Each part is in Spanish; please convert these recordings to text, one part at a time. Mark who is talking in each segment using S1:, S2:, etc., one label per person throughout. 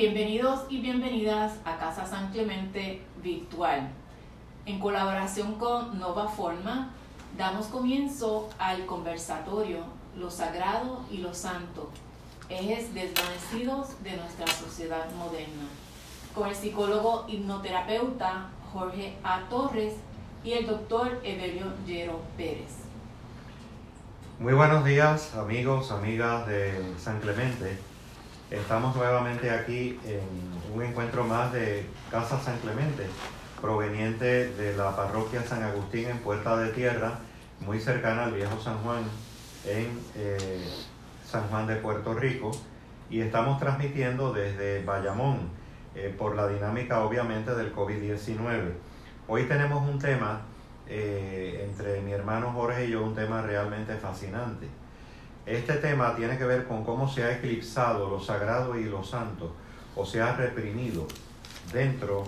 S1: Bienvenidos y bienvenidas a Casa San Clemente Virtual. En colaboración con Nova Forma, damos comienzo al conversatorio Lo Sagrado y lo Santo, ejes desvanecidos de nuestra sociedad moderna, con el psicólogo hipnoterapeuta Jorge A. Torres y el doctor Evelio Llero Pérez.
S2: Muy buenos días amigos, amigas de San Clemente. Estamos nuevamente aquí en un encuentro más de Casa San Clemente, proveniente de la parroquia San Agustín en Puerta de Tierra, muy cercana al viejo San Juan, en eh, San Juan de Puerto Rico. Y estamos transmitiendo desde Bayamón, eh, por la dinámica obviamente del COVID-19. Hoy tenemos un tema eh, entre mi hermano Jorge y yo un tema realmente fascinante. Este tema tiene que ver con cómo se ha eclipsado lo sagrado y lo santo, o se ha reprimido dentro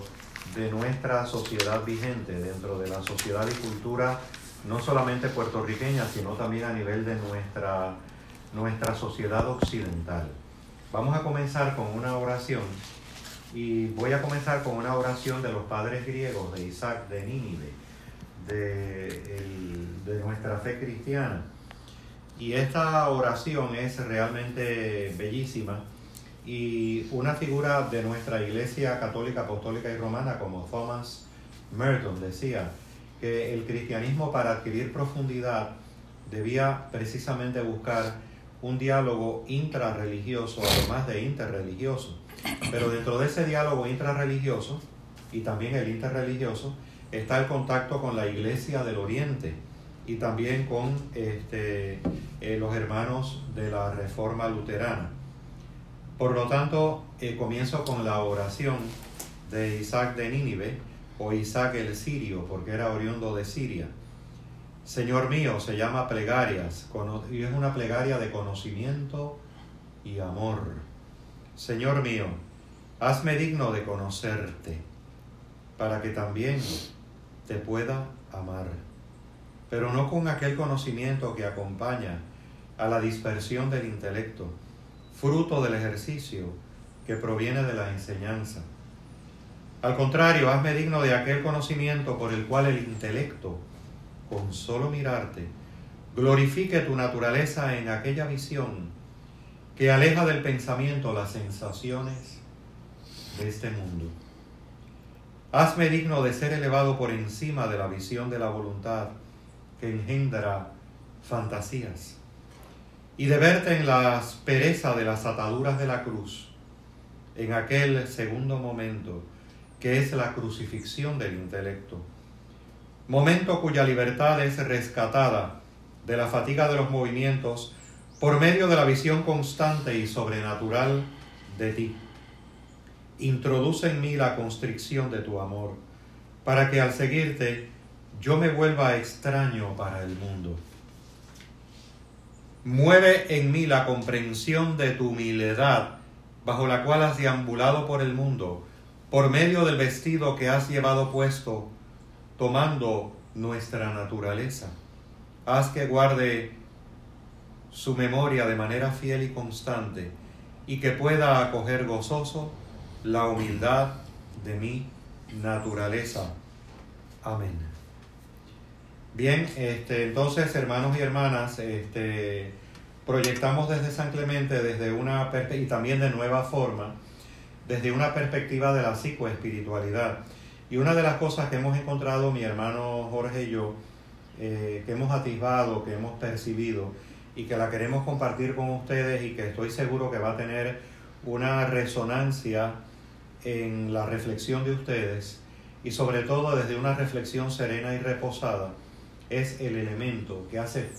S2: de nuestra sociedad vigente, dentro de la sociedad y cultura no solamente puertorriqueña, sino también a nivel de nuestra, nuestra sociedad occidental. Vamos a comenzar con una oración y voy a comenzar con una oración de los padres griegos de Isaac de Nínive de, nuestra fe cristiana. Y esta oración es realmente bellísima y una figura de nuestra iglesia católica, apostólica y romana como Thomas Merton decía que el cristianismo para adquirir profundidad debía precisamente buscar un diálogo intrarreligioso, además de interreligioso. Pero dentro de ese diálogo intrarreligioso y también el interreligioso, está el contacto con la iglesia del Oriente y también con este, eh, los hermanos de la Reforma Luterana. Por lo tanto, eh, comienzo con la oración de Isaac de Nínive o Isaac el Sirio, porque era oriundo de Siria. Señor mío, se llama plegarias y es una plegaria de conocimiento y amor. Señor mío, hazme digno de conocerte, para que también te pueda amar, pero no con aquel conocimiento que acompaña a la dispersión del intelecto, fruto del ejercicio que proviene de la enseñanza. Al contrario, hazme digno de aquel conocimiento por el cual el intelecto, con solo mirarte, glorifique tu naturaleza en aquella visión que aleja del pensamiento las sensaciones de este mundo. Hazme digno de ser elevado por encima de la visión de la voluntad que engendra fantasías. Y de verte en la aspereza de las ataduras de la cruz, en aquel segundo momento que es la crucifixión del intelecto, momento cuya libertad es rescatada de la fatiga de los movimientos por medio de la visión constante y sobrenatural de ti. Introduce en mí la constricción de tu amor, para que al seguirte yo me vuelva extraño para el mundo. Mueve en mí la comprensión de tu humildad, bajo la cual has deambulado por el mundo, por medio del vestido que has llevado puesto, tomando nuestra naturaleza. Haz que guarde su memoria de manera fiel y constante, y que pueda acoger gozoso la humildad de mi naturaleza. Amén. Bien, este, entonces hermanos y hermanas, este, proyectamos desde San Clemente, desde una y también de nueva forma, desde una perspectiva de la psicoespiritualidad. Y una de las cosas que hemos encontrado mi hermano Jorge y yo, eh, que hemos atisbado, que hemos percibido y que la queremos compartir con ustedes y que estoy seguro que va a tener una resonancia en la reflexión de ustedes y sobre todo desde una reflexión serena y reposada es el elemento que hace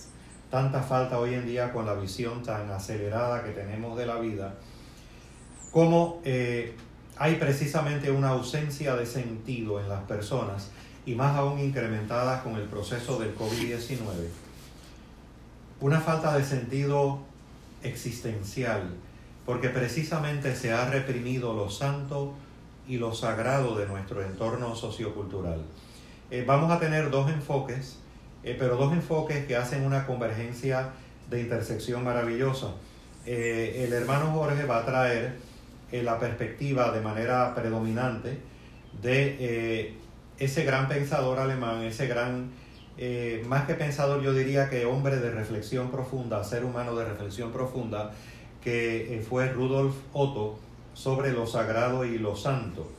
S2: tanta falta hoy en día con la visión tan acelerada que tenemos de la vida, como eh, hay precisamente una ausencia de sentido en las personas y más aún incrementada con el proceso del COVID-19. Una falta de sentido existencial porque precisamente se ha reprimido lo santo y lo sagrado de nuestro entorno sociocultural. Eh, vamos a tener dos enfoques, eh, pero dos enfoques que hacen una convergencia de intersección maravillosa. Eh, el hermano Jorge va a traer eh, la perspectiva de manera predominante de ese gran pensador alemán, ese gran, más que pensador yo diría que hombre de reflexión profunda, ser humano de reflexión profunda, que fue Rudolf Otto sobre lo sagrado y lo santo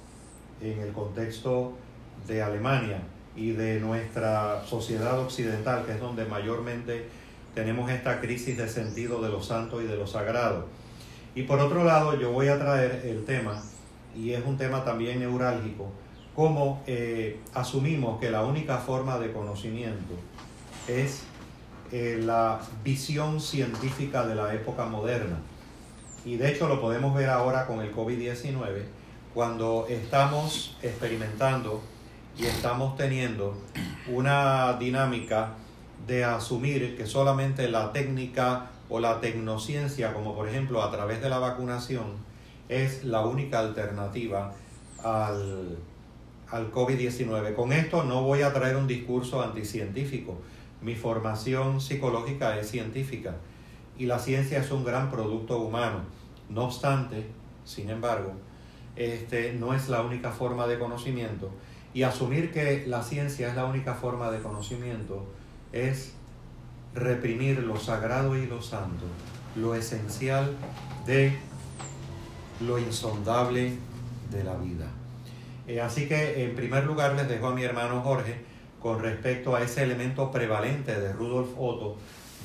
S2: en el contexto de Alemania y de nuestra sociedad occidental, que es donde mayormente tenemos esta crisis de sentido de lo santo y de lo sagrado. Y por otro lado, yo voy a traer el tema, y es un tema también neurálgico, cómo eh, asumimos que la única forma de conocimiento es eh, la visión científica de la época moderna. Y de hecho lo podemos ver ahora con el COVID-19, cuando estamos experimentando y estamos teniendo una dinámica de asumir que solamente la técnica o la tecnociencia, como por ejemplo a través de la vacunación, es la única alternativa al, al COVID-19. Con esto no voy a traer un discurso anticientífico. Mi formación psicológica es científica y la ciencia es un gran producto humano. No obstante, sin embargo, este no es la única forma de conocimiento y asumir que la ciencia es la única forma de conocimiento es reprimir lo sagrado y lo santo, lo esencial de lo insondable de la vida. Eh, así que en primer lugar les dejo a mi hermano Jorge con respecto a ese elemento prevalente de Rudolf Otto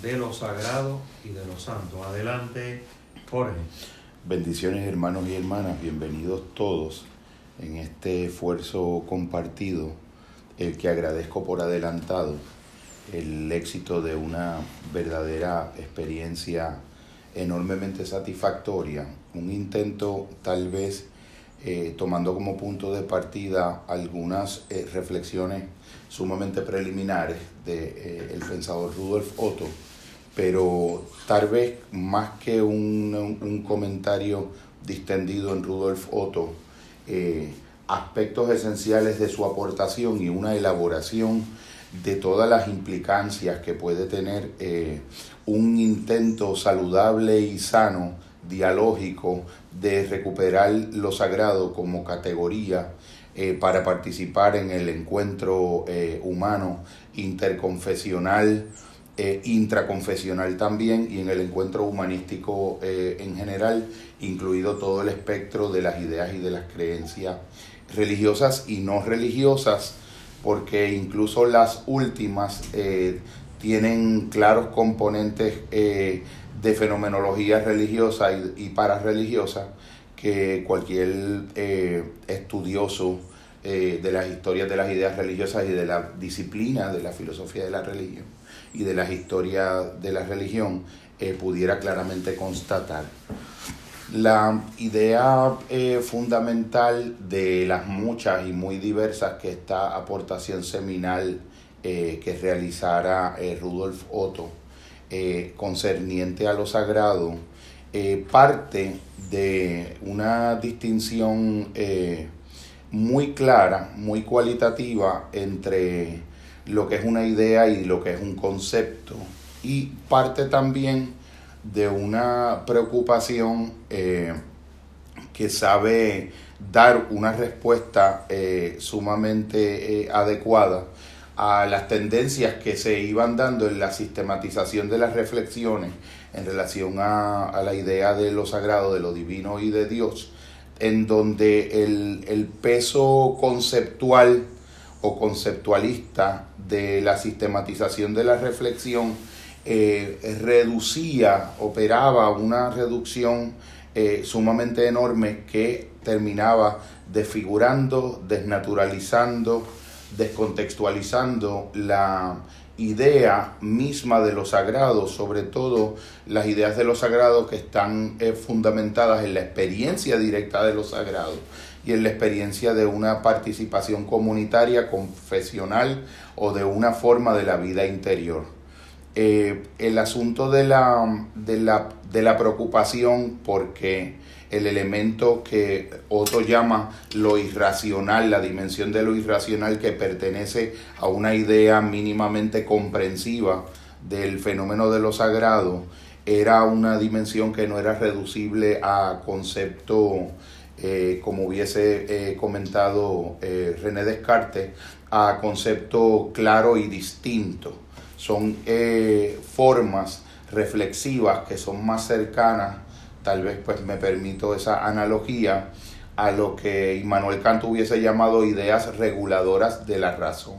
S2: de lo sagrado y de lo santo. Adelante, Jorge.
S3: Bendiciones hermanos y hermanas, bienvenidos todos en este esfuerzo compartido, el que agradezco por adelantado el éxito de una verdadera experiencia enormemente satisfactoria, un intento tal vez eh, tomando como punto de partida algunas eh, reflexiones sumamente preliminares del de, eh, pensador Rudolf Otto, pero tal vez más que un comentario distendido en Rudolf Otto, aspectos esenciales de su aportación y una elaboración de todas las implicancias que puede tener eh, un intento saludable y sano, dialógico, de recuperar lo sagrado como categoría eh, para participar en el encuentro eh, humano interconfesional, intraconfesional también y en el encuentro humanístico en general, incluido todo el espectro de las ideas y de las creencias religiosas y no religiosas porque incluso las últimas eh, tienen claros componentes eh, de fenomenología religiosa y, y parareligiosa que cualquier eh, estudioso de las historias de las ideas religiosas y de la disciplina de la filosofía de la religión y de las historias de la religión pudiera claramente constatar. La idea eh, fundamental de las muchas y muy diversas que esta aportación seminal eh, que realizara eh, Rudolf Otto concerniente a lo sagrado parte de una distinción muy clara, muy cualitativa entre lo que es una idea y lo que es un concepto. Y parte también de una preocupación eh, que sabe dar una respuesta eh, sumamente eh, adecuada a las tendencias que se iban dando en la sistematización de las reflexiones en relación a, a la idea de lo sagrado, de lo divino y de Dios, en donde el, el peso conceptual o conceptualista de la sistematización de la reflexión eh, reducía, operaba una reducción eh, sumamente enorme que terminaba desfigurando, desnaturalizando, descontextualizando la idea misma de lo sagrado, sobre todo las ideas de lo sagrado que están eh, fundamentadas en la experiencia directa de lo sagrado y en la experiencia de una participación comunitaria, confesional o de una forma de la vida interior. Eh, el asunto de la, de, la, de la preocupación porque el elemento que Otto llama lo irracional, la dimensión de lo irracional que pertenece a una idea mínimamente comprensiva del fenómeno de lo sagrado, era una dimensión que no era reducible a concepto, eh, como hubiese eh, comentado René Descartes, a concepto claro y distinto. Son formas reflexivas que son más cercanas, tal vez pues me permito esa analogía, a lo que Immanuel Kant hubiese llamado ideas reguladoras de la razón.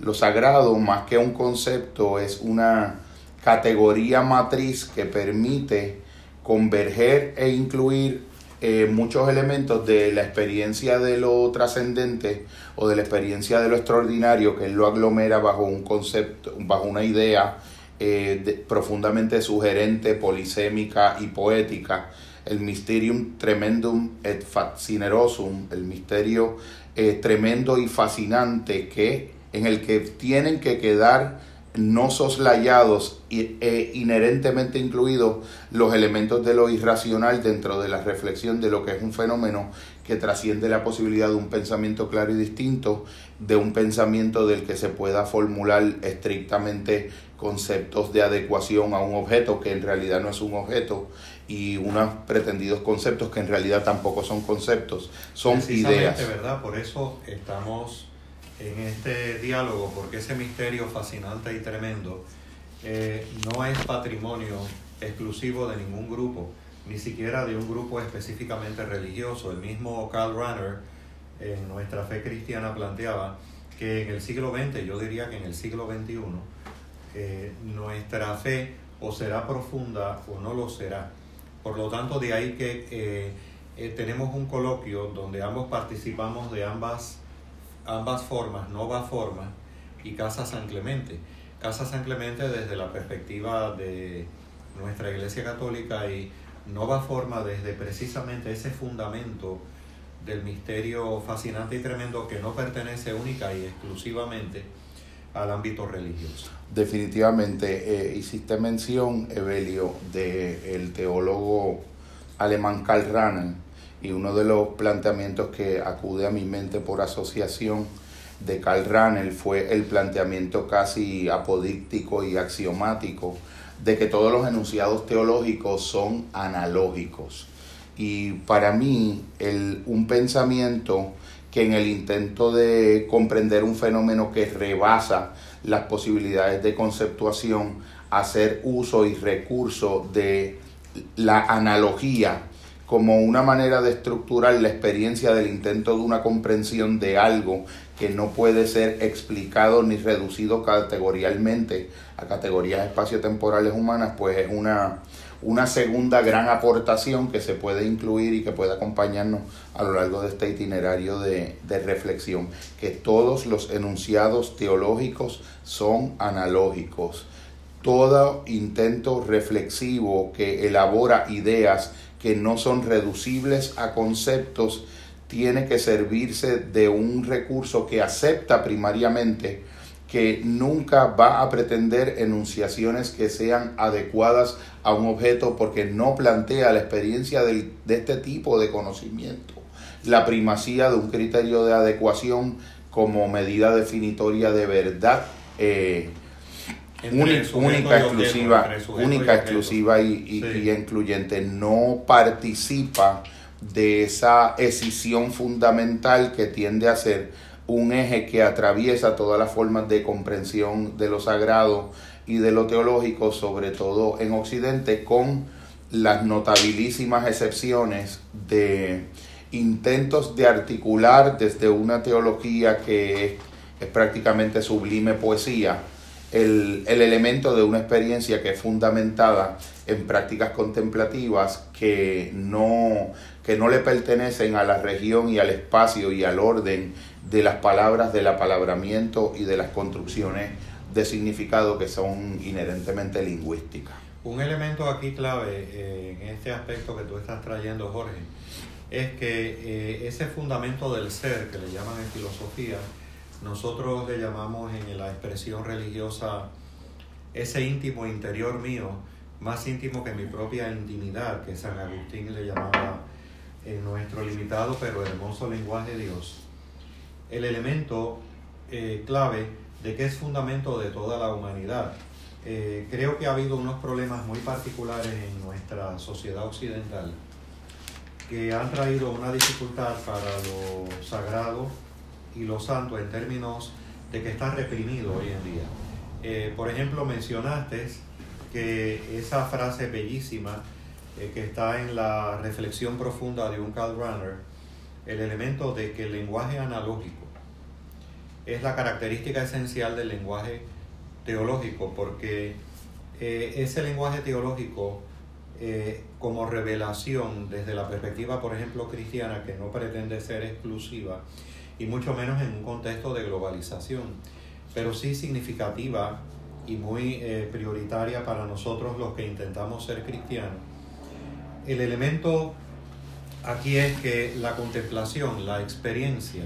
S3: Lo sagrado, más que un concepto, es una categoría matriz que permite converger e incluir eh, muchos elementos de la experiencia de lo trascendente o de la experiencia de lo extraordinario que él lo aglomera bajo un concepto, bajo una idea eh, profundamente sugerente, polisémica y poética, el mysterium tremendum et fascinerosum, el misterio eh, tremendo y fascinante que en el que tienen que quedar no soslayados e inherentemente incluidos los elementos de lo irracional dentro de la reflexión de lo que es un fenómeno que trasciende la posibilidad de un pensamiento claro y distinto, de un pensamiento del que se pueda formular estrictamente conceptos de adecuación a un objeto que en realidad no es un objeto y unos pretendidos conceptos que en realidad tampoco son conceptos, son ideas.
S2: ¿verdad? Por eso estamos en este diálogo, porque ese misterio fascinante y tremendo eh, no es patrimonio exclusivo de ningún grupo, ni siquiera de un grupo específicamente religioso. El mismo Karl Rahner en nuestra fe cristiana planteaba que en el siglo XX, yo diría que en el siglo XXI, eh, nuestra fe o será profunda o no lo será. Por lo tanto, de ahí que eh, tenemos un coloquio donde ambos participamos de ambas ambas formas, Nova Forma y Casa San Clemente. Casa San Clemente desde la perspectiva de nuestra Iglesia Católica y Nova Forma desde precisamente ese fundamento del misterio fascinante y tremendo que no pertenece única y exclusivamente al ámbito religioso.
S3: Definitivamente, eh, hiciste mención, Evelio, del teólogo alemán Karl Rahner, y uno de los planteamientos que acude a mi mente por asociación de Karl Rahner fue el planteamiento casi apodíctico y axiomático de que todos los enunciados teológicos son analógicos. Y para mí, el, un pensamiento que en el intento de comprender un fenómeno que rebasa las posibilidades de conceptuación, hacer uso y recurso de la analogía como una manera de estructurar la experiencia del intento de una comprensión de algo que no puede ser explicado ni reducido categorialmente a categorías espaciotemporales humanas, pues es una, una segunda gran aportación que se puede incluir y que puede acompañarnos a lo largo de este itinerario de, de reflexión, que todos los enunciados teológicos son analógicos. Todo intento reflexivo que elabora ideas que no son reducibles a conceptos, tiene que servirse de un recurso que acepta primariamente que nunca va a pretender enunciaciones que sean adecuadas a un objeto porque no plantea la experiencia de este tipo de conocimiento, la primacía de un criterio de adecuación como medida definitoria de verdad eh, única, exclusiva, única, exclusiva y, incluyente. No participa de esa escisión fundamental que tiende a ser un eje que atraviesa todas las formas de comprensión de lo sagrado y de lo teológico, sobre todo en Occidente, con las notabilísimas excepciones de intentos de articular desde una teología que es prácticamente sublime poesía, el, elemento de una experiencia que es fundamentada en prácticas contemplativas que no, que no le pertenecen a la región y al espacio y al orden de las palabras, del apalabramiento y de las construcciones de significado que son inherentemente lingüísticas.
S2: Un elemento aquí clave eh, en este aspecto que tú estás trayendo, Jorge, es que eh, ese fundamento del ser que le llaman en filosofía, nosotros le llamamos en la expresión religiosa ese íntimo interior mío, más íntimo que mi propia intimidad, que San Agustín le llamaba en nuestro limitado pero hermoso lenguaje de Dios. El elemento eh, clave de que es fundamento de toda la humanidad. eh, creo que ha habido unos problemas muy particulares en nuestra sociedad occidental que han traído una dificultad para lo sagrado y lo santo en términos de que está reprimido hoy en día. Eh, por ejemplo, mencionaste que esa frase bellísima eh, que está en la reflexión profunda de un Karl Runner, el elemento de que el lenguaje analógico es la característica esencial del lenguaje teológico, porque eh, ese lenguaje teológico eh, como revelación desde la perspectiva, por ejemplo, cristiana, que no pretende ser exclusiva, y mucho menos en un contexto de globalización, pero sí significativa y muy eh, prioritaria para nosotros los que intentamos ser cristianos. El elemento aquí es que la contemplación, la experiencia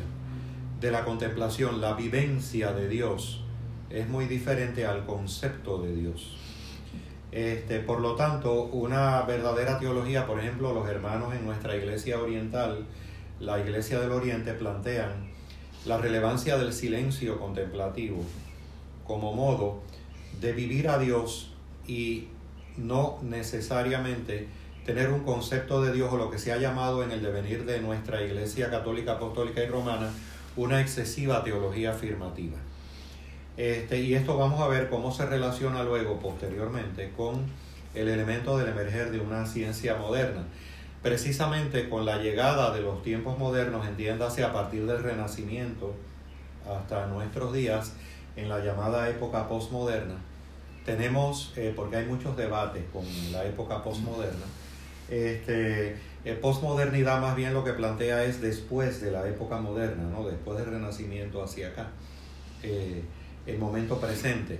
S2: de la contemplación, la vivencia de Dios, es muy diferente al concepto de Dios. Este, por lo tanto, una verdadera teología, por ejemplo, los hermanos en nuestra iglesia oriental, la iglesia del oriente, plantean la relevancia del silencio contemplativo como modo de vivir a Dios y no necesariamente tener un concepto de Dios o lo que se ha llamado en el devenir de nuestra Iglesia Católica, Apostólica y Romana una excesiva teología afirmativa. Este, y esto vamos a ver cómo se relaciona luego, posteriormente, con el elemento del emerger de una ciencia moderna. Precisamente con la llegada de los tiempos modernos, entiéndase a partir del Renacimiento hasta nuestros días, en la llamada época postmoderna, tenemos, eh, porque hay muchos debates con la época postmoderna, este, eh, postmodernidad más bien lo que plantea es después de la época moderna, ¿no? después del Renacimiento hacia acá. Eh, el momento presente.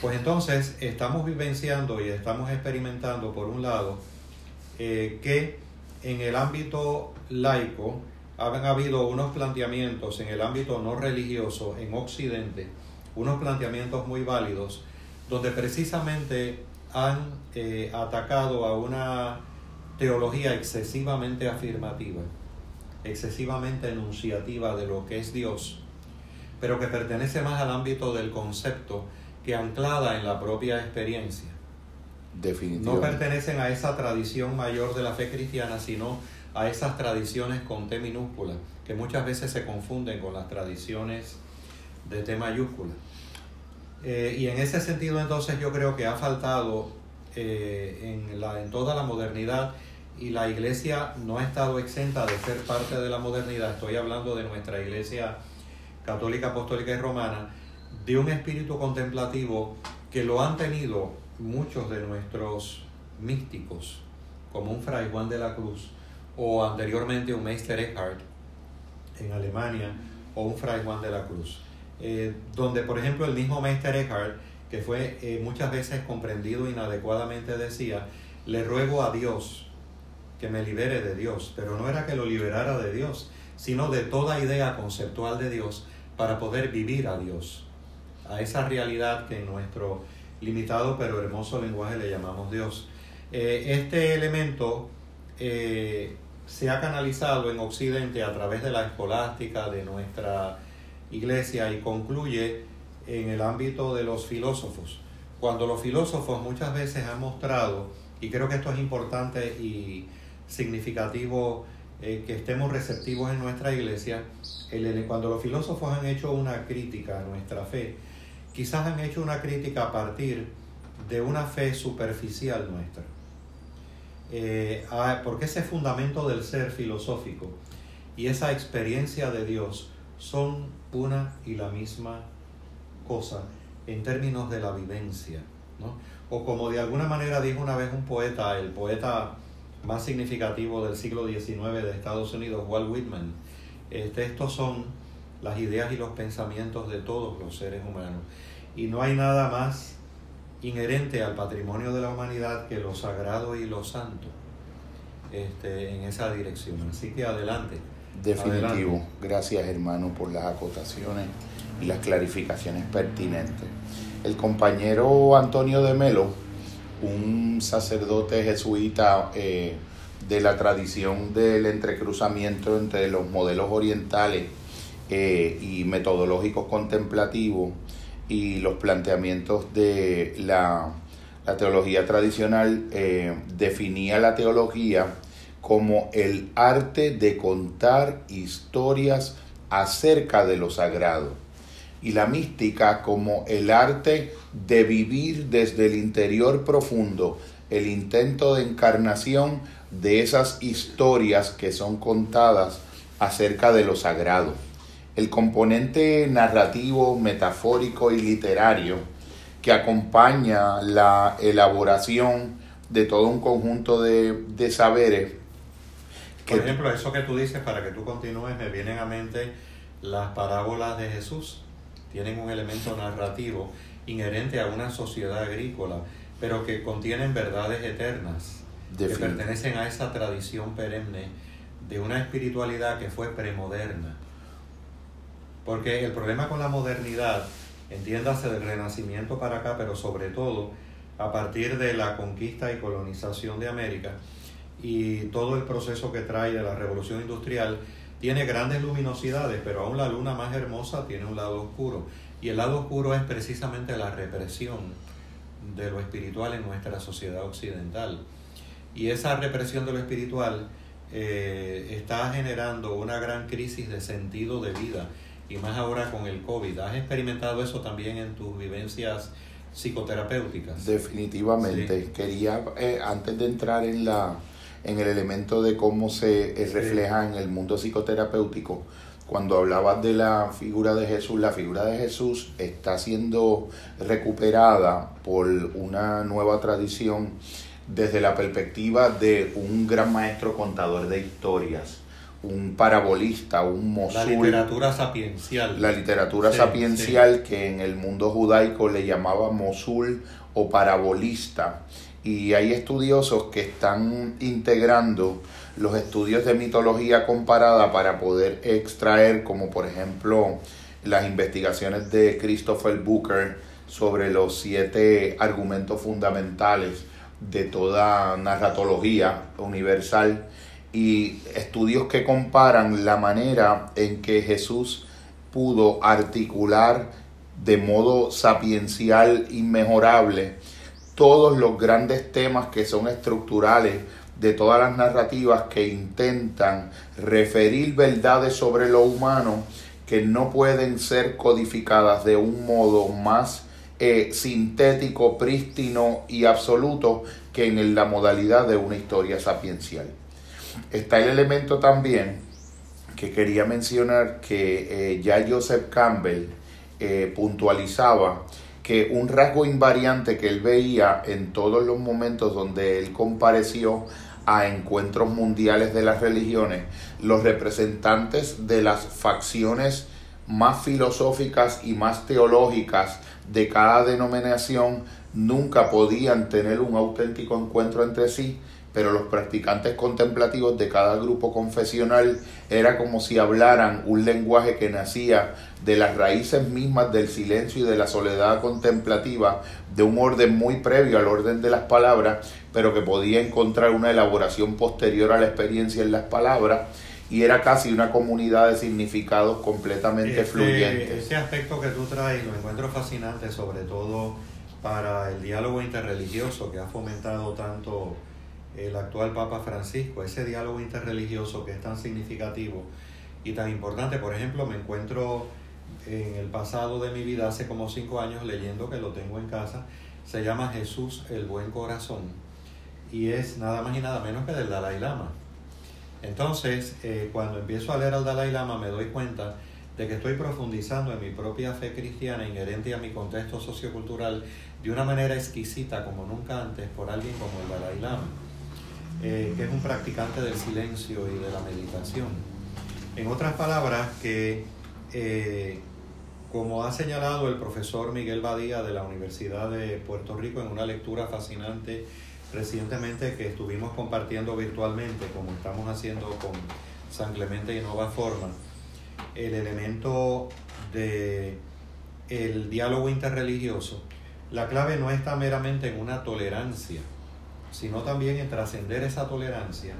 S2: Pues entonces estamos vivenciando y estamos experimentando, por un lado, eh, que en el ámbito laico han habido unos planteamientos en el ámbito no religioso en Occidente, unos planteamientos muy válidos, donde precisamente han eh, atacado a una teología excesivamente afirmativa, excesivamente enunciativa de lo que es Dios, pero que pertenece más al ámbito del concepto que anclada en la propia experiencia. No pertenecen a esa tradición mayor de la fe cristiana, sino a esas tradiciones con T minúscula, que muchas veces se confunden con las tradiciones de T mayúscula. Eh, y en ese sentido entonces yo creo que ha faltado eh, en, la, en toda la modernidad y la iglesia no ha estado exenta de ser parte de la modernidad. Estoy hablando de nuestra iglesia católica, apostólica y romana, de un espíritu contemplativo que lo han tenido muchos de nuestros místicos, como un fray Juan de la Cruz, o anteriormente un Meister Eckhart en Alemania, o un fray Juan de la Cruz. Eh, donde, por ejemplo, el mismo Meister Eckhart, que fue eh, muchas veces comprendido inadecuadamente, decía, le ruego a Dios que me libere de Dios, pero no era que lo liberara de Dios, sino de toda idea conceptual de Dios para poder vivir a Dios, a esa realidad que en nuestro limitado pero hermoso lenguaje le llamamos Dios. Eh, este elemento se ha canalizado en Occidente a través de la escolástica de nuestra iglesia y concluye en el ámbito de los filósofos. Cuando los filósofos muchas veces han mostrado, y creo que esto es importante y significativo eh, que estemos receptivos en nuestra iglesia, cuando los filósofos han hecho una crítica a nuestra fe, quizás han hecho una crítica a partir de una fe superficial nuestra. Eh, porque ese fundamento del ser filosófico y esa experiencia de Dios son una y la misma cosa en términos de la vivencia. O como de alguna manera dijo una vez un poeta, el poeta más significativo del siglo XIX de Estados Unidos, Walt Whitman. Este, estos son las ideas y los pensamientos de todos los seres humanos. Y no hay nada más inherente al patrimonio de la humanidad que lo sagrado y lo santo este, en esa dirección. Así que adelante.
S3: Definitivo. Gracias hermano por las acotaciones y las clarificaciones pertinentes. El compañero Antonio de Melo un sacerdote jesuita eh, de la tradición del entrecruzamiento entre los modelos orientales eh, y metodológicos contemplativos, y los planteamientos de la, teología tradicional eh, definía la teología como el arte de contar historias acerca de lo sagrado y la mística como el arte de vivir desde el interior profundo el intento de encarnación de esas historias que son contadas acerca de lo sagrado. El componente narrativo, metafórico y literario que acompaña la elaboración de todo un conjunto de, saberes.
S2: Por ejemplo, eso que tú dices, para que tú continúes, me vienen a mente las parábolas de Jesús. Tienen un elemento narrativo inherente a una sociedad agrícola, pero que contienen verdades eternas, que pertenecen a esa tradición perenne de una espiritualidad que fue premoderna. Porque el problema con la modernidad, entiéndase del renacimiento para acá, pero sobre todo a partir de la conquista y colonización de América y todo el proceso que trae de la revolución industrial, tiene grandes luminosidades, pero aún la luna más hermosa tiene un lado oscuro. Y el lado oscuro es precisamente la represión de lo espiritual en nuestra sociedad occidental. Y esa represión de lo espiritual eh, está generando una gran crisis de sentido de vida y más ahora con el COVID. ¿Has experimentado eso también en tus vivencias psicoterapéuticas?
S3: Definitivamente. Quería, eh, antes de entrar en, la, en el elemento de cómo se eh, refleja en el mundo psicoterapéutico, cuando hablabas de la figura de Jesús, la figura de Jesús está siendo recuperada por una nueva tradición desde la perspectiva de un gran maestro contador de historias, un parabolista, un mosul.
S2: La literatura sapiencial.
S3: La literatura sapiencial que en el mundo judaico le llamaba mosul o parabolista. Y hay estudiosos que están integrando los estudios de mitología comparada para poder extraer, como por ejemplo las investigaciones de Christopher Booker sobre los siete argumentos fundamentales de toda narratología universal y estudios que comparan la manera en que Jesús pudo articular de modo sapiencial inmejorable todos los grandes temas que son estructurales de todas las narrativas que intentan referir verdades sobre lo humano que no pueden ser codificadas de un modo más eh, sintético, prístino y absoluto que en la modalidad de una historia sapiencial. Está el elemento también que quería mencionar que eh, ya Joseph Campbell eh, puntualizaba que un rasgo invariante que él veía en todos los momentos donde él compareció a encuentros mundiales de las religiones, los representantes de las facciones más filosóficas y más teológicas de cada denominación nunca podían tener un auténtico encuentro entre sí, pero los practicantes contemplativos de cada grupo confesional era como si hablaran un lenguaje que nacía de las raíces mismas del silencio y de la soledad contemplativa, de un orden muy previo al orden de las palabras, pero que podía encontrar una elaboración posterior a la experiencia en las palabras, y era casi una comunidad de significados completamente
S2: este,
S3: fluyentes.
S2: Ese aspecto que tú traes lo encuentro fascinante, sobre todo para el diálogo interreligioso que ha fomentado tanto el actual Papa Francisco, ese diálogo interreligioso que es tan significativo y tan importante. Por ejemplo, me encuentro en el pasado de mi vida, hace como cinco años, leyendo que lo tengo en casa, se llama Jesús el Buen Corazón y es nada más y nada menos que del Dalai Lama. Entonces, eh, cuando empiezo a leer al Dalai Lama me doy cuenta de que estoy profundizando en mi propia fe cristiana inherente a mi contexto sociocultural de una manera exquisita como nunca antes por alguien como el Dalai Lama, eh, que es un practicante del silencio y de la meditación. En otras palabras, que eh, como ha señalado el profesor Miguel Badía de la Universidad de Puerto Rico en una lectura fascinante recientemente que estuvimos compartiendo virtualmente, como estamos haciendo con San Clemente y Nueva Forma, el elemento de el diálogo interreligioso, la clave no está meramente en una tolerancia, sino también en trascender esa tolerancia,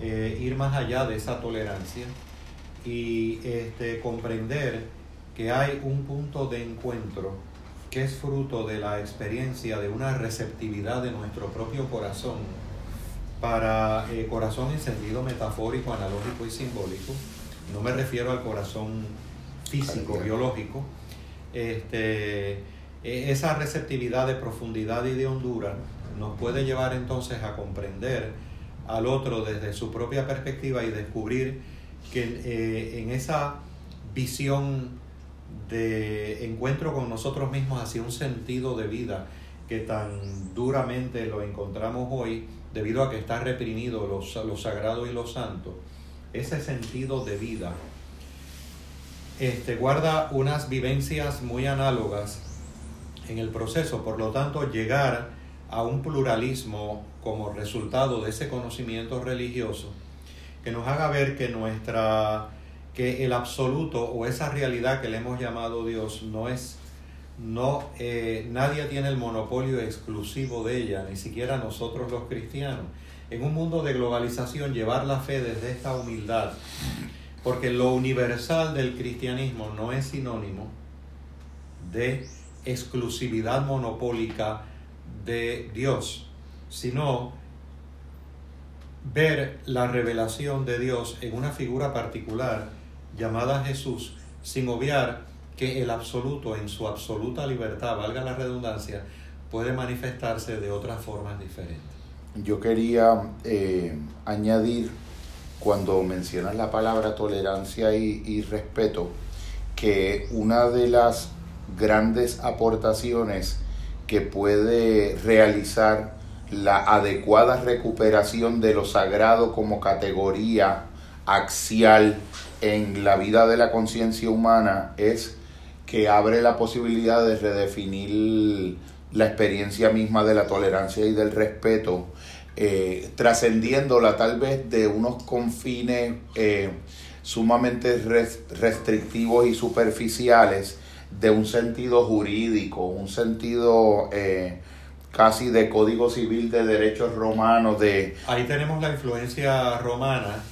S2: eh, ir más allá de esa tolerancia y este, comprender que hay un punto de encuentro que es fruto de la experiencia de una receptividad de nuestro propio corazón para eh, corazón en sentido metafórico, analógico y simbólico. No me refiero al corazón físico, biológico. Este, e, esa receptividad de profundidad y de hondura nos puede llevar entonces a comprender al otro desde su propia perspectiva y descubrir que eh, en esa visión de encuentro con nosotros mismos hacia un sentido de vida que tan duramente lo encontramos hoy debido a que está reprimido lo, lo sagrado y lo santo, ese sentido de vida este, guarda unas vivencias muy análogas en el proceso, por lo tanto llegar a un pluralismo como resultado de ese conocimiento religioso que nos haga ver que nuestra que el absoluto o esa realidad que le hemos llamado Dios no es no eh, nadie tiene el monopolio exclusivo de ella ni siquiera nosotros los cristianos. En un mundo de globalización llevar la fe desde esta humildad porque lo universal del cristianismo no es sinónimo de exclusividad monopólica de Dios, sino ver la revelación de Dios en una figura particular llamada Jesús, sin obviar que el absoluto en su absoluta libertad, valga la redundancia, puede manifestarse de otras formas diferentes.
S3: Yo quería eh, añadir, cuando mencionas la palabra tolerancia y, y respeto, que una de las grandes aportaciones que puede realizar la adecuada recuperación de lo sagrado como categoría axial en la vida de la conciencia humana es que abre la posibilidad de redefinir la experiencia misma de la tolerancia y del respeto, eh, trascendiéndola tal vez de unos confines eh, sumamente restrictivos y superficiales de un sentido jurídico, un sentido eh, casi de código civil de derechos romanos. De...
S2: Ahí tenemos la influencia romana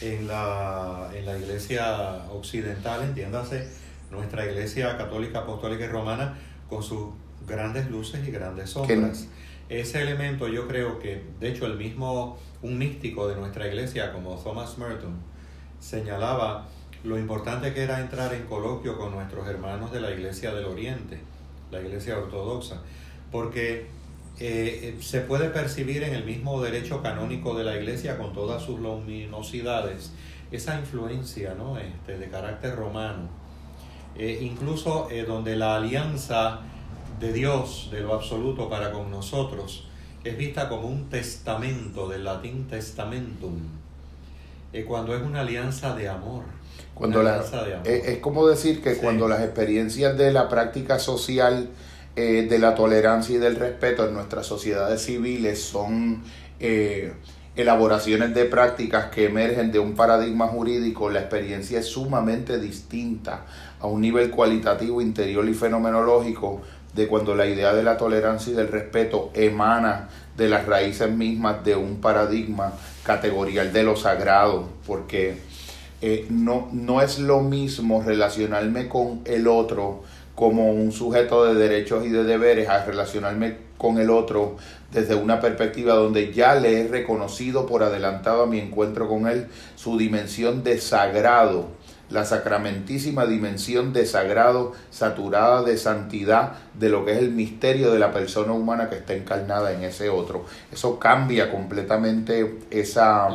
S2: en la, en la iglesia occidental, entiéndase, nuestra iglesia católica, apostólica y romana, con sus grandes luces y grandes sombras. Ese elemento yo creo que, de hecho, el mismo, un místico de nuestra iglesia como Thomas Merton, señalaba lo importante que era entrar en coloquio con nuestros hermanos de la Iglesia del Oriente, la Iglesia Ortodoxa, porque eh, se puede percibir en el mismo derecho canónico de la Iglesia, con todas sus luminosidades, esa influencia ¿no? este, de carácter romano, eh, incluso eh, donde la alianza de Dios, de lo absoluto para con nosotros, es vista como un testamento, del latín testamentum, cuando es una alianza de amor
S3: cuando la, es, como decir que cuando las experiencias de la práctica social, eh, de la tolerancia y del respeto en nuestras sociedades civiles son eh, elaboraciones de prácticas que emergen de un paradigma jurídico, la experiencia es sumamente distinta a un nivel cualitativo, interior y fenomenológico de cuando la idea de la tolerancia y del respeto emana de las raíces mismas de un paradigma categorial de lo sagrado, porque eh, no, no es lo mismo relacionarme con el otro como un sujeto de derechos y de deberes a relacionarme con el otro desde una perspectiva donde ya le he reconocido por adelantado a mi encuentro con él su dimensión de sagrado la sacramentísima dimensión de sagrado, saturada de santidad, de lo que es el misterio de la persona humana que está encarnada en ese otro. Eso cambia completamente esa,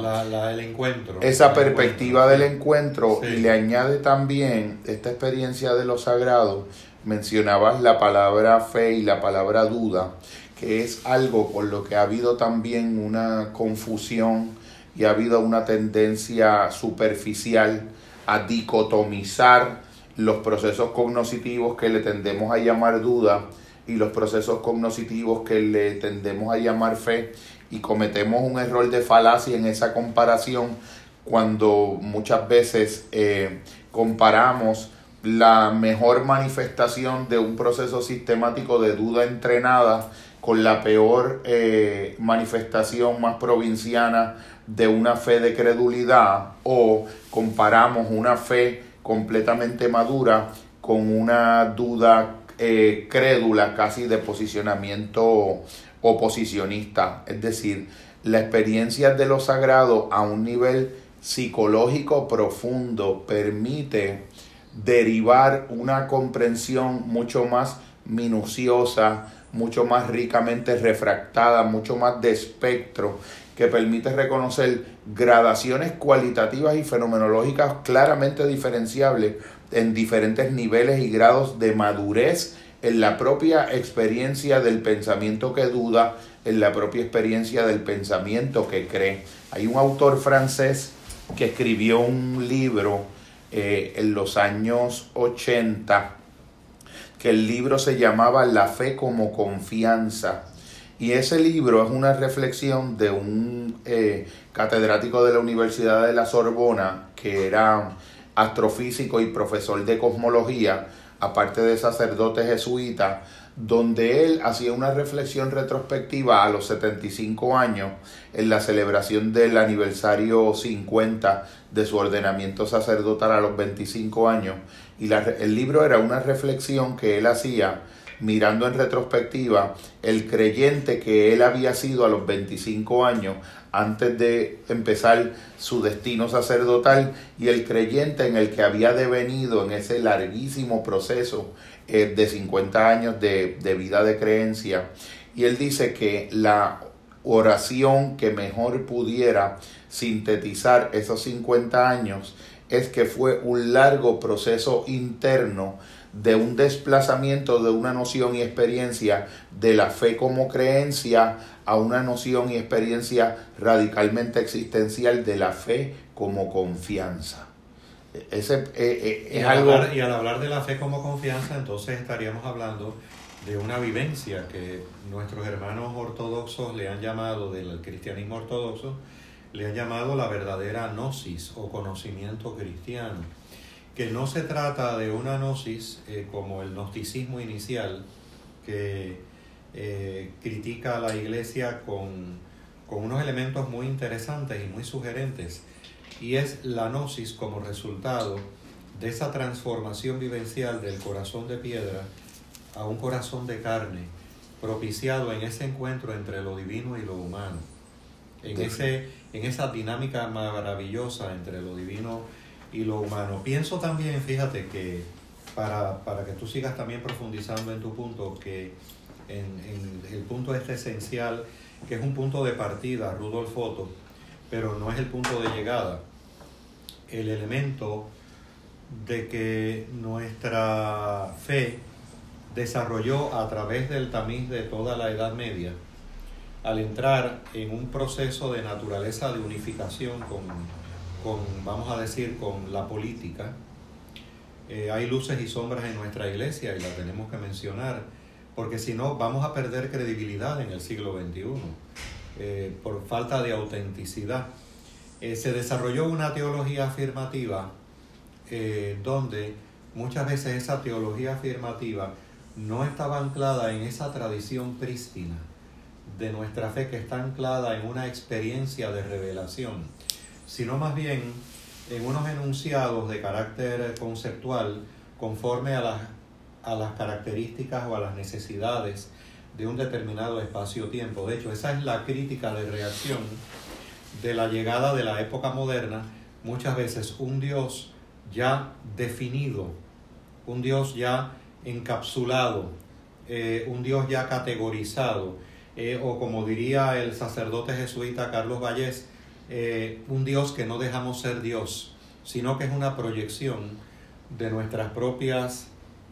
S2: encuentro,
S3: esa perspectiva del encuentro y le añade también esta experiencia de lo sagrado. Mencionabas la palabra fe y la palabra duda, que es algo por lo que ha habido también una confusión y ha habido una tendencia superficial a dicotomizar los procesos cognitivos que le tendemos a llamar duda y los procesos cognitivos que le tendemos a llamar fe. Y cometemos un error de falacia en esa comparación cuando muchas veces eh, comparamos la mejor manifestación de un proceso sistemático de duda entrenada con la peor eh, manifestación más provinciana de una fe de credulidad o comparamos una fe completamente madura con una duda eh, crédula casi de posicionamiento oposicionista. Es decir, la experiencia de lo sagrado a un nivel psicológico profundo permite derivar una comprensión mucho más minuciosa, mucho más ricamente refractada, mucho más de espectro, que permite reconocer gradaciones cualitativas y fenomenológicas claramente diferenciables en diferentes niveles y grados de madurez en la propia experiencia del pensamiento que duda, en la propia experiencia del pensamiento que cree. Hay un autor francés que escribió un libro eh, en los años 80, que el libro se llamaba La fe como confianza. Y ese libro es una reflexión de un eh, catedrático de la Universidad de la Sorbona, que era astrofísico y profesor de cosmología, aparte de sacerdote jesuita, donde él hacía una reflexión retrospectiva a los 75 años en la celebración del aniversario 50 de su ordenamiento sacerdotal a los 25 años. Y el libro era una reflexión que él hacía mirando en retrospectiva el creyente que él había sido a los 25 años antes de empezar su destino sacerdotal y el creyente en el que había devenido en ese larguísimo proceso eh, de 50 años de, de vida de creencia. Y él dice que la oración que mejor pudiera sintetizar esos 50 años es que fue un largo proceso interno de un desplazamiento de una noción y experiencia de la fe como creencia a una noción y experiencia radicalmente existencial de la fe como confianza. Ese, eh, eh, es
S2: y,
S3: algo...
S2: y al hablar de la fe como confianza, entonces estaríamos hablando de una vivencia que nuestros hermanos ortodoxos le han llamado, del cristianismo ortodoxo, le han llamado la verdadera gnosis o conocimiento cristiano que no se trata de una gnosis eh, como el gnosticismo inicial que eh, critica a la iglesia con, con, unos elementos muy interesantes y muy sugerentes, y es la gnosis como resultado de esa transformación vivencial del corazón de piedra a un corazón de carne, propiciado en ese encuentro entre lo divino y lo humano, en, ese, en esa dinámica maravillosa entre lo divino y y lo humano. Pienso también, fíjate, que para, que tú sigas también profundizando en tu punto, que en, el punto este esencial, que es un punto de partida, Rudolf Otto, pero no es el punto de llegada. El elemento de que nuestra fe desarrolló a través del tamiz de toda la Edad Media, al entrar en un proceso de naturaleza de unificación con vamos a decir, con la política. Eh, hay luces y sombras en nuestra iglesia y la tenemos que mencionar, porque si no vamos a perder credibilidad en el siglo XXI eh, por falta de autenticidad. Eh, se desarrolló una teología afirmativa donde muchas veces esa teología afirmativa no estaba anclada en esa tradición prístina de nuestra fe que está anclada en una experiencia de revelación sino más bien en unos enunciados de carácter conceptual conforme a las, a las características o a las necesidades de un determinado espacio-tiempo. De hecho, esa es la crítica de reacción de la llegada de la época moderna, muchas veces un Dios ya definido, un Dios ya encapsulado, eh, un Dios ya categorizado, eh, o como diría el sacerdote jesuita Carlos Vallés, eh, un Dios que no dejamos ser Dios, sino que es una proyección de nuestras propias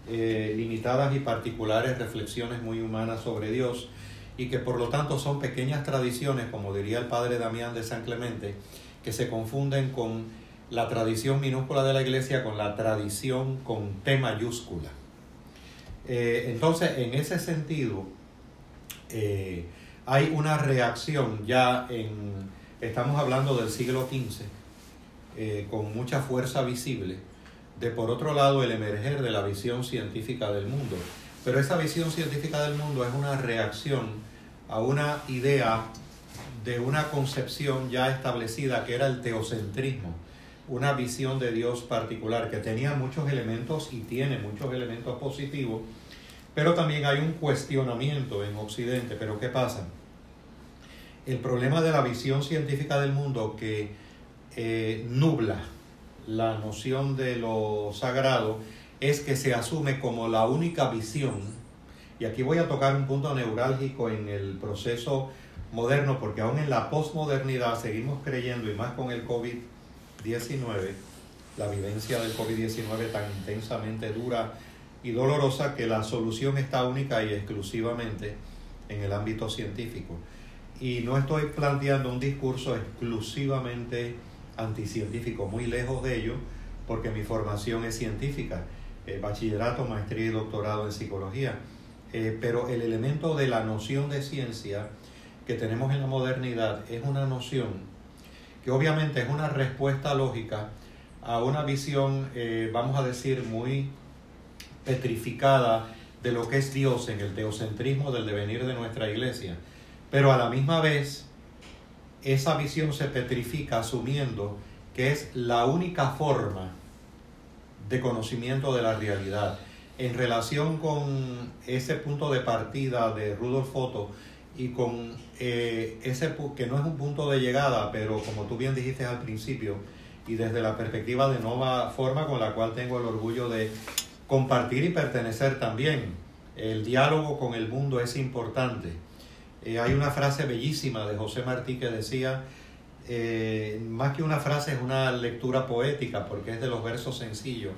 S2: eh, limitadas y particulares reflexiones muy humanas sobre Dios y que por lo tanto son pequeñas tradiciones, como diría el padre Damián de San Clemente, que se confunden con la tradición minúscula de la iglesia con la tradición con T mayúscula. Eh, entonces, en ese sentido, hay una reacción ya en Estamos hablando del siglo XV, eh, con mucha fuerza visible, de por otro lado el emerger de la visión científica del mundo. Pero esa visión científica del mundo es una reacción a una idea de una concepción ya establecida que era el teocentrismo. una visión de Dios particular que tenía muchos elementos y tiene muchos elementos positivos, pero también hay un cuestionamiento en Occidente. Pero ¿qué pasa? El problema de la visión científica del mundo que eh, nubla la noción de lo sagrado es que se asume como la única visión, y aquí voy a tocar un punto neurálgico en el proceso moderno, porque aún en la posmodernidad seguimos creyendo, y más con el COVID-19, la vivencia del COVID-19 tan intensamente dura y dolorosa, que la solución está única y exclusivamente en el ámbito científico. Y no estoy planteando un discurso exclusivamente anticientífico, muy lejos de ello, porque mi formación es científica, eh, bachillerato, maestría y doctorado en psicología. Eh, pero el elemento de la noción de ciencia que tenemos en la modernidad es una noción que obviamente es una respuesta lógica a una visión, eh, vamos a decir, muy petrificada de lo que es Dios en el teocentrismo del devenir de nuestra iglesia. Pero a la misma vez esa visión se petrifica asumiendo que es la única forma de conocimiento de la realidad. En relación con ese punto de partida de Rudolf Otto y con eh, ese que no es un punto de llegada, pero como tú bien dijiste al principio, y desde la perspectiva de nueva forma con la cual tengo el orgullo de compartir y pertenecer también. El diálogo con el mundo es importante eh, hay una frase bellísima de José Martí que decía, eh, más que una frase es una lectura poética porque es de los versos sencillos.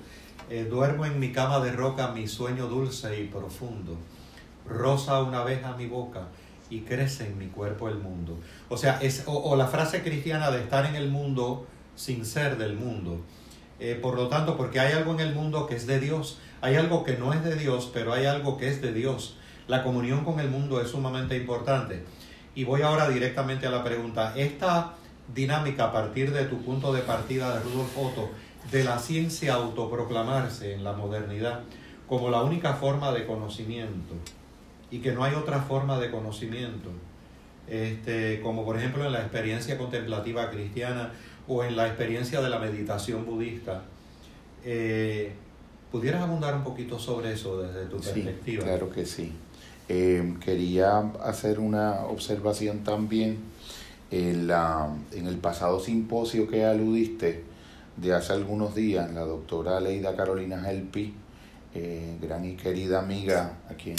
S2: Eh, duermo en mi cama de roca mi sueño dulce y profundo. Rosa una vez a mi boca y crece en mi cuerpo el mundo. O sea, es, o, la frase cristiana de estar en el mundo sin ser del mundo. por lo tanto, porque hay algo en el mundo que es de Dios, hay algo que no es de Dios, pero hay algo que es de Dios. La comunión con el mundo es sumamente importante. Y voy ahora directamente a la pregunta. Esta dinámica a partir de tu punto de partida de Rudolf Otto, de la ciencia autoproclamarse en la modernidad como la única forma de conocimiento y que no hay otra forma de conocimiento, este, como por ejemplo en la experiencia contemplativa cristiana o en la experiencia de la meditación budista. Eh, ¿Pudieras abundar un poquito sobre eso desde tu perspectiva?
S3: Claro que sí. Eh, quería hacer una observación también en, la, en el pasado simposio que aludiste de hace algunos días, la doctora Leida Carolina Gelpi, eh, gran y querida amiga, a quien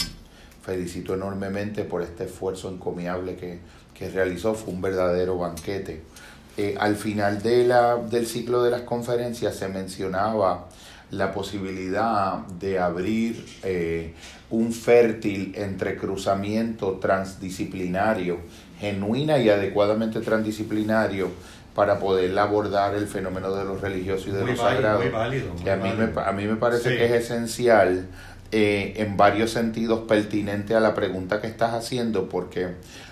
S3: felicito enormemente por este esfuerzo encomiable que, que realizó, fue un verdadero banquete. Eh, al final de la, del ciclo de las conferencias se mencionaba la posibilidad de abrir eh, un fértil entrecruzamiento transdisciplinario, genuina y adecuadamente transdisciplinario, para poder abordar el fenómeno de lo religioso y de lo sagrado. a, mí me, a mí me parece que es esencial eh, en varios sentidos pertinente a la pregunta que estás haciendo, porque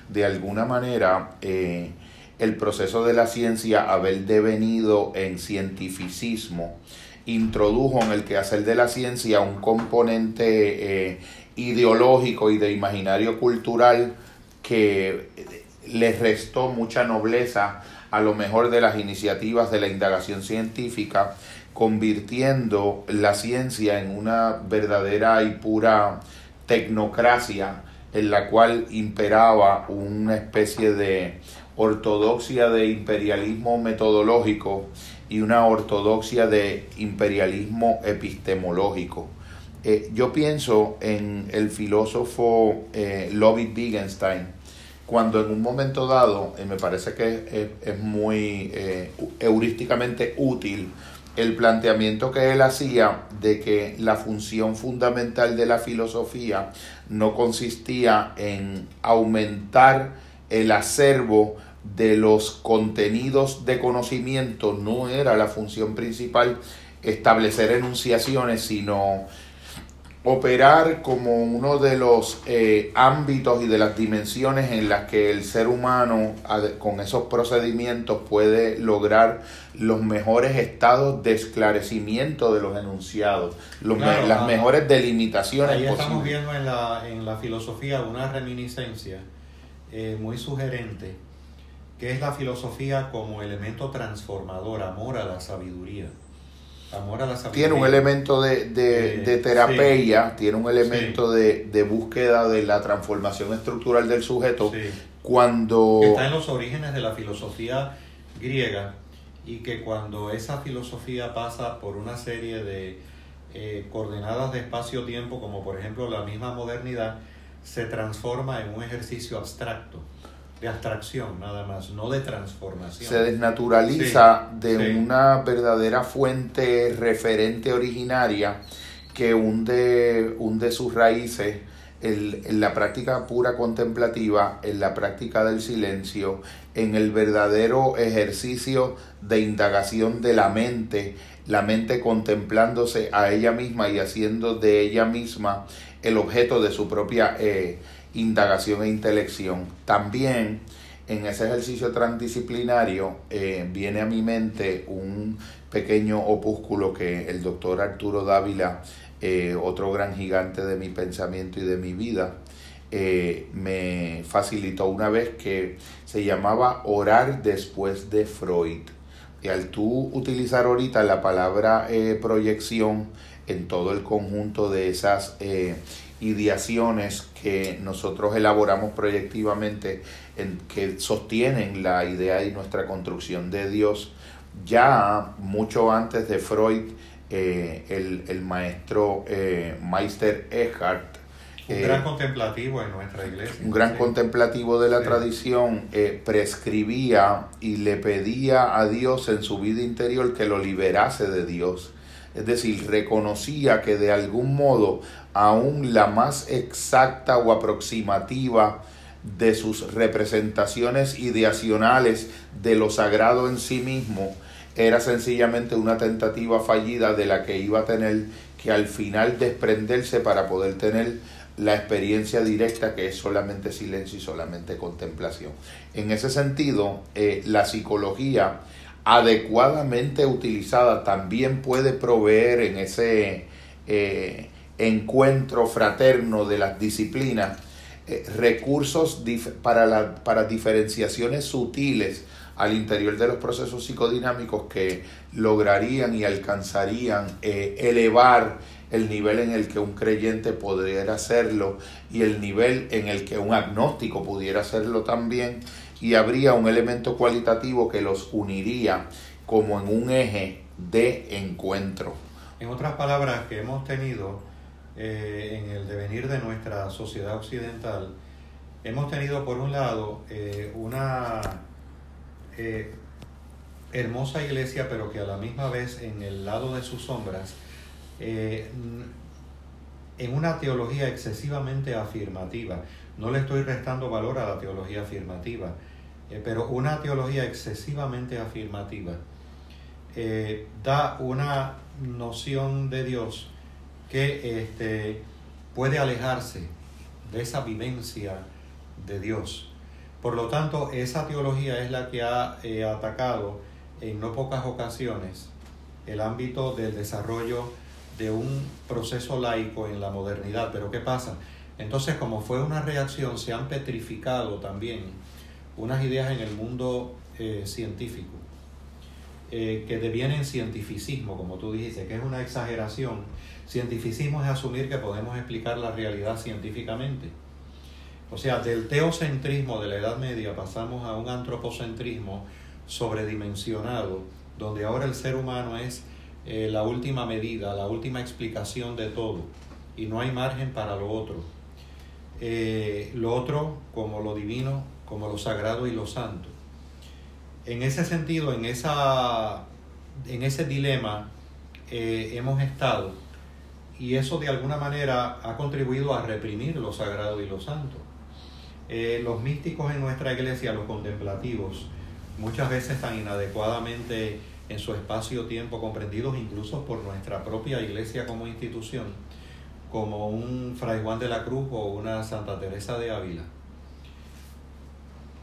S3: de alguna manera eh, el proceso de la ciencia, haber devenido en cientificismo, introdujo en el quehacer de la ciencia un componente eh, ideológico y de imaginario cultural que le restó mucha nobleza a lo mejor de las iniciativas de la indagación científica, convirtiendo la ciencia en una verdadera y pura tecnocracia en la cual imperaba una especie de ortodoxia de imperialismo metodológico y una ortodoxia de imperialismo epistemológico. Eh, yo pienso en el filósofo eh, Wittgenstein, cuando en un momento dado, y me parece que es, muy eh, heurísticamente útil, el planteamiento que él hacía de que la función fundamental de la filosofía no consistía en aumentar el acervo de los contenidos de conocimiento no era la función principal establecer enunciaciones, sino operar como uno de los eh, ámbitos y de las dimensiones en las que el ser humano con esos procedimientos puede lograr los mejores estados de esclarecimiento de los enunciados, las ah, mejores delimitaciones.
S2: Ahí estamos viendo en la, en la filosofía una reminiscencia eh, muy sugerente que es la filosofía como elemento transformador, amor a la sabiduría. Amor a la sabiduría.
S3: Tiene un elemento de, de, de terapia, tiene un elemento de, de, búsqueda de la transformación estructural del sujeto. Cuando...
S2: Está en los orígenes de la filosofía griega y que cuando esa filosofía pasa por una serie de eh, coordenadas de espacio-tiempo, como por ejemplo la misma modernidad, se transforma en un ejercicio abstracto, de abstracción nada más, no de transformación.
S3: Se desnaturaliza de una verdadera fuente referente originaria que hunde, hunde sus raíces en la práctica pura contemplativa, en la práctica del silencio, en el verdadero ejercicio de indagación de la mente, la mente contemplándose a ella misma y haciendo de ella misma el objeto de su propia eh, indagación e intelección. También en ese ejercicio transdisciplinario eh, viene a mi mente un pequeño opúsculo que el doctor Arturo Dávila, eh, otro gran gigante de mi pensamiento y de mi vida, me facilitó una vez que se llamaba Orar después de Freud y al tú utilizar ahorita la palabra eh, proyección en todo el conjunto de esas eh, ideaciones que nosotros elaboramos proyectivamente, en, que sostienen la idea y nuestra construcción de Dios, ya mucho antes de Freud, eh, el, el, maestro Meister Eckhart
S2: un gran contemplativo en nuestra iglesia.
S3: Un gran contemplativo de la tradición eh, prescribía y le pedía a Dios en su vida interior que lo liberase de Dios. Es decir, reconocía que de algún modo aún la más exacta o aproximativa de sus representaciones ideacionales de lo sagrado en sí mismo era sencillamente una tentativa fallida de la que iba a tener que al final desprenderse para poder tener la experiencia directa que es solamente silencio y solamente contemplación. En ese sentido, eh, la psicología adecuadamente utilizada también puede proveer en ese eh, encuentro fraterno de las disciplinas eh, recursos para, la, para diferenciaciones sutiles al interior de los procesos psicodinámicos que lograrían y alcanzarían elevar el nivel en el que un creyente pudiera hacerlo y el nivel en el que un agnóstico pudiera hacerlo también y habría un elemento cualitativo que los uniría como en un eje de encuentro.
S2: En otras palabras, que hemos tenido eh, en el devenir de nuestra sociedad occidental, hemos tenido por un lado eh, una eh, hermosa iglesia, pero que a la misma vez en el lado de sus sombras en una teología excesivamente afirmativa. No le estoy restando valor a la teología afirmativa, pero una teología excesivamente afirmativa da una noción de Dios que este, puede alejarse de esa vivencia de Dios. Por lo tanto, esa teología es la que ha atacado en no pocas ocasiones el ámbito del desarrollo de un proceso laico en la modernidad. Pero ¿qué pasa? Entonces, como fue una reacción, se han petrificado también unas ideas en el mundo eh, científico eh, que devienen cientificismo, como tú dijiste, que es una exageración. Cientificismo es asumir que podemos explicar la realidad científicamente. O sea, del teocentrismo de la Edad Media pasamos a un antropocentrismo sobredimensionado, donde ahora el ser humano es eh, la última medida, la última explicación de todo y no hay margen para lo otro. Eh, lo otro como lo divino, como lo sagrado y lo santo. En ese sentido, en, esa, en ese dilema eh, hemos estado y eso de alguna manera ha contribuido a reprimir lo sagrado y lo santo. los místicos en nuestra iglesia, los contemplativos, muchas veces tan inadecuadamente en su espacio-tiempo, comprendidos incluso por nuestra propia iglesia como institución, como un Fray Juan de la Cruz o una Santa Teresa de Ávila.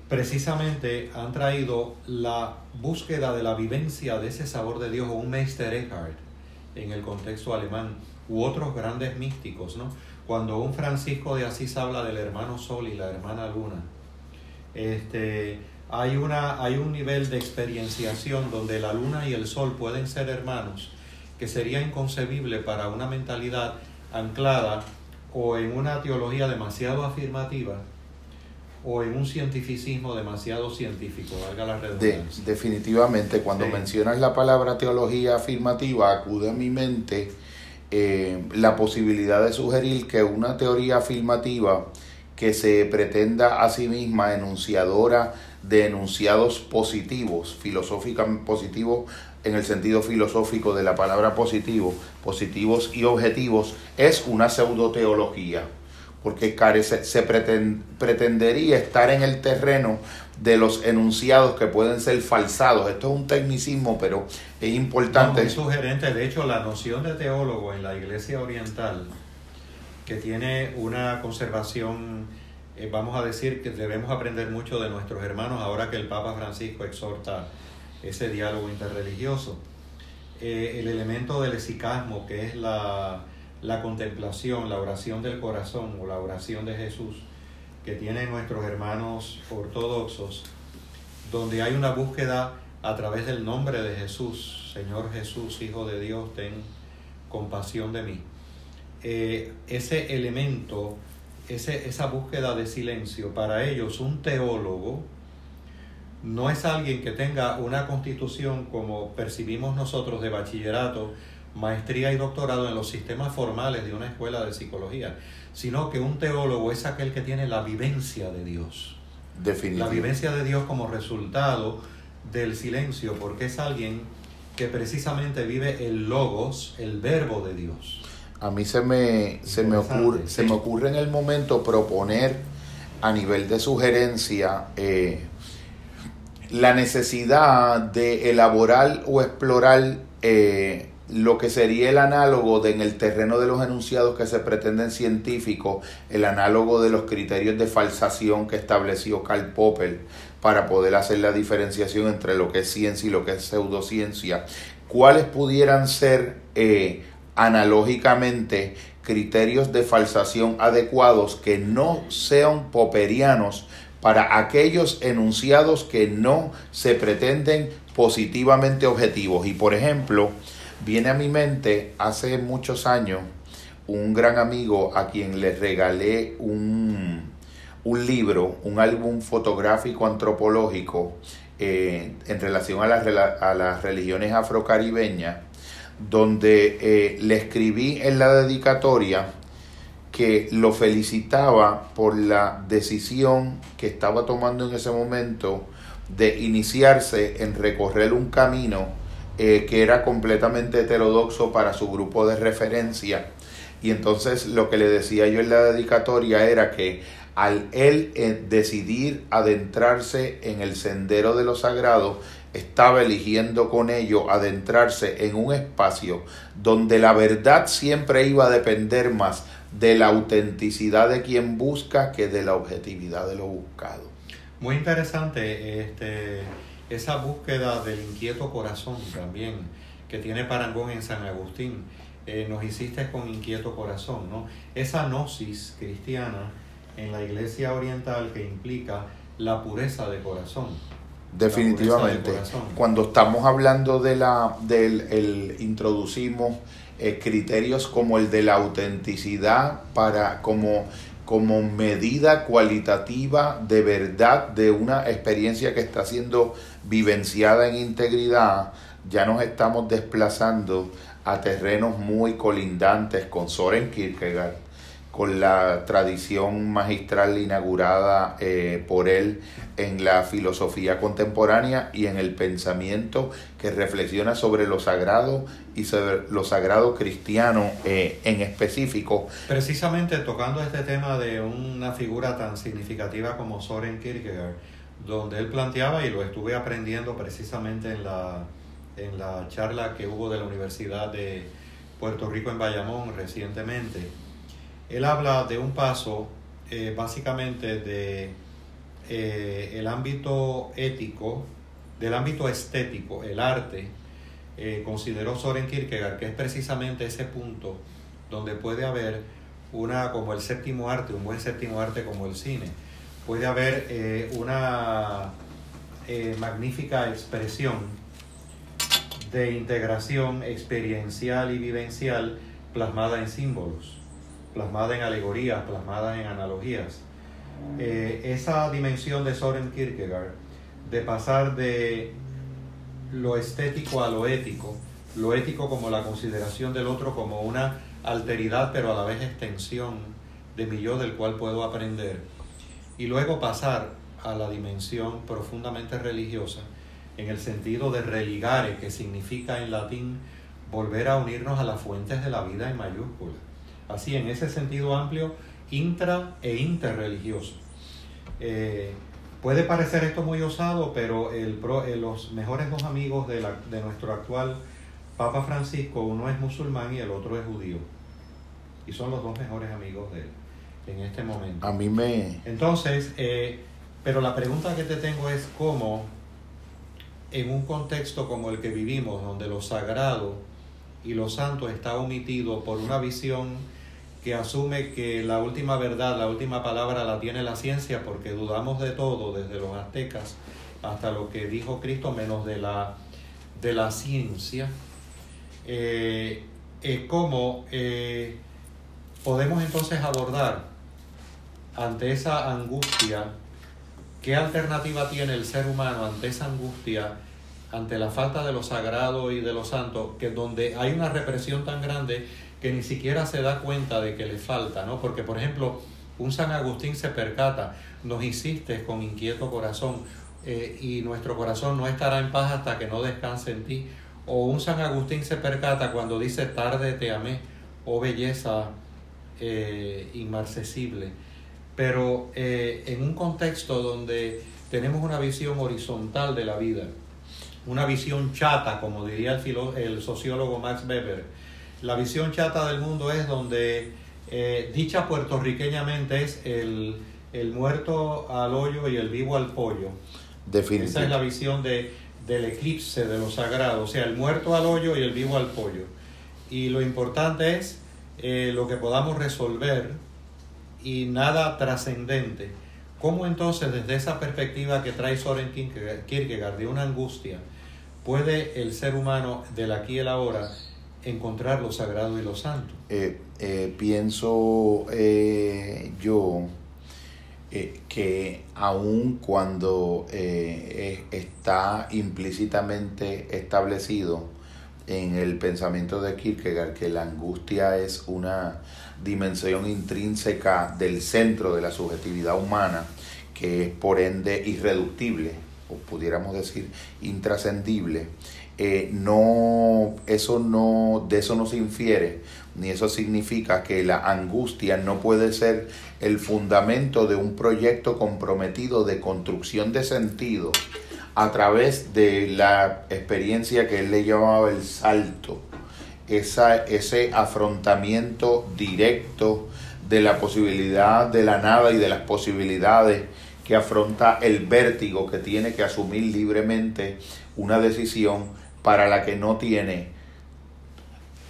S2: Precisamente han traído la búsqueda de la vivencia de ese sabor de Dios, un Meister Eckhart en el contexto alemán, u otros grandes místicos, ¿no? Cuando un Francisco de Asís habla del hermano Sol y la hermana Luna, este, hay, una, hay un nivel de experienciación donde la luna y el sol pueden ser hermanos que sería inconcebible para una mentalidad anclada o en una teología demasiado afirmativa o en un cientificismo demasiado científico, valga la redundancia.
S3: definitivamente, cuando mencionas la palabra teología afirmativa, acude a mi mente eh, la posibilidad de sugerir que una teoría afirmativa que se pretenda a sí misma enunciadora de enunciados positivos, filosóficamente positivos en el sentido filosófico de la palabra positivo, positivos y objetivos, es una pseudoteología, porque carece, se pretendería estar en el terreno de los enunciados que pueden ser falsados. Esto es un tecnicismo, pero es importante.
S2: es sugerente. De hecho, la noción de teólogo en la Iglesia Oriental, que tiene una conservación, eh, vamos a decir que debemos aprender mucho de nuestros hermanos ahora que el Papa Francisco exhorta ese diálogo interreligioso. Eh, el elemento del esicasmo, que es la, la contemplación, la oración del corazón o la oración de Jesús, que tienen nuestros hermanos ortodoxos, donde hay una búsqueda a través del nombre de Jesús, Señor Jesús, Hijo de Dios, ten compasión de mí. Eh, ese elemento, ese, esa búsqueda de silencio, para ellos un teólogo no es alguien que tenga una constitución como percibimos nosotros de bachillerato, maestría y doctorado en los sistemas formales de una escuela de psicología, sino que un teólogo es aquel que tiene la vivencia de Dios. La vivencia de Dios como resultado del silencio, porque es alguien que precisamente vive el logos, el verbo de Dios.
S3: A mí se me, se me, ocurre, se me ocurre en el momento proponer a nivel de sugerencia eh, la necesidad de elaborar o explorar eh, lo que sería el análogo de en el terreno de los enunciados que se pretenden científicos, el análogo de los criterios de falsación que estableció Karl Popper para poder hacer la diferenciación entre lo que es ciencia y lo que es pseudociencia, cuáles pudieran ser eh, analógicamente criterios de falsación adecuados que no sean popperianos para aquellos enunciados que no se pretenden positivamente objetivos. Y por ejemplo, viene a mi mente hace muchos años un gran amigo a quien le regalé un, un libro, un álbum fotográfico antropológico eh, en relación a, a, las religiones afrocaribeñas, donde eh, le escribí en la dedicatoria que lo felicitaba por la decisión que estaba tomando en ese momento de iniciarse en recorrer un camino eh, que era completamente heterodoxo para su grupo de referencia. Y entonces lo que le decía yo en la dedicatoria era que al él eh, decidir adentrarse en el sendero de lo sagrado, estaba eligiendo con ello adentrarse en un espacio donde la verdad siempre iba a depender más de la autenticidad de quien busca que de la objetividad de lo buscado.
S2: Muy interesante este, esa búsqueda del inquieto corazón también que tiene Parangón en San Agustín. Eh, nos hiciste con inquieto corazón, ¿no? Esa gnosis cristiana en la iglesia oriental que implica la pureza de corazón.
S3: Definitivamente. Cuando estamos hablando de la del el, introducimos eh, criterios como el de la autenticidad para como como medida cualitativa de verdad de una experiencia que está siendo vivenciada en integridad, ya nos estamos desplazando a terrenos muy colindantes con Soren Kierkegaard, con la tradición magistral inaugurada eh, por él en la filosofía contemporánea y en el pensamiento que reflexiona sobre lo sagrado y sobre lo sagrado cristiano eh, en específico.
S2: Precisamente tocando este tema de una figura tan significativa como Soren Kierkegaard, donde él planteaba, y lo estuve aprendiendo precisamente en la, en la charla que hubo de la Universidad de Puerto Rico en Bayamón recientemente, él habla de un paso eh, básicamente de eh, el ámbito ético, del ámbito estético, el arte, eh, consideró Soren Kierkegaard que es precisamente ese punto donde puede haber una como el séptimo arte, un buen séptimo arte como el cine, puede haber una eh, magnífica expresión de integración experiencial y vivencial plasmada en símbolos, plasmada en alegorías, plasmada en analogías. Eh, esa dimensión de Soren Kierkegaard, de pasar de lo estético a lo ético, lo ético como la consideración del otro como una alteridad pero a la vez extensión de mi yo del cual puedo aprender, y luego pasar a la dimensión profundamente religiosa, en el sentido de religare, que significa en latín volver a unirnos a las fuentes de la vida en mayúscula. Así, en ese sentido amplio, intra e interreligioso. Eh, puede parecer esto muy osado, pero el eh, los mejores dos amigos de, de nuestro actual Papa Francisco, uno es musulmán y el otro es judío. Y son los dos mejores amigos de él en este momento.
S3: A mí me...
S2: Entonces, eh, pero la pregunta que te tengo es cómo en un contexto como el que vivimos, donde lo sagrado y lo santo está omitido por una visión que asume que la última verdad, la última palabra la tiene la ciencia, porque dudamos de todo, desde los aztecas hasta lo que dijo Cristo, menos de la, de la ciencia, eh, cómo eh, podemos entonces abordar ante esa angustia, qué alternativa tiene el ser humano ante esa angustia, ante la falta de lo sagrado y de lo santo, que donde hay una represión tan grande que ni siquiera se da cuenta de que le falta, ¿no? Porque, por ejemplo, un San Agustín se percata, nos hiciste con inquieto corazón, eh, y nuestro corazón no estará en paz hasta que no descanse en ti. O un San Agustín se percata cuando dice, tarde te amé, oh belleza eh, inmarcesible. Pero eh, en un contexto donde tenemos una visión horizontal de la vida, una visión chata, como diría el, el sociólogo Max Weber, la visión chata del mundo es donde, eh, dicha puertorriqueñamente, es el, el, muerto al hoyo y el vivo al pollo. Esa es la visión de, del eclipse de lo sagrado, o sea, el muerto al hoyo y el vivo al pollo. Y lo importante es eh, lo que podamos resolver y nada trascendente. ¿Cómo entonces desde esa perspectiva que trae Soren Kierkegaard de una angustia puede el ser humano del aquí y el ahora encontrar lo sagrado y lo santo?
S3: Eh, eh, pienso yo que aun cuando está implícitamente establecido en el pensamiento de Kierkegaard que la angustia es una dimensión intrínseca del centro de la subjetividad humana que es por ende irreductible o pudiéramos decir intrascendible eh, no eso no de eso no se infiere ni eso significa que la angustia no puede ser el fundamento de un proyecto comprometido de construcción de sentido a través de la experiencia que él le llamaba el salto, esa, ese afrontamiento directo de la posibilidad de la nada y de las posibilidades que afronta el vértigo que tiene que asumir libremente una decisión para la que no tiene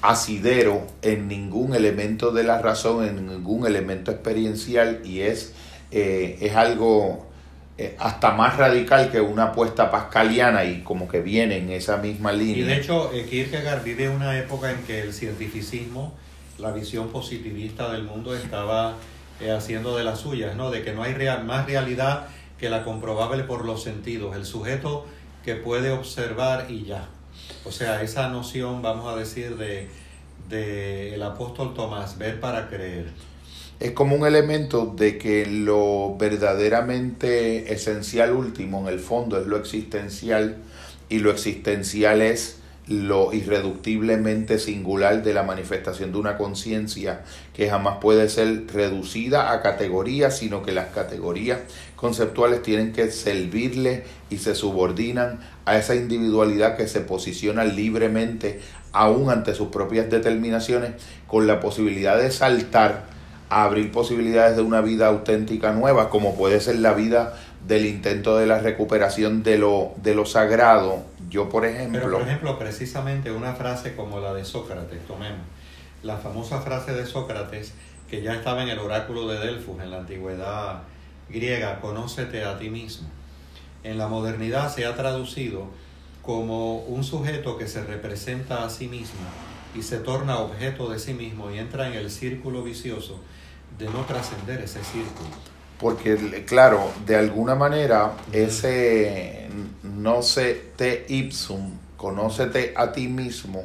S3: asidero en ningún elemento de la razón, en ningún elemento experiencial y es, eh, es algo eh, hasta más radical que una apuesta pascaliana y como que viene en esa misma línea.
S2: Y de hecho, eh, Kierkegaard vive una época en que el cientificismo, la visión positivista del mundo estaba eh, haciendo de las suyas, ¿no? De que no hay real, más realidad que la comprobable por los sentidos, el sujeto que puede observar y ya. O sea, esa noción, vamos a decir, de, de el apóstol Tomás, ver para creer
S3: es como un elemento de que lo verdaderamente esencial último en el fondo es lo existencial y lo existencial es lo irreductiblemente singular de la manifestación de una conciencia que jamás puede ser reducida a categorías, sino que las categorías conceptuales tienen que servirle y se subordinan a esa individualidad que se posiciona libremente aún ante sus propias determinaciones con la posibilidad de saltar abrir posibilidades de una vida auténtica nueva, como puede ser la vida del intento de la recuperación de lo, de lo sagrado. Yo, por ejemplo...
S2: Pero, por ejemplo, precisamente una frase como la de Sócrates, tomemos. La famosa frase de Sócrates, que ya estaba en el oráculo de Delfos en la antigüedad griega, conócete a ti mismo. en la modernidad se ha traducido como un sujeto que se representa a sí mismo y se torna objeto de sí mismo y entra en el círculo vicioso de no trascender ese círculo.
S3: Porque, claro, de alguna manera, ese no se te ipsum conócete a ti mismo,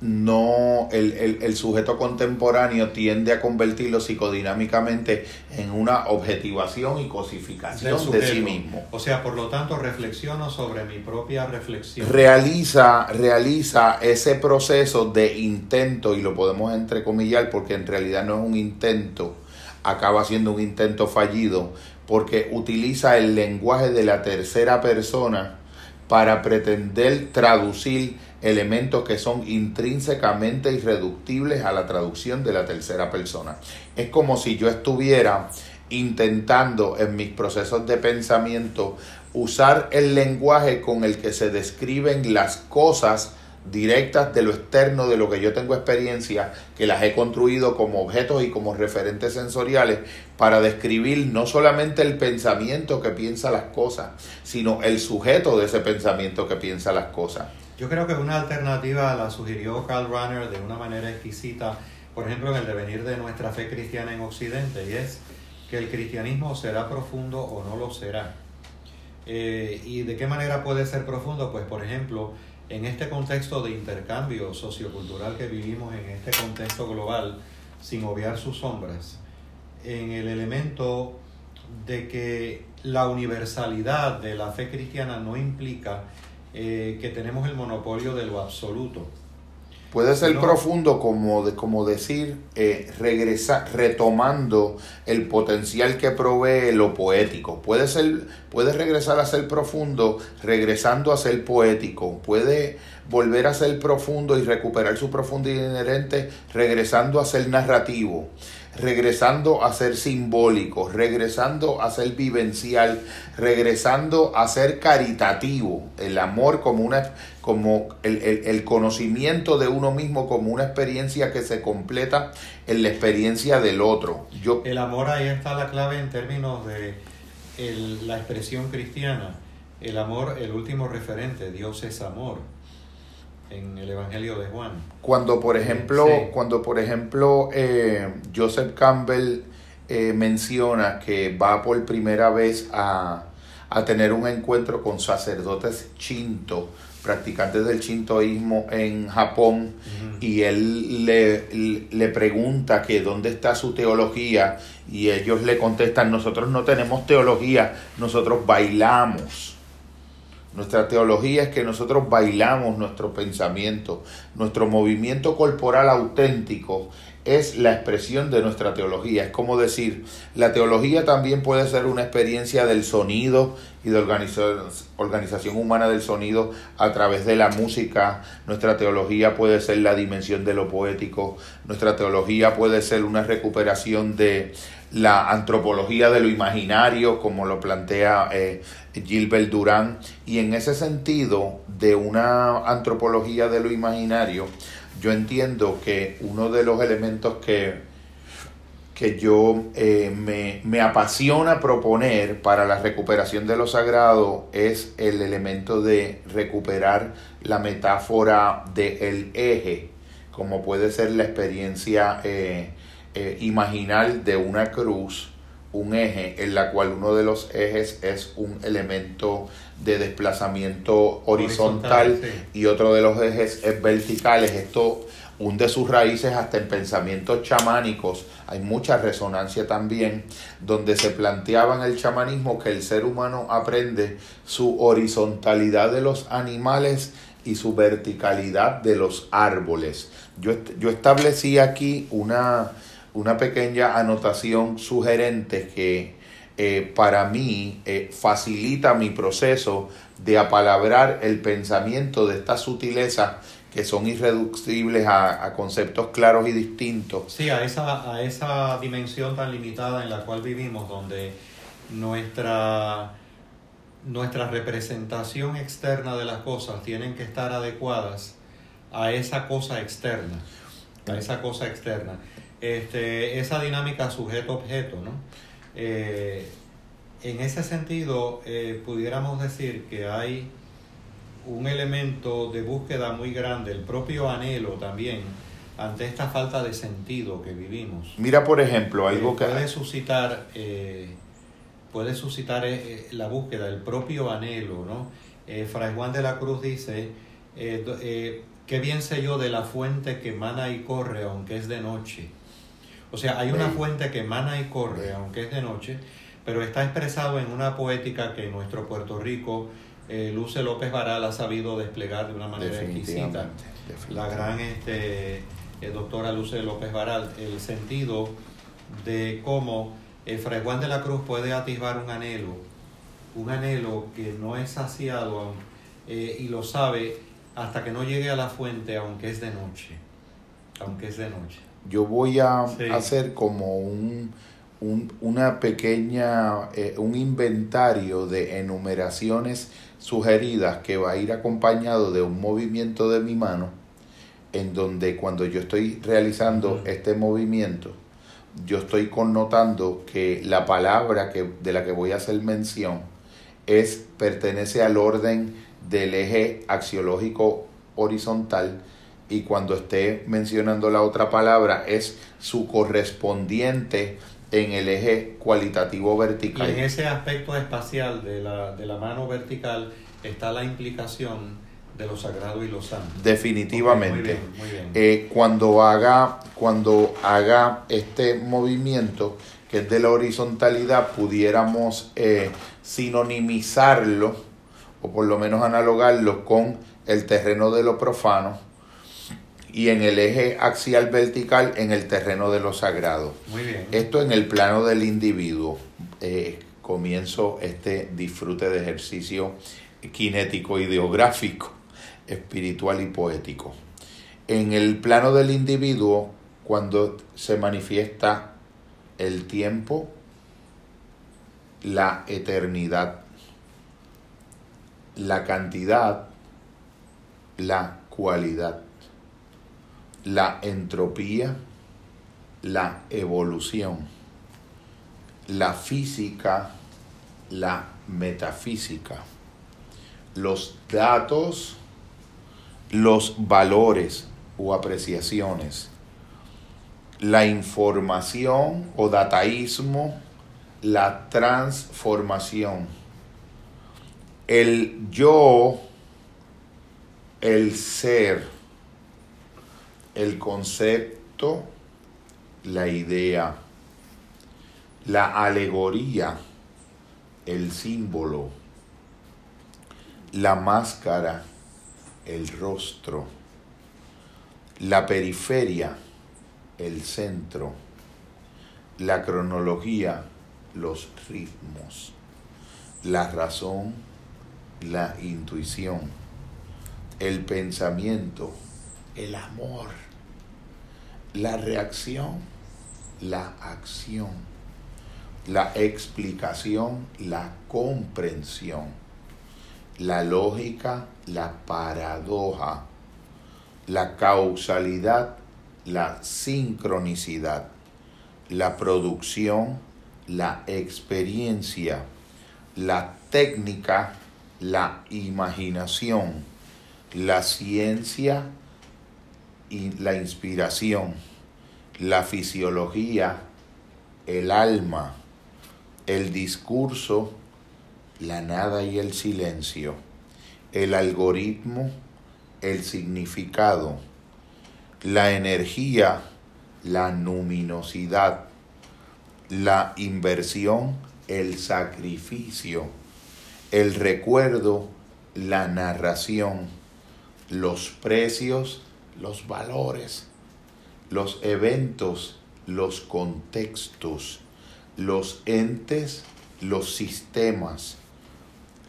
S3: no el, sujeto contemporáneo tiende a convertirlo psicodinámicamente en una objetivación y cosificación de sí mismo.
S2: O sea, por lo tanto, reflexiono sobre mi propia reflexión.
S3: Realiza, realiza ese proceso de intento, y lo podemos entrecomillar porque en realidad no es un intento, acaba siendo un intento fallido, porque utiliza el lenguaje de la tercera persona para pretender traducir elementos que son intrínsecamente irreductibles a la traducción de la tercera persona. Es como si yo estuviera intentando en mis procesos de pensamiento usar el lenguaje con el que se describen las cosas directas de lo externo, de lo que yo tengo experiencia, que las he construido como objetos y como referentes sensoriales para describir no solamente el pensamiento que piensa las cosas, sino el sujeto de ese pensamiento que piensa las cosas.
S2: Yo creo que una alternativa la sugirió Karl Rahner de una manera exquisita, por ejemplo, en el devenir de nuestra fe cristiana en Occidente, y es que el cristianismo será profundo o no lo será. Eh, ¿Y de qué manera puede ser profundo? Pues, por ejemplo, en este contexto de intercambio sociocultural que vivimos, en este contexto global, sin obviar sus sombras, en el elemento de que la universalidad de la fe cristiana no implica eh, que tenemos el monopolio de lo absoluto.
S3: Puede ser profundo como, de, como decir, eh, regresa, retomando el potencial que provee lo poético. Puede, ser, puede regresar a ser profundo regresando a ser poético. Puede volver a ser profundo y recuperar su profundidad inherente regresando a ser narrativo regresando a ser simbólico, regresando a ser vivencial, regresando a ser caritativo, el amor como una como el, el, conocimiento de uno mismo como una experiencia que se completa en la experiencia del otro.
S2: Yo, el amor ahí está la clave en términos de la expresión cristiana. El amor, el último referente, Dios es amor en el Evangelio de Juan.
S3: Cuando por ejemplo, cuando por ejemplo eh, Joseph Campbell eh, menciona que va por primera vez a, tener un encuentro con sacerdotes chinto, practicantes del chintoísmo en Japón, y él le, le pregunta que dónde está su teología, y ellos le contestan, nosotros no tenemos teología, nosotros bailamos. Nuestra teología es que nosotros bailamos nuestro pensamiento, nuestro movimiento corporal auténtico es la expresión de nuestra teología. Es como decir, la teología también puede ser una experiencia del sonido y de organización humana del sonido a través de la música. Nuestra teología puede ser la dimensión de lo poético. Nuestra teología puede ser una recuperación de la antropología de lo imaginario, como lo plantea eh, Gilbert Durán, y en ese sentido de una antropología de lo imaginario, yo entiendo que uno de los elementos que, que yo eh, me, me, apasiona proponer para la recuperación de lo sagrado es el elemento de recuperar la metáfora del eje, como puede ser la experiencia eh, eh, imaginar de una cruz un eje en la cual uno de los ejes es un elemento de desplazamiento horizontal, y otro de los ejes es verticales. Esto hunde sus raíces hasta en pensamientos chamánicos. Hay mucha resonancia también donde se planteaba en el chamanismo que el ser humano aprende su horizontalidad de los animales y su verticalidad de los árboles. Yo, yo establecí aquí una, una pequeña anotación sugerente que eh, para mí eh, facilita mi proceso de apalabrar el pensamiento de estas sutilezas que son irreductibles a, conceptos claros y distintos.
S2: Sí, a esa, a esa dimensión tan limitada en la cual vivimos, donde nuestra, nuestra representación externa de las cosas tienen que estar adecuadas a esa cosa externa, a esa cosa externa este, esa dinámica sujeto-objeto, ¿no? Eh, en ese sentido, eh, pudiéramos decir que hay un elemento de búsqueda muy grande, el propio anhelo también, ante esta falta de sentido que vivimos.
S3: Mira, por ejemplo, algo
S2: eh,
S3: que...
S2: Puede suscitar, puede suscitar la búsqueda, el propio anhelo, ¿no? Fray Juan de la Cruz dice, qué bien sé yo de la fuente que mana y corre aunque es de noche. O sea, hay una fuente que mana y corre aunque es de noche, pero está expresado en una poética que nuestro Puerto Rico, eh, Luce López Varal ha sabido desplegar de una manera exquisita. La gran este, eh, doctora Luce López Varal, el sentido de cómo el Fray Juan de la Cruz puede atisbar un anhelo, un anhelo que no es saciado eh, y lo sabe hasta que no llegue a la fuente, aunque es de noche. Aunque es de noche.
S3: Yo voy a hacer como un, una pequeña, eh, un inventario de enumeraciones sugeridas que va a ir acompañado de un movimiento de mi mano, en donde cuando yo estoy realizando este movimiento, yo estoy connotando que la palabra que, de la que voy a hacer mención es, pertenece al orden del eje axiológico horizontal y cuando esté mencionando la otra palabra es su correspondiente en el eje cualitativo vertical.
S2: Y en ese aspecto espacial de la, de la mano vertical está la implicación de lo sagrado y lo santo.
S3: Definitivamente. Eh, cuando, haga, cuando haga este movimiento, que es de la horizontalidad, pudiéramos eh, sinonimizarlo o por lo menos analogarlo con el terreno de lo profano y en el eje axial vertical en el terreno de lo sagrado.
S2: Muy bien.
S3: Esto en el plano del individuo. Eh, comienzo este disfrute de ejercicio kinético, ideográfico, espiritual y poético. En el plano del individuo, cuando se manifiesta el tiempo, la eternidad la cantidad, la cualidad, la entropía, la evolución, la física, la metafísica, los datos, los valores o apreciaciones, la información o dataísmo, la transformación. El yo, el ser, el concepto, la idea, la alegoría, el símbolo, la máscara, el rostro, la periferia, el centro, la cronología, los ritmos, la razón, la intuición, el pensamiento, el amor, la reacción, la acción, la explicación, la comprensión, la lógica, la paradoja, la causalidad, la sincronicidad, la producción, la experiencia, la técnica, la imaginación, la ciencia la inspiración, la fisiología, el alma, el discurso, la nada y el silencio, el algoritmo, el significado, la energía, la luminosidad, la inversión, el sacrificio, el recuerdo, la narración, los precios, los valores, los eventos, los contextos, los entes, los sistemas,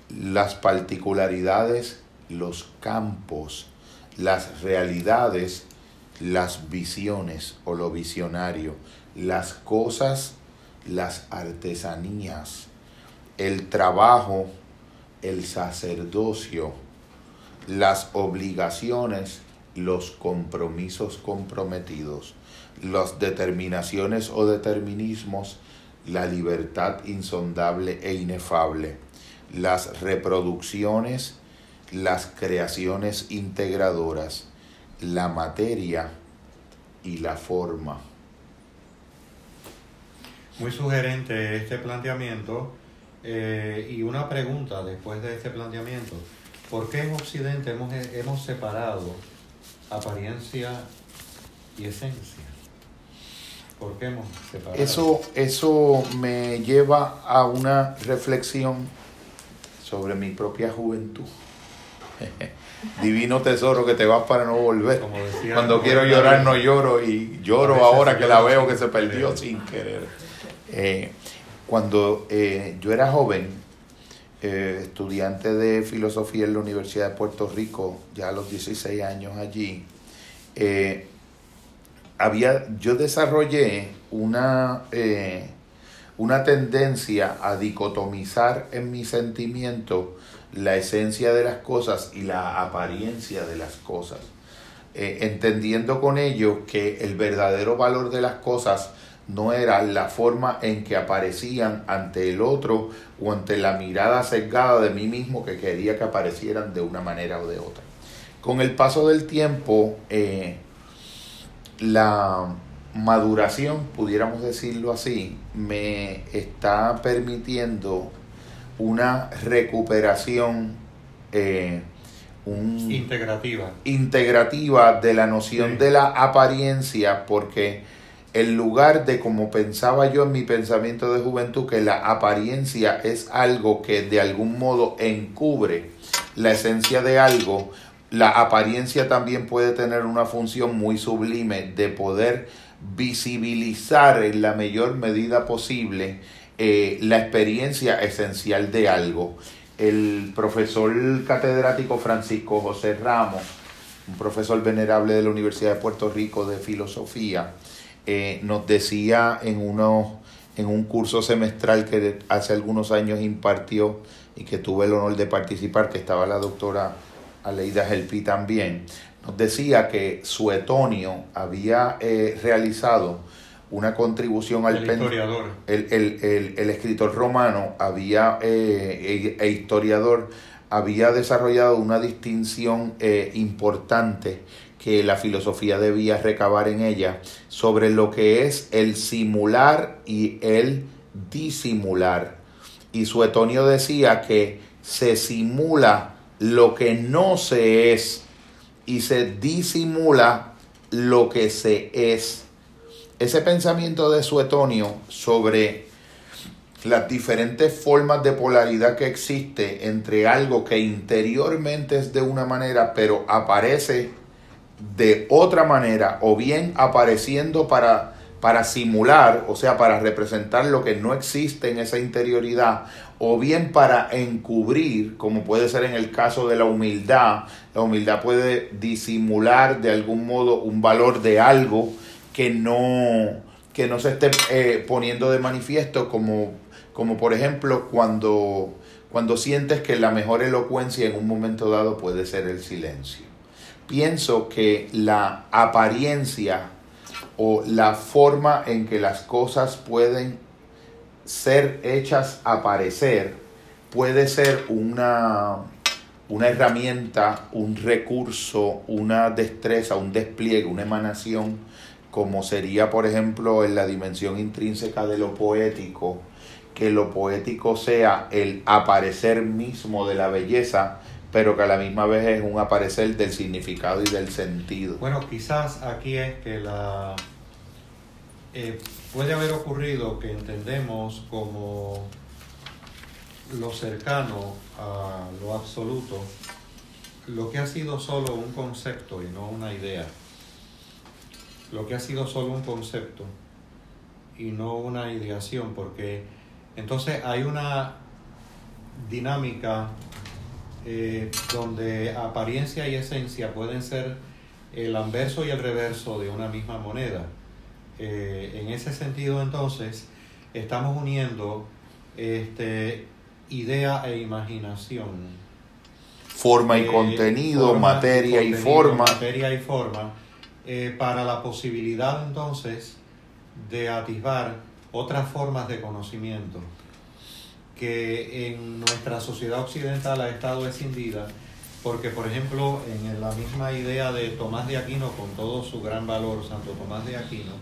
S3: las particularidades, los campos, las realidades, las visiones o lo visionario, las cosas, las artesanías, el trabajo, el sacerdocio, las obligaciones, los compromisos comprometidos, las determinaciones o determinismos, la libertad insondable e inefable, las reproducciones, las creaciones integradoras, la materia y la forma.
S2: Muy sugerente este planteamiento eh, y una pregunta después de este planteamiento. ¿Por qué en Occidente hemos, hemos separado apariencia y esencia? ¿Por qué hemos separado?
S3: Eso, eso me lleva a una reflexión sobre mi propia juventud. Divino tesoro que te vas para no volver. Cuando quiero llorar no lloro y lloro ahora que la veo que se perdió sin querer. Eh, cuando eh, yo era joven, eh, estudiante de filosofía en la Universidad de Puerto Rico, ya a los 16 años allí, había, yo desarrollé una, una tendencia a dicotomizar en mi sentimiento la esencia de las cosas y la apariencia de las cosas, eh, entendiendo con ello que el verdadero valor de las cosas no era la forma en que aparecían ante el otro o ante la mirada sesgada de mí mismo que quería que aparecieran de una manera o de otra. Con el paso del tiempo, eh, la maduración, pudiéramos decirlo así, me está permitiendo una recuperación
S2: eh, integrativa.
S3: integrativa de la noción de la apariencia, porque en lugar de como pensaba yo en mi pensamiento de juventud, que la apariencia es algo que de algún modo encubre la esencia de algo, la apariencia también puede tener una función muy sublime de poder visibilizar en la mayor medida posible eh, la experiencia esencial de algo. El profesor catedrático Francisco José Ramos, un profesor venerable de la Universidad de Puerto Rico de Filosofía, eh, nos decía en, uno, en un curso semestral que hace algunos años impartió y que tuve el honor de participar, que estaba la doctora Aleida Gelpi también, nos decía que Suetonio había eh, realizado una contribución al
S2: el historiador.
S3: El, el, el, escritor romano había eh, e, e, historiador había desarrollado una distinción eh, importante que la filosofía debía recabar en ella sobre lo que es el simular y el disimular. Y Suetonio decía que se simula lo que no se es y se disimula lo que se es ese pensamiento de Suetonio sobre las diferentes formas de polaridad que existe entre algo que interiormente es de una manera pero aparece de otra manera o bien apareciendo para, para simular, o sea, para representar lo que no existe en esa interioridad o bien para encubrir, como puede ser en el caso de la humildad. La humildad puede disimular de algún modo un valor de algo que no, que no se esté eh, poniendo de manifiesto, como, como por ejemplo cuando, cuando sientes que la mejor elocuencia en un momento dado puede ser el silencio. Pienso que la apariencia o la forma en que las cosas pueden ser hechas aparecer puede ser una, una herramienta, un recurso, una destreza, un despliegue, una emanación como sería, por ejemplo, en la dimensión intrínseca de lo poético, que lo poético sea el aparecer mismo de la belleza, pero que a la misma vez es un aparecer del significado y del sentido.
S2: Bueno, quizás aquí es que la eh, puede haber ocurrido que entendemos como lo cercano a lo absoluto, lo que ha sido solo un concepto y no una idea lo que ha sido solo un concepto y no una ideación, porque entonces hay una dinámica eh, donde apariencia y esencia pueden ser el anverso y el reverso de una misma moneda. Eh, en ese sentido, entonces, estamos uniendo este, idea e imaginación.
S3: Forma y eh, contenido, materia y forma.
S2: Materia y forma eh, para la posibilidad entonces de atisbar otras formas de conocimiento que en nuestra sociedad occidental ha estado escindida, porque por ejemplo en la misma idea de Tomás de Aquino, con todo su gran valor, Santo Tomás de Aquino,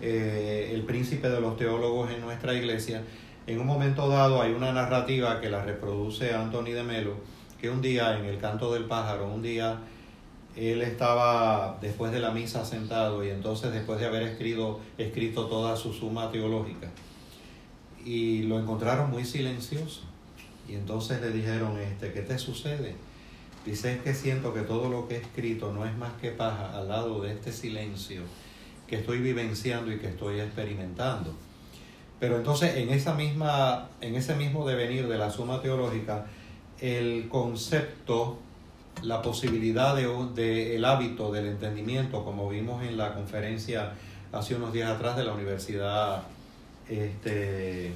S2: eh, el príncipe de los teólogos en nuestra iglesia, en un momento dado hay una narrativa que la reproduce Anthony de Melo, que un día en el canto del pájaro, un día él estaba después de la misa sentado y entonces después de haber escrito, escrito toda su suma teológica, y lo encontraron muy silencioso. Y entonces le dijeron, este, ¿qué te sucede? Dice, que siento que todo lo que he escrito no es más que paja al lado de este silencio que estoy vivenciando y que estoy experimentando. Pero entonces en, esa misma, en ese mismo devenir de la suma teológica, el concepto, la posibilidad del de, el hábito del entendimiento, como vimos en la conferencia hace unos días atrás de la Universidad este,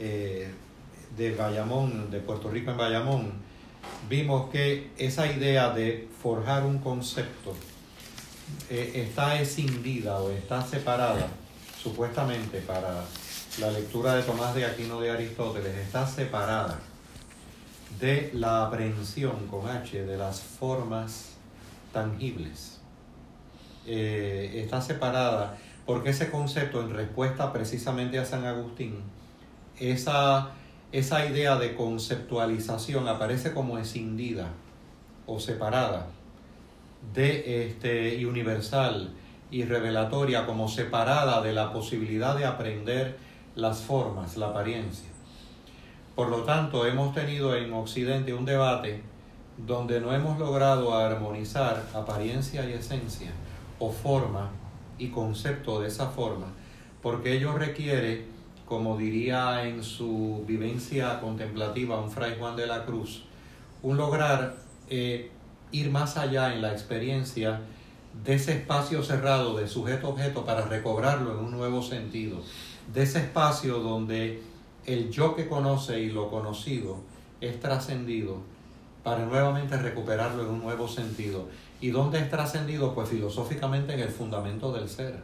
S2: eh, de Bayamón, de Puerto Rico en Bayamón, vimos que esa idea de forjar un concepto eh, está escindida o está separada, supuestamente para la lectura de Tomás de Aquino de Aristóteles, está separada de la aprehensión con H de las formas tangibles. Eh, está separada porque ese concepto, en respuesta precisamente a San Agustín, esa, esa idea de conceptualización aparece como escindida o separada de este, y universal y revelatoria, como separada de la posibilidad de aprender las formas, la apariencia. Por lo tanto, hemos tenido en Occidente un debate donde no hemos logrado armonizar apariencia y esencia o forma y concepto de esa forma, porque ello requiere, como diría en su vivencia contemplativa un fray Juan de la Cruz, un lograr eh, ir más allá en la experiencia de ese espacio cerrado de sujeto-objeto para recobrarlo en un nuevo sentido, de ese espacio donde el yo que conoce y lo conocido es trascendido para nuevamente recuperarlo en un nuevo sentido. ¿Y dónde es trascendido? Pues filosóficamente en el fundamento del ser.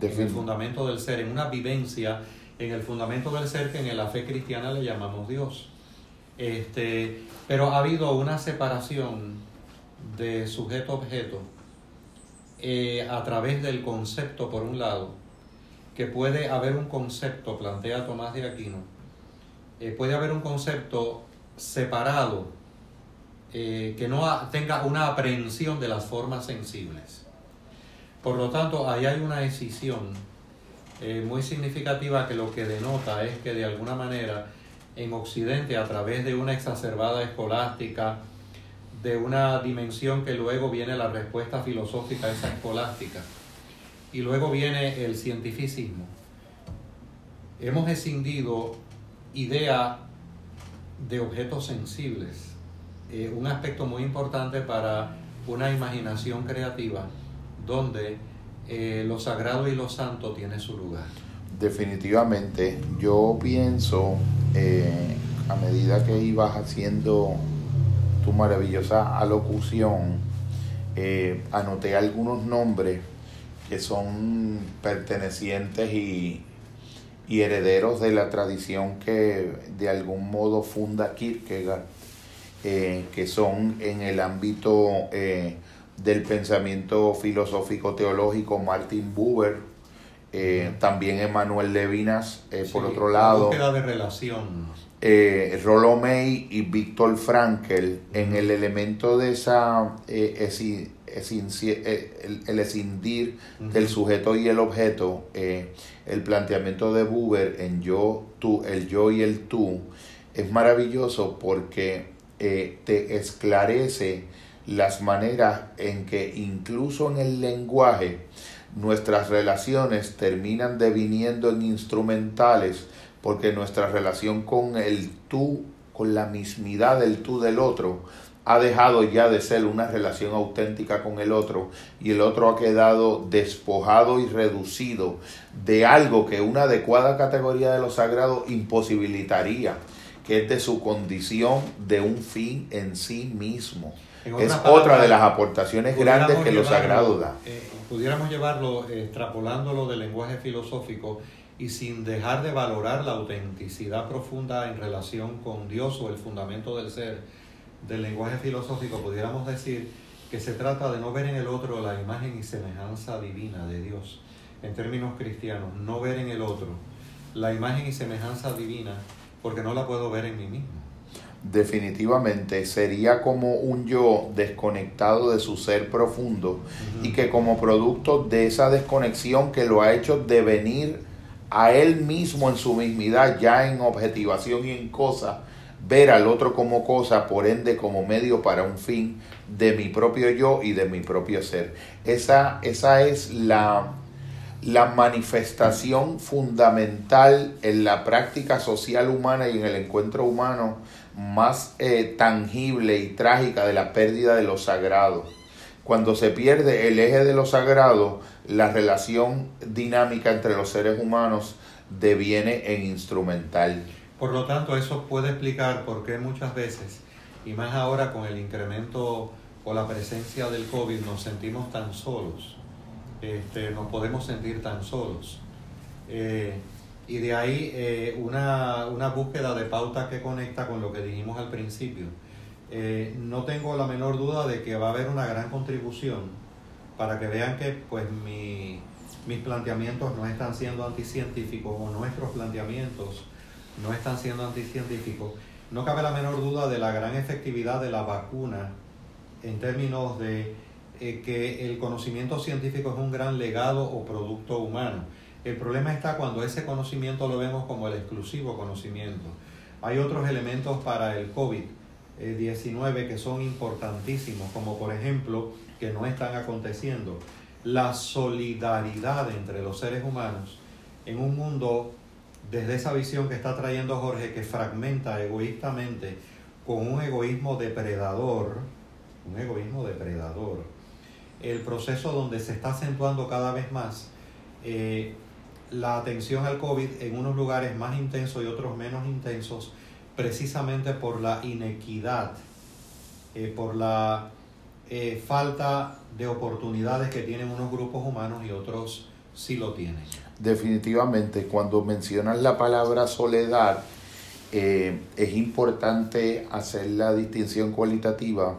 S2: En el fundamento del ser, en una vivencia en el fundamento del ser que en la fe cristiana le llamamos Dios. Este, pero ha habido una separación de sujeto-objeto eh, a través del concepto, por un lado, que puede haber un concepto, plantea Tomás de Aquino, eh, puede haber un concepto separado eh, que no tenga una aprehensión de las formas sensibles. Por lo tanto, ahí hay una decisión eh, muy significativa que lo que denota es que de alguna manera en Occidente, a través de una exacerbada escolástica, de una dimensión que luego viene la respuesta filosófica a esa escolástica, y luego viene el cientificismo, hemos escindido idea de objetos sensibles eh, un aspecto muy importante para una imaginación creativa donde eh, lo sagrado y lo santo tiene su lugar.
S3: Definitivamente, yo pienso, eh, a medida que ibas haciendo tu maravillosa alocución, anoté algunos nombres que son pertenecientes y, y herederos de la tradición que de algún modo funda Kierkegaard eh, que son en el ámbito eh, del pensamiento filosófico teológico Martin Buber, eh, también Emanuel Levinas, por otro lado.
S2: De relación.
S3: Rollo May y Víctor Frankel en el elemento de esa el, el, escindir del sujeto y el objeto, el planteamiento de Buber en yo, tú, el yo y el tú, es maravilloso porque eh, te esclarece las maneras en que incluso en el lenguaje nuestras relaciones terminan deviniendo en instrumentales porque nuestra relación con el tú, con la mismidad del tú del otro, ha dejado ya de ser una relación auténtica con el otro y el otro ha quedado despojado y reducido de algo que una adecuada categoría de lo sagrado imposibilitaría que es de su condición de un fin en sí mismo. es otra de las aportaciones grandes que lo sagrado da.
S2: Eh, pudiéramos llevarlo, extrapolándolo del lenguaje filosófico y sin dejar de valorar la autenticidad profunda en relación con Dios o el fundamento del ser del lenguaje filosófico, pudiéramos decir que se trata de no ver en el otro la imagen y semejanza divina de Dios. En términos cristianos, no ver en el otro la imagen y semejanza divina porque no la puedo ver en mí mismo.
S3: Definitivamente sería como un yo desconectado de su ser profundo y que como producto de esa desconexión que lo ha hecho devenir a él mismo en su mismidad, ya en objetivación y en cosa, ver al otro como cosa, por ende como medio para un fin de mi propio yo y de mi propio ser. Esa, esa es la, la manifestación fundamental en la práctica social humana y en el encuentro humano más eh, tangible y trágica de la pérdida de lo sagrado. Cuando se pierde el eje de lo sagrado, la relación dinámica entre los seres humanos deviene en instrumental.
S2: Por lo tanto, eso puede explicar por qué muchas veces, y más ahora con el incremento o la presencia del COVID, nos sentimos tan solos, este, nos podemos sentir tan solos. Eh, y de ahí eh, una, una, búsqueda de pauta que conecta con lo que dijimos al principio. Eh, no tengo la menor duda de que va a haber una gran contribución para que vean que pues mi, mis planteamientos no están siendo anticientíficos o nuestros planteamientos no están siendo anticientíficos, no cabe la menor duda de la gran efectividad de la vacuna en términos de eh, que el conocimiento científico es un gran legado o producto humano. El problema está cuando ese conocimiento lo vemos como el exclusivo conocimiento. Hay otros elementos para el COVID-19 que son importantísimos, como por ejemplo, que no están aconteciendo, la solidaridad entre los seres humanos en un mundo desde esa visión que está trayendo Jorge, que fragmenta egoístamente con un egoísmo depredador, un egoísmo depredador, el proceso donde se está acentuando cada vez más eh, la atención al COVID en unos lugares más intensos y otros menos intensos, precisamente por la inequidad, eh, por la eh, falta de oportunidades que tienen unos grupos humanos y otros sí lo tienen.
S3: Definitivamente cuando mencionas la palabra soledad, es importante hacer la distinción cualitativa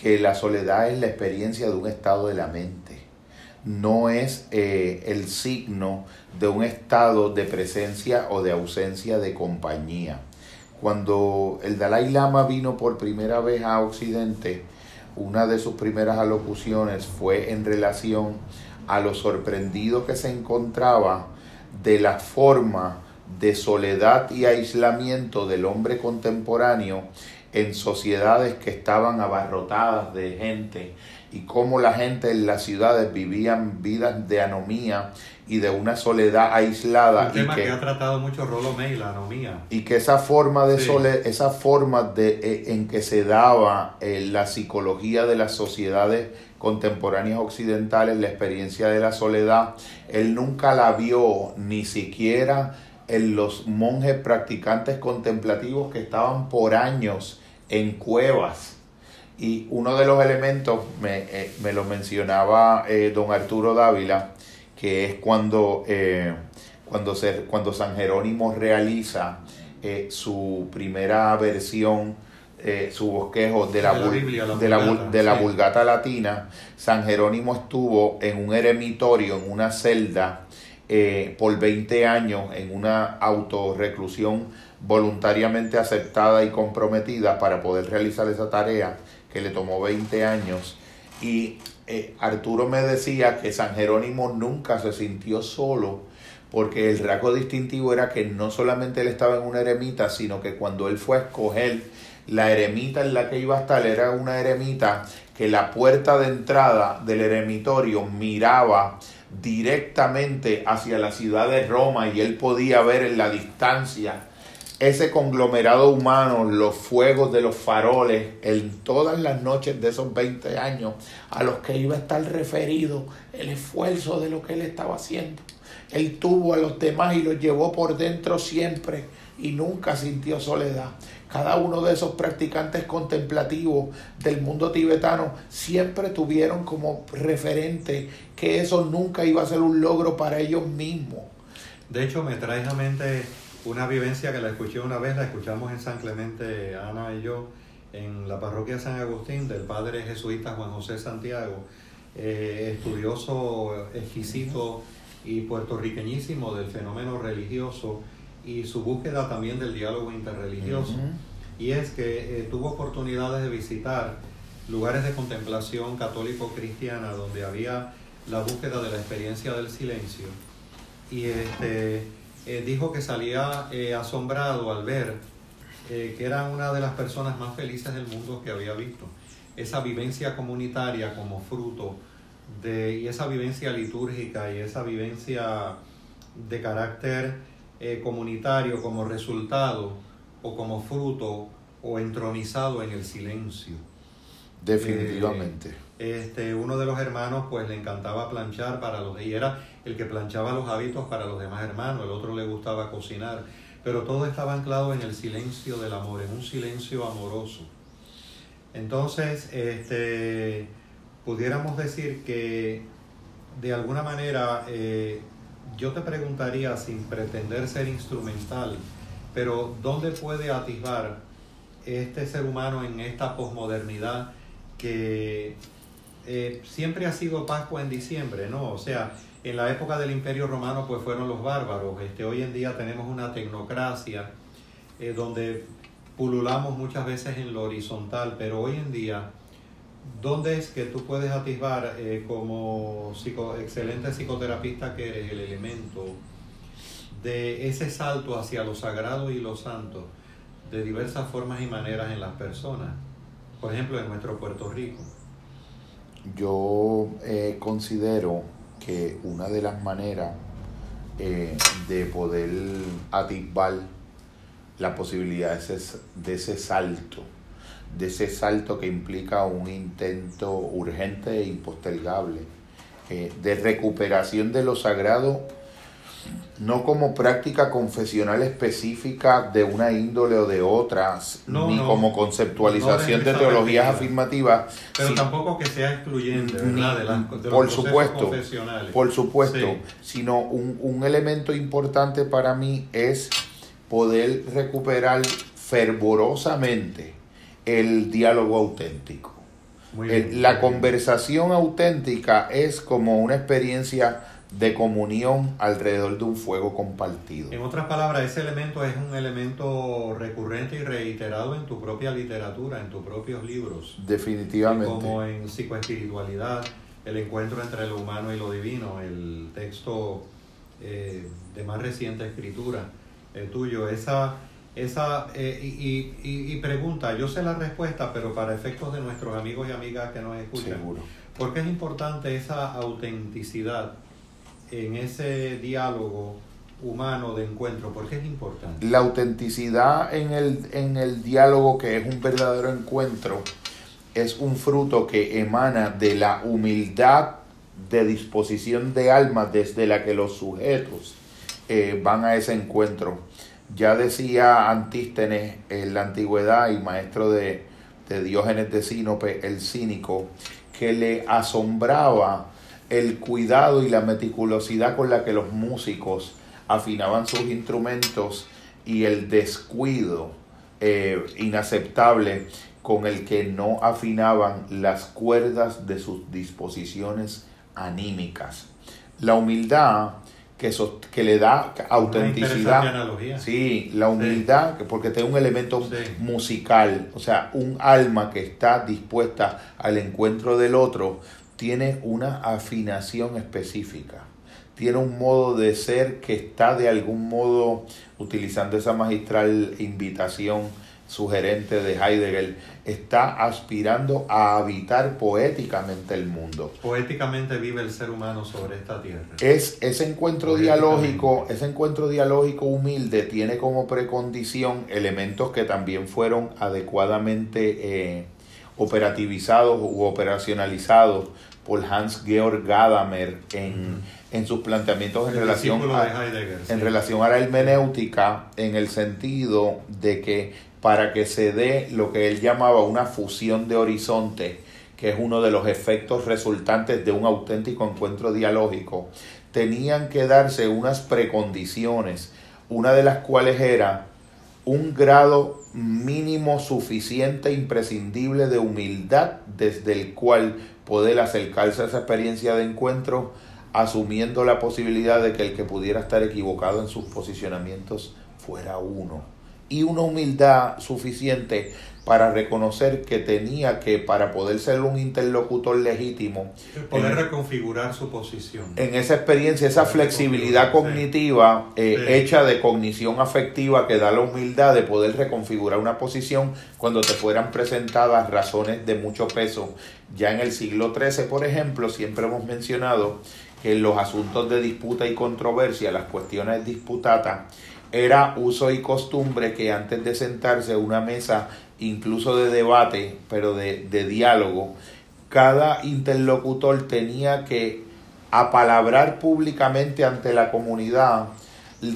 S3: que la soledad es la experiencia de un estado de la mente, no es eh, el signo de un estado de presencia o de ausencia de compañía. Cuando el Dalai Lama vino por primera vez a Occidente, una de sus primeras alocuciones fue en relación a lo sorprendido que se encontraba de la forma de soledad y aislamiento del hombre contemporáneo en sociedades que estaban abarrotadas de gente y cómo la gente en las ciudades vivían vidas de anomía y de una soledad aislada.
S2: Un tema que, ha tratado mucho Rollo May, la anomía.
S3: Y que esa forma de esa forma de, eh, en que se daba eh, la psicología de las sociedades contemporáneas occidentales, la experiencia de la soledad, él nunca la vio ni siquiera en los monjes practicantes contemplativos que estaban por años en cuevas. Y uno de los elementos, me, eh, lo mencionaba eh, don Arturo Dávila, que es cuando, eh, cuando, cuando San Jerónimo realiza su primera versión su bosquejo de la, de la, de la, vulgata latina, San Jerónimo estuvo en un eremitorio, en una celda, eh, por 20 años, en una autorreclusión voluntariamente aceptada y comprometida para poder realizar esa tarea que le tomó 20 años. Y eh, Arturo me decía que San Jerónimo nunca se sintió solo, porque el rasgo distintivo era que no solamente él estaba en una eremita, sino que cuando él fue a escoger la eremita en la que iba a estar era una eremita que la puerta de entrada del eremitorio miraba directamente hacia la ciudad de Roma y él podía ver en la distancia ese conglomerado humano, los fuegos de los faroles, en todas las noches de esos 20 años, a los que iba a estar referido el esfuerzo de lo que él estaba haciendo. Él tuvo a los demás y los llevó por dentro siempre y nunca sintió soledad. Cada uno de esos practicantes contemplativos del mundo tibetano siempre tuvieron como referente que eso nunca iba a ser un logro para ellos mismos.
S2: De hecho, me trae a mente una vivencia que la escuché una vez, la escuchamos en San Clemente, Ana y yo, en la parroquia San Agustín, del padre jesuita Juan José Santiago, eh, estudioso exquisito y puertorriqueñísimo del fenómeno religioso y su búsqueda también del diálogo interreligioso. Y es que eh, tuvo oportunidades de visitar lugares de contemplación católico-cristiana donde había la búsqueda de la experiencia del silencio. Y este, eh, dijo que salía asombrado al ver que era una de las personas más felices del mundo que había visto. Esa vivencia comunitaria como fruto de, y esa vivencia litúrgica y esa vivencia de carácter eh, comunitario como resultado o como fruto o entronizado en el silencio.
S3: Definitivamente.
S2: Eh, este, uno de los hermanos pues le encantaba planchar para los y era el que planchaba los hábitos para los demás hermanos, el otro le gustaba cocinar, pero todo estaba anclado en el silencio del amor, en un silencio amoroso. Entonces, este, pudiéramos decir que de alguna manera eh, yo te preguntaría sin pretender ser instrumental, pero ¿dónde puede atisbar este ser humano en esta posmodernidad que eh, siempre ha sido Pascua en diciembre, ¿no? O sea, en la época del Imperio Romano pues fueron los bárbaros, este, hoy en día tenemos una tecnocracia eh, donde pululamos muchas veces en lo horizontal, pero hoy en día ¿Dónde es que tú puedes atisbar eh, como excelente psicoterapista que eres el elemento de ese salto hacia lo sagrado y lo santo de diversas formas y maneras en las personas? Por ejemplo, en nuestro Puerto Rico.
S3: Yo eh, considero que una de las maneras eh, de poder atisbar la posibilidad de ese salto de ese salto que implica un intento urgente e impostergable eh, de recuperación de lo sagrado, no como práctica confesional específica de una índole o de otras, ni como conceptualización de teologías afirmativas.
S2: Pero tampoco que sea excluyente, ¿verdad?
S3: por supuesto, por supuesto, sino un, un elemento importante para mí es poder recuperar fervorosamente el diálogo auténtico. la conversación auténtica es como una experiencia de comunión alrededor de un fuego compartido.
S2: En otras palabras, ese elemento es un elemento recurrente y reiterado en tu propia literatura, en tus propios libros.
S3: Definitivamente.
S2: Como en psicoespiritualidad, el encuentro entre lo humano y lo divino, el texto eh, de más reciente escritura el tuyo, esa esa, eh, y, y, pregunta, yo sé la respuesta, pero para efectos de nuestros amigos y amigas que nos escuchan,
S3: Seguro.
S2: ¿por qué es importante esa autenticidad en ese diálogo humano de encuentro? ¿Por qué es importante?
S3: La autenticidad en el, en el diálogo que es un verdadero encuentro es un fruto que emana de la humildad de disposición de alma desde la que los sujetos eh, van a ese encuentro ya decía Antístenes en la antigüedad y maestro de, Diógenes de Sinope, el cínico, que le asombraba el cuidado y la meticulosidad con la que los músicos afinaban sus instrumentos y el descuido eh, inaceptable con el que no afinaban las cuerdas de sus disposiciones anímicas. La humildad que, que le da autenticidad. Sí, la humildad, porque tiene un elemento musical, o sea, un alma que está dispuesta al encuentro del otro, tiene una afinación específica, tiene un modo de ser que está de algún modo, utilizando esa magistral invitación, sugerente de Heidegger, está aspirando a habitar poéticamente el mundo.
S2: Poéticamente vive el ser humano sobre esta tierra.
S3: Es ese encuentro dialógico, ese encuentro dialógico humilde tiene como precondición elementos que también fueron adecuadamente eh, operativizados u operacionalizados por Hans Georg Gadamer en, en sus planteamientos en relación, a, en relación a la hermenéutica, en el sentido de que para que se dé lo que él llamaba una fusión de horizonte, que es uno de los efectos resultantes de un auténtico encuentro dialógico, tenían que darse unas precondiciones, una de las cuales era un grado mínimo suficiente, imprescindible de humildad desde el cual poder acercarse a esa experiencia de encuentro asumiendo la posibilidad de que el que pudiera estar equivocado en sus posicionamientos fuera uno. Y una humildad suficiente para reconocer que tenía que, para poder ser un interlocutor legítimo,
S2: poder reconfigurar su posición.
S3: En esa experiencia, esa flexibilidad cognitiva eh, hecha de cognición afectiva que da la humildad de poder reconfigurar una posición cuando te fueran presentadas razones de mucho peso. Ya en el siglo XIII, por ejemplo, siempre hemos mencionado que en los asuntos de disputa y controversia, las cuestiones disputadas, era uso y costumbre que antes de sentarse a una mesa incluso de debate, pero de, de diálogo, cada interlocutor tenía que apalabrar públicamente ante la comunidad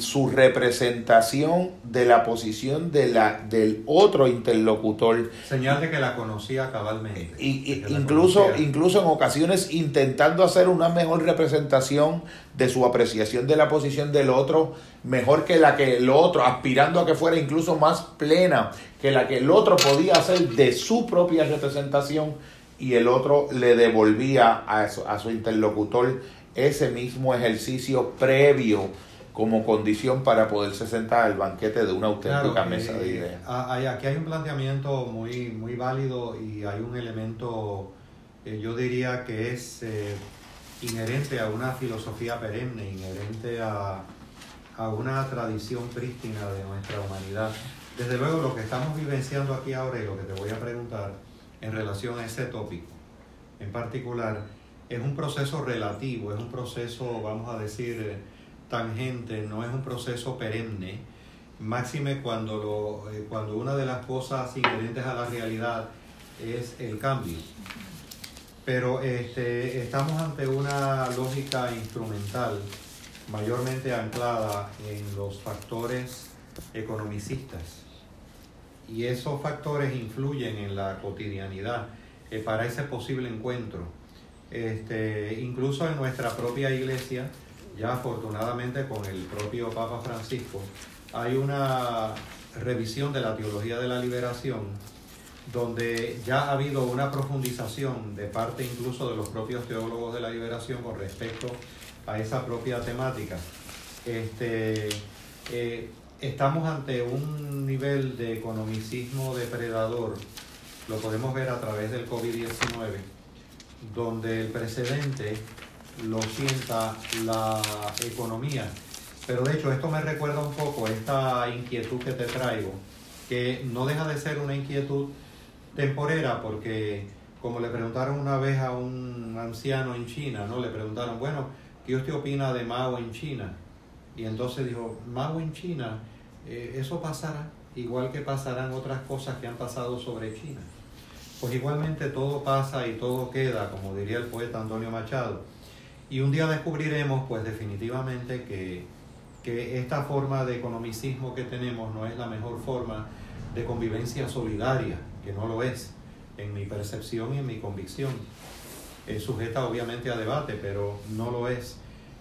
S3: su representación de la posición de la, del otro interlocutor.
S2: Señal de que la conocía cabalmente.
S3: Y, incluso, incluso en ocasiones intentando hacer una mejor representación de su apreciación de la posición del otro, mejor que la que el otro, aspirando a que fuera incluso más plena que la que el otro podía hacer de su propia representación y el otro le devolvía a, a su interlocutor ese mismo ejercicio previo como condición para poderse sentar al banquete de una auténtica mesa de ideas.
S2: Aquí hay un planteamiento muy, muy válido y hay un elemento, eh, yo diría que es eh, inherente a una filosofía perenne, inherente a, a una tradición prístina de nuestra humanidad. Desde luego lo que estamos vivenciando aquí ahora y lo que te voy a preguntar en relación a ese tópico en particular es un proceso relativo, es un proceso, vamos a decir, eh, tangente, no es un proceso perenne, máxime cuando, lo, eh, cuando una de las cosas inherentes a la realidad es el cambio. Pero este, estamos ante una lógica instrumental mayormente anclada en los factores economicistas. Y esos factores influyen en la cotidianidad eh, para ese posible encuentro. Este, incluso en nuestra propia iglesia, ya afortunadamente con el propio Papa Francisco, hay una revisión de la teología de la liberación donde ya ha habido una profundización de parte incluso de los propios teólogos de la liberación con respecto a esa propia temática. Este, eh, estamos ante un nivel de economicismo depredador, lo podemos ver a través del COVID-19, donde el precedente lo sienta la economía. Pero de hecho esto me recuerda un poco esta inquietud que te traigo, que no deja de ser una inquietud temporera porque como le preguntaron una vez a un anciano en China, ¿no? Le preguntaron, bueno, ¿qué usted opina de Mao en China? Y entonces dijo, Mao en China, eh, eso pasará, igual que pasarán otras cosas que han pasado sobre China. Pues igualmente todo pasa y todo queda, como diría el poeta Antonio Machado. Y un día descubriremos, pues definitivamente, que, que esta forma de economicismo que tenemos no es la mejor forma de convivencia solidaria, que no lo es, en mi percepción y en mi convicción. Es sujeta obviamente a debate, pero no lo es.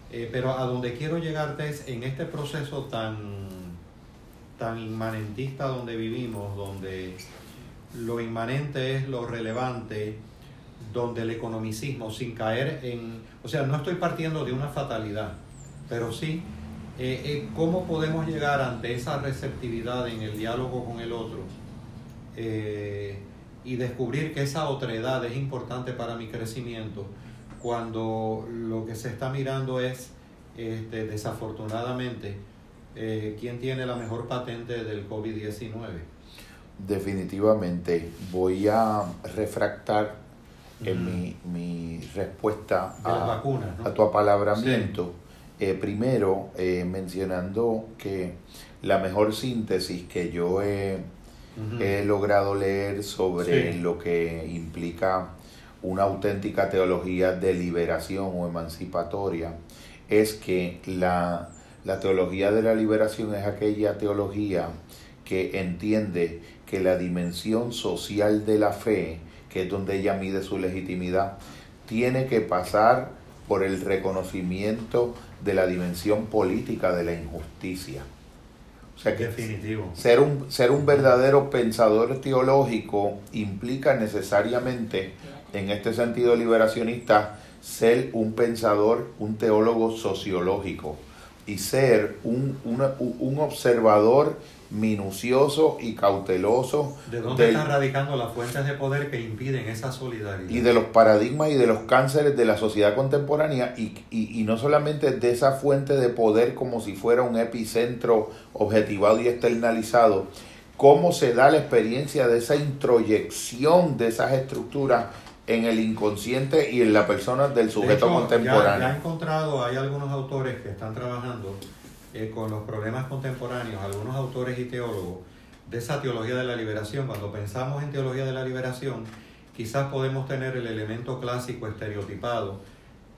S2: Eh, pero a donde quiero llegarte es en este proceso tan, tan inmanentista donde vivimos, donde lo inmanente es lo relevante, donde el economicismo, sin caer en, o sea, no estoy partiendo de una fatalidad, pero sí eh, eh, cómo podemos llegar ante esa receptividad en el diálogo con el otro eh, y descubrir que esa otredad es importante para mi crecimiento cuando lo que se está mirando es, este, desafortunadamente, quién tiene la mejor patente del COVID-19.
S3: Definitivamente, voy a refractar en mi, mi respuesta a, a, tu apalabramiento. Eh, primero, eh, mencionando que la mejor síntesis que yo he, he logrado leer sobre lo que implica una auténtica teología de liberación o emancipatoria es que la, la teología de la liberación es aquella teología que entiende que la dimensión social de la fe, que es donde ella mide su legitimidad, tiene que pasar por el reconocimiento de la dimensión política de la injusticia.
S2: O sea que Definitivo.
S3: Ser, un, ser un verdadero pensador teológico implica necesariamente, en este sentido liberacionista, ser un pensador, un teólogo sociológico y ser un, un observador minucioso y cauteloso.
S2: ¿De dónde están radicando las fuentes de poder que impiden esa solidaridad?
S3: Y de los paradigmas y de los cánceres de la sociedad contemporánea y, y, no solamente de esa fuente de poder como si fuera un epicentro objetivado y externalizado, cómo se da la experiencia de esa introyección de esas estructuras en el inconsciente y en la persona del sujeto contemporáneo.
S2: Ya, ya he encontrado, hay algunos autores que están trabajando eh, con los problemas contemporáneos, algunos autores y teólogos, de esa teología de la liberación. Cuando pensamos en teología de la liberación, quizás podemos tener el elemento clásico estereotipado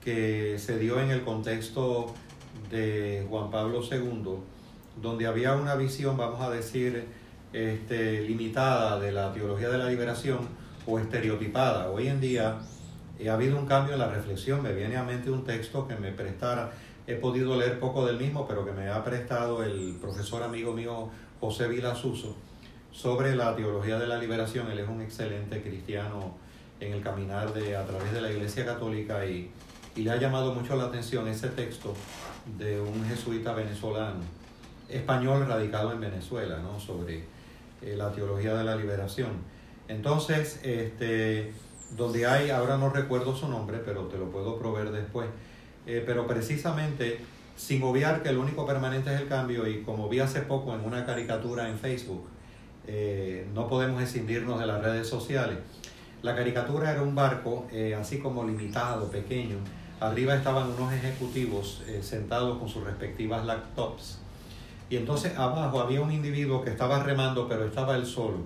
S2: que se dio en el contexto de Juan Pablo II, donde había una visión, vamos a decir, este, limitada de la teología de la liberación o estereotipada. Hoy en día eh, ha habido un cambio en la reflexión, me viene a mente un texto que me prestara he podido leer poco del mismo, pero que me ha prestado el profesor amigo mío José Vilasuso sobre la teología de la liberación. Él es un excelente cristiano en el caminar de, a través de la Iglesia Católica y, y le ha llamado mucho la atención ese texto de un jesuita venezolano, español radicado en Venezuela, ¿no? sobre eh, la teología de la liberación. Entonces, este, donde hay, ahora no recuerdo su nombre, pero te lo puedo proveer después, eh, pero precisamente sin obviar que el único permanente es el cambio y como vi hace poco en una caricatura en Facebook, eh, no podemos escindirnos de las redes sociales. La caricatura era un barco eh, así como limitado, pequeño. Arriba estaban unos ejecutivos sentados con sus respectivas laptops. Y entonces abajo había un individuo que estaba remando, pero estaba él solo.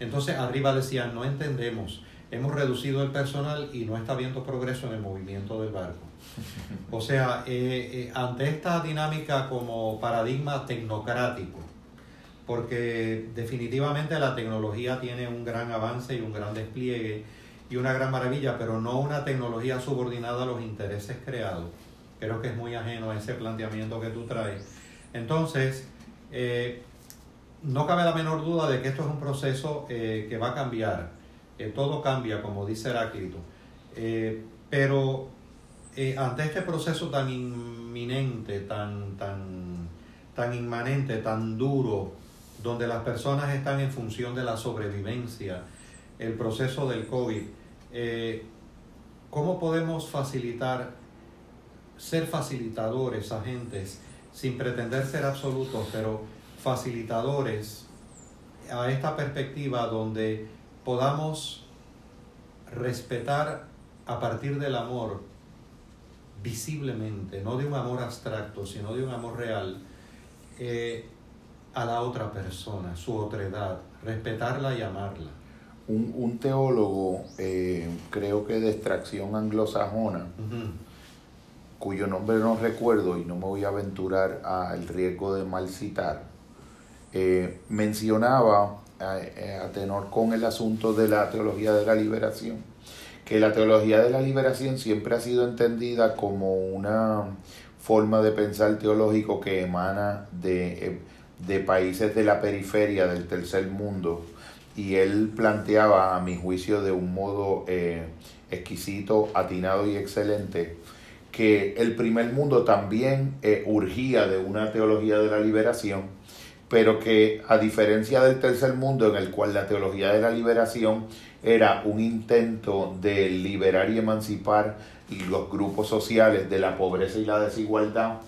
S2: Entonces arriba decían, no entendemos, hemos reducido el personal y no está habiendo progreso en el movimiento del barco. O sea, eh, eh, ante esta dinámica como paradigma tecnocrático, porque definitivamente la tecnología tiene un gran avance y un gran despliegue y una gran maravilla, pero no una tecnología subordinada a los intereses creados. Creo que es muy ajeno a ese planteamiento que tú traes. Entonces, eh, no cabe la menor duda de que esto es un proceso que va a cambiar. todo cambia, como dice Heráclito. pero eh, ante este proceso tan inminente, tan, tan, tan inmanente, tan duro, donde las personas están en función de la sobrevivencia, el proceso del COVID, eh, ¿cómo podemos facilitar, ser facilitadores, agentes, sin pretender ser absolutos, pero facilitadores a esta perspectiva donde podamos respetar a partir del amor visiblemente, no de un amor abstracto, sino de un amor real, eh, a la otra persona, su otredad, respetarla y amarla.
S3: Un, teólogo, eh, creo que de extracción anglosajona, cuyo nombre no recuerdo y no me voy a aventurar al riesgo de mal citar, eh, mencionaba a tenor con el asunto de la teología de la liberación que la teología de la liberación siempre ha sido entendida como una forma de pensar teológico que emana de, de países de la periferia del tercer mundo. Y él planteaba a mi juicio de un modo eh, exquisito, atinado y excelente que el primer mundo también eh, urgía de una teología de la liberación, pero que a diferencia del tercer mundo en el cual la teología de la liberación era un intento de liberar y emancipar los grupos sociales de la pobreza y la desigualdad,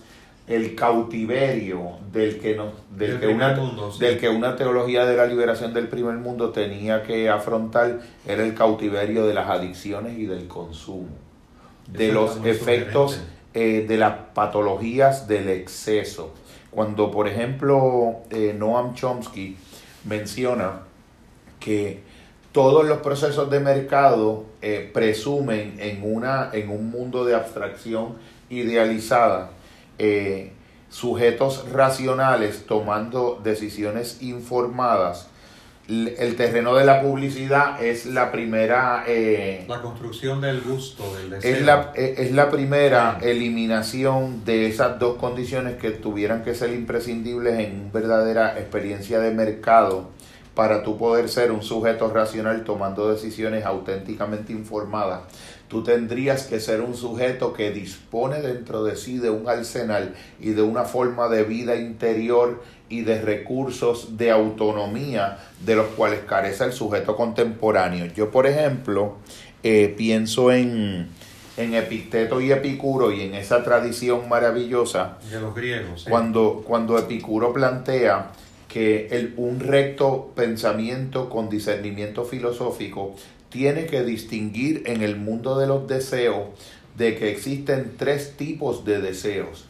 S3: el cautiverio del que, no, del, que una, del que una teología de la liberación del primer mundo tenía que afrontar era el cautiverio de las adicciones y del consumo, de los efectos eh, de las patologías del exceso. Cuando, por ejemplo, eh, Noam Chomsky menciona que todos los procesos de mercado eh, presumen en, una, en un mundo de abstracción idealizada, eh, sujetos racionales tomando decisiones informadas, el terreno de la publicidad es la primera...
S2: Eh, la construcción del gusto, del deseo.
S3: Es la, es la primera eliminación de esas dos condiciones que tuvieran que ser imprescindibles en una verdadera experiencia de mercado para tú poder ser un sujeto racional tomando decisiones auténticamente informadas tú tendrías que ser un sujeto que dispone dentro de sí de un arsenal y de una forma de vida interior y de recursos de autonomía de los cuales carece el sujeto contemporáneo. Yo, por ejemplo, eh, pienso en, en Epicteto y Epicuro y en esa tradición maravillosa
S2: de los griegos.
S3: Cuando, cuando Epicuro plantea que el, un recto pensamiento con discernimiento filosófico tiene que distinguir en el mundo de los deseos de que existen tres tipos de deseos.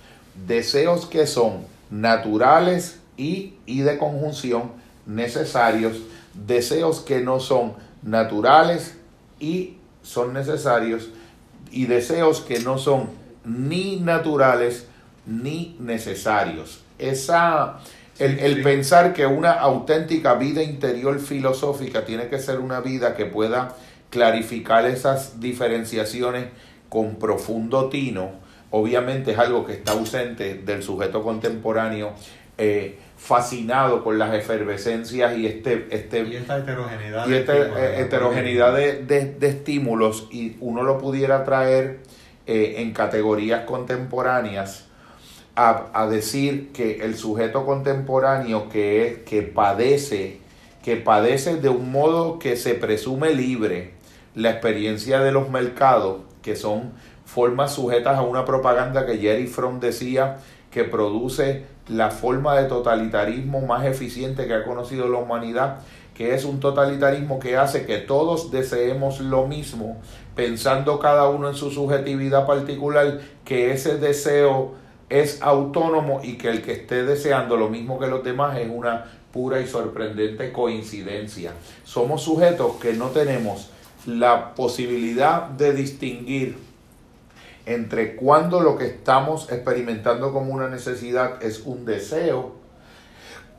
S3: Deseos que son naturales y, y de conjunción necesarios. Deseos que no son naturales y son necesarios. Y deseos que no son ni naturales ni necesarios. Esa, el, pensar que una auténtica vida interior filosófica tiene que ser una vida que pueda clarificar esas diferenciaciones con profundo tino, obviamente es algo que está ausente del sujeto contemporáneo, eh, fascinado con las efervescencias y este, este
S2: esta heterogeneidad,
S3: y esta heterogeneidad de, estímulos y uno lo pudiera traer eh, en categorías contemporáneas a, decir que el sujeto contemporáneo que, es, que padece, que padece de un modo que se presume libre la experiencia de los mercados, que son formas sujetas a una propaganda que Jerry Fromm decía que produce la forma de totalitarismo más eficiente que ha conocido la humanidad, que es un totalitarismo que hace que todos deseemos lo mismo, pensando cada uno en su subjetividad particular, que ese deseo es autónomo y que el que esté deseando lo mismo que los demás es una pura y sorprendente coincidencia. Somos sujetos que no tenemos la posibilidad de distinguir entre cuando lo que estamos experimentando como una necesidad es un deseo,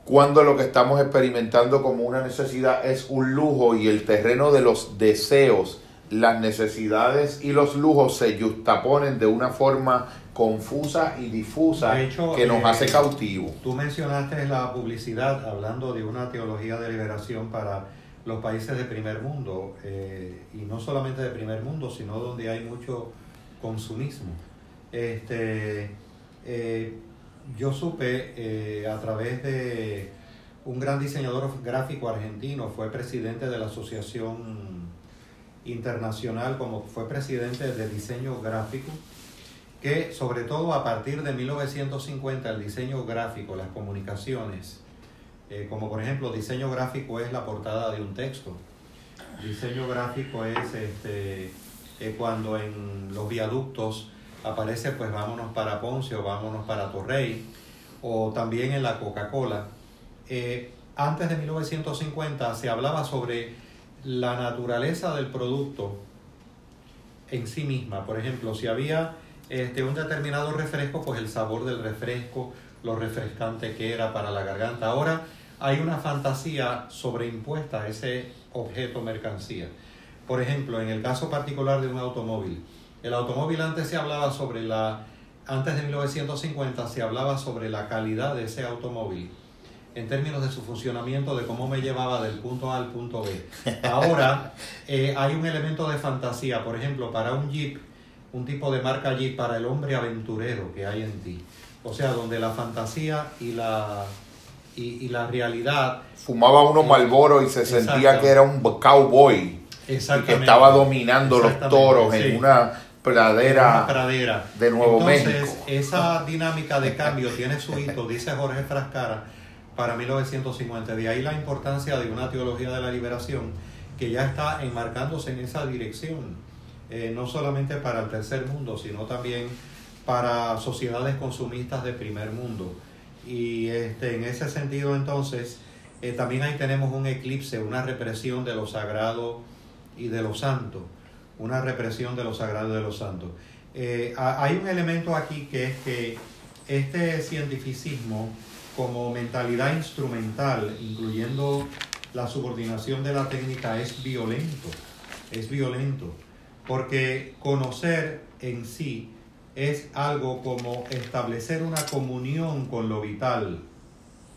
S3: cuando lo que estamos experimentando como una necesidad es un lujo y el terreno de los deseos, las necesidades y los lujos se justaponen de una forma confusa y difusa que nos hace eh, cautivo.
S2: Tú mencionaste la publicidad hablando de una teología de liberación para los países de primer mundo, eh, y no solamente de primer mundo, sino donde hay mucho consumismo. Este, eh, yo supe a través de un gran diseñador gráfico argentino, fue presidente de la Asociación Internacional, como fue presidente de diseño gráfico, que sobre todo a partir de 1950 el diseño gráfico, las comunicaciones, eh, como por ejemplo diseño gráfico es la portada de un texto, diseño gráfico es este, eh, cuando en los viaductos aparece pues vámonos para Poncio, vámonos para Torrey, o también en la Coca-Cola. Eh, antes de 1950 se hablaba sobre la naturaleza del producto en sí misma. Por ejemplo, si había este, un determinado refresco, pues el sabor del refresco, lo refrescante que era para la garganta. Ahora hay una fantasía sobreimpuesta a ese objeto mercancía. Por ejemplo, en el caso particular de un automóvil, el automóvil antes se hablaba sobre la, antes de 1950 se hablaba sobre la calidad de ese automóvil en términos de su funcionamiento, de cómo me llevaba del punto A al punto B. Ahora eh, hay un elemento de fantasía, por ejemplo, para un Jeep un tipo de marca allí para el hombre aventurero que hay en ti. O sea, donde la fantasía y la, y, la realidad...
S3: Fumaba uno Malboro y se sentía que era un cowboy. Y que estaba dominando los toros en una pradera,
S2: pradera.
S3: de Nuevo
S2: Entonces, esa dinámica de cambio tiene su hito, dice Jorge Frascara, para 1950. De ahí la importancia de una teología de la liberación que ya está enmarcándose en esa dirección eh, no solamente para el tercer mundo, sino también para sociedades consumistas de primer mundo. Y este, en ese sentido entonces, eh, también ahí tenemos un eclipse, una represión de lo sagrado y de lo santo, una represión de lo sagrado y de lo santo. Eh, hay un elemento aquí que es que este cientificismo como mentalidad instrumental, incluyendo la subordinación de la técnica, es violento. Es violento. Porque conocer en sí es algo como establecer una comunión con lo vital,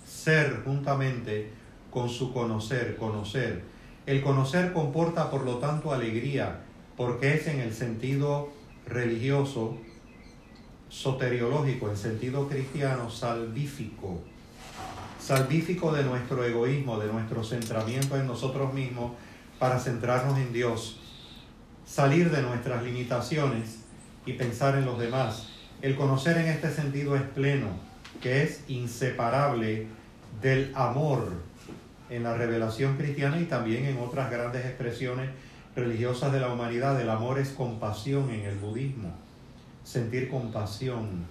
S2: ser juntamente con su conocer, conocer. El conocer comporta por lo tanto alegría, porque es en el sentido religioso, soteriológico, en sentido cristiano, salvífico. Salvífico de nuestro egoísmo, de nuestro centramiento en nosotros mismos para centrarnos en Dios. Salir de nuestras limitaciones y pensar en los demás. El conocer en este sentido es pleno, que es inseparable del amor en la revelación cristiana y también en otras grandes expresiones religiosas de la humanidad. El amor es compasión en el budismo, sentir compasión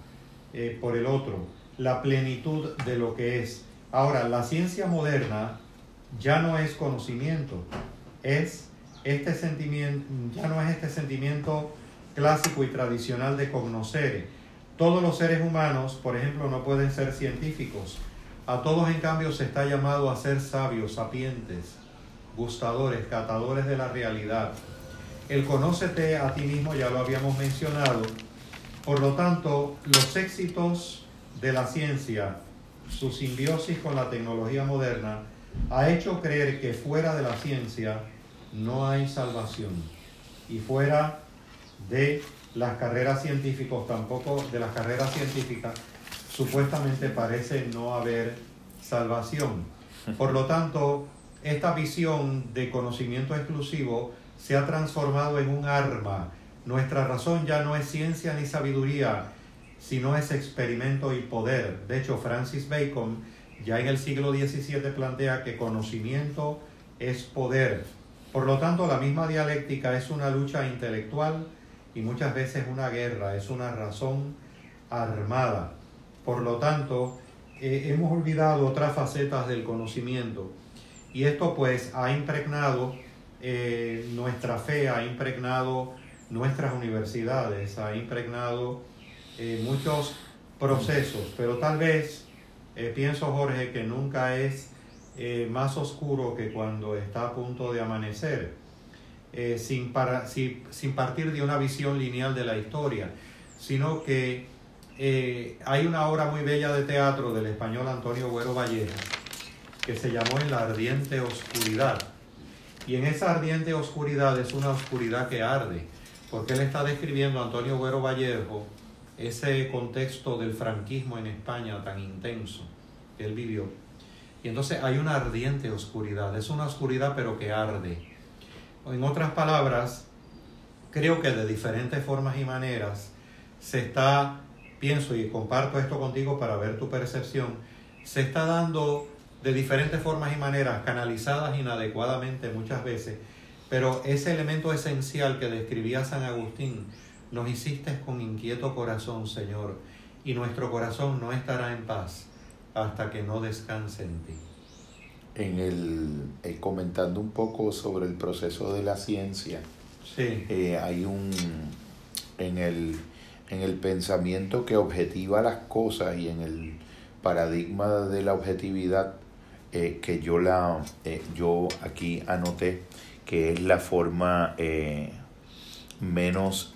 S2: eh, por el otro, la plenitud de lo que es. Ahora, la ciencia moderna ya no es conocimiento, es este sentimiento, ya no es este sentimiento clásico y tradicional de conocer. Todos los seres humanos, por ejemplo, no pueden ser científicos. A todos, en cambio, se está llamado a ser sabios, sapientes, gustadores, catadores de la realidad. El conócete a ti mismo ya lo habíamos mencionado. Por lo tanto, los éxitos de la ciencia, su simbiosis con la tecnología moderna, ha hecho creer que fuera de la ciencia no hay salvación. Y fuera de las carreras científicas, tampoco de las carreras científicas, supuestamente parece no haber salvación. Por lo tanto, esta visión de conocimiento exclusivo se ha transformado en un arma. Nuestra razón ya no es ciencia ni sabiduría, sino es experimento y poder. De hecho, Francis Bacon ya en el siglo XVII plantea que conocimiento es poder. Por lo tanto, la misma dialéctica es una lucha intelectual y muchas veces una guerra, es una razón armada. Por lo tanto, eh, hemos olvidado otras facetas del conocimiento y esto pues ha impregnado eh, nuestra fe, ha impregnado nuestras universidades, ha impregnado eh, muchos procesos, pero tal vez pienso Jorge que nunca es más oscuro que cuando está a punto de amanecer eh, sin, para, sin partir de una visión lineal de la historia, sino que eh, hay una obra muy bella de teatro del español Antonio Güero Vallejo que se llamó En la ardiente oscuridad. Y en esa ardiente oscuridad es una oscuridad que arde, porque él está describiendo, Antonio Güero Vallejo, ese contexto del franquismo en España tan intenso que él vivió. Y entonces hay una ardiente oscuridad, es una oscuridad pero que arde. En otras palabras, creo que de diferentes formas y maneras se está, pienso y comparto esto contigo para ver tu percepción, se está dando de diferentes formas y maneras, canalizadas inadecuadamente muchas veces, pero ese elemento esencial que describía San Agustín, nos hiciste con inquieto corazón, Señor, y nuestro corazón no estará en paz hasta que no descanse en ti.
S3: En el, eh, comentando un poco sobre el proceso de la ciencia, eh, hay un en el, en el pensamiento que objetiva las cosas y en el paradigma de la objetividad eh, que yo la yo aquí anoté que es la forma menos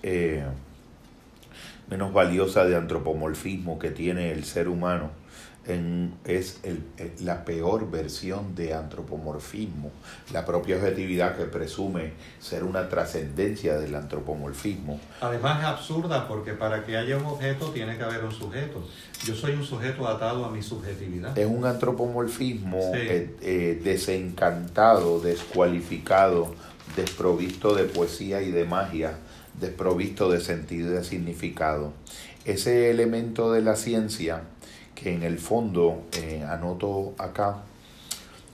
S3: menos valiosa de antropomorfismo que tiene el ser humano es el, la peor versión de antropomorfismo, la propia objetividad que presume ser una trascendencia del antropomorfismo.
S2: Además es absurda porque para que haya un objeto tiene que haber un sujeto. Yo soy un sujeto atado a mi subjetividad.
S3: Es un antropomorfismo eh, eh, desencantado, descualificado, desprovisto de poesía y de magia, desprovisto de sentido y de significado. Ese elemento de la ciencia que en el fondo, eh, anoto acá,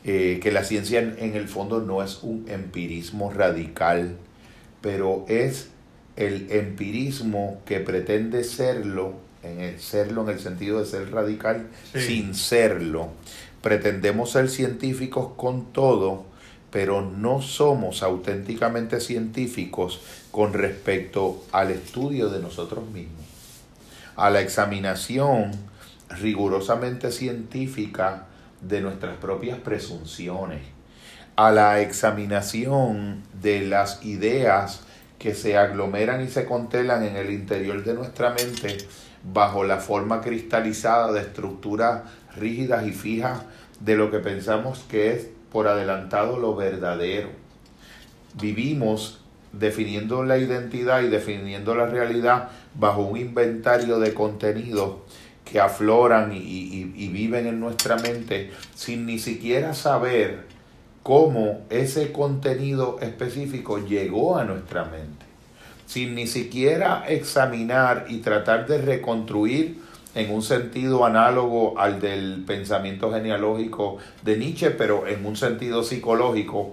S3: eh, que la ciencia en, el fondo no es un empirismo radical, pero es el empirismo que pretende serlo, en el, serlo en el sentido de ser radical, sin serlo. Pretendemos ser científicos con todo, pero no somos auténticamente científicos con respecto al estudio de nosotros mismos, a la examinación rigurosamente científica de nuestras propias presunciones, a la examinación de las ideas que se aglomeran y se contelan en el interior de nuestra mente bajo la forma cristalizada de estructuras rígidas y fijas de lo que pensamos que es por adelantado lo verdadero. Vivimos definiendo la identidad y definiendo la realidad bajo un inventario de contenidos que afloran y, y, viven en nuestra mente sin ni siquiera saber cómo ese contenido específico llegó a nuestra mente, sin ni siquiera examinar y tratar de reconstruir en un sentido análogo al del pensamiento genealógico de Nietzsche, pero en un sentido psicológico,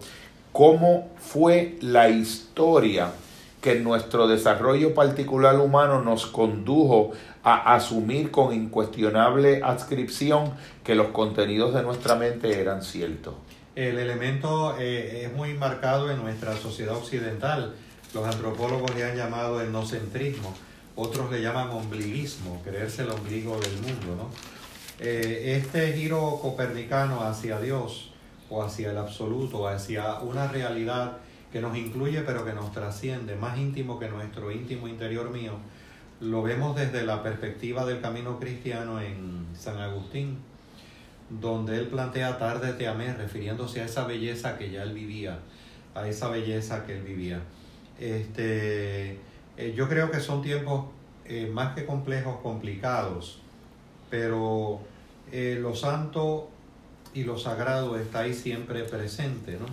S3: cómo fue la historia que nuestro desarrollo particular humano nos condujo a asumir con incuestionable adscripción que los contenidos de nuestra mente eran ciertos.
S2: El elemento eh, es muy marcado en nuestra sociedad occidental. Los antropólogos le han llamado etnocentrismo otros le llaman ombliguismo, creerse el ombligo del mundo. ¿no? Eh, este giro copernicano hacia Dios o hacia el absoluto, hacia una realidad que nos incluye pero que nos trasciende, más íntimo que nuestro íntimo interior mío, lo vemos desde la perspectiva del camino cristiano en San Agustín, donde él plantea tarde te amé, refiriéndose a esa belleza que ya él vivía, a esa belleza que él vivía. Este, eh, yo creo que son tiempos eh, más que complejos, complicados, pero eh, lo santo y lo sagrado está ahí siempre presente. ¿no?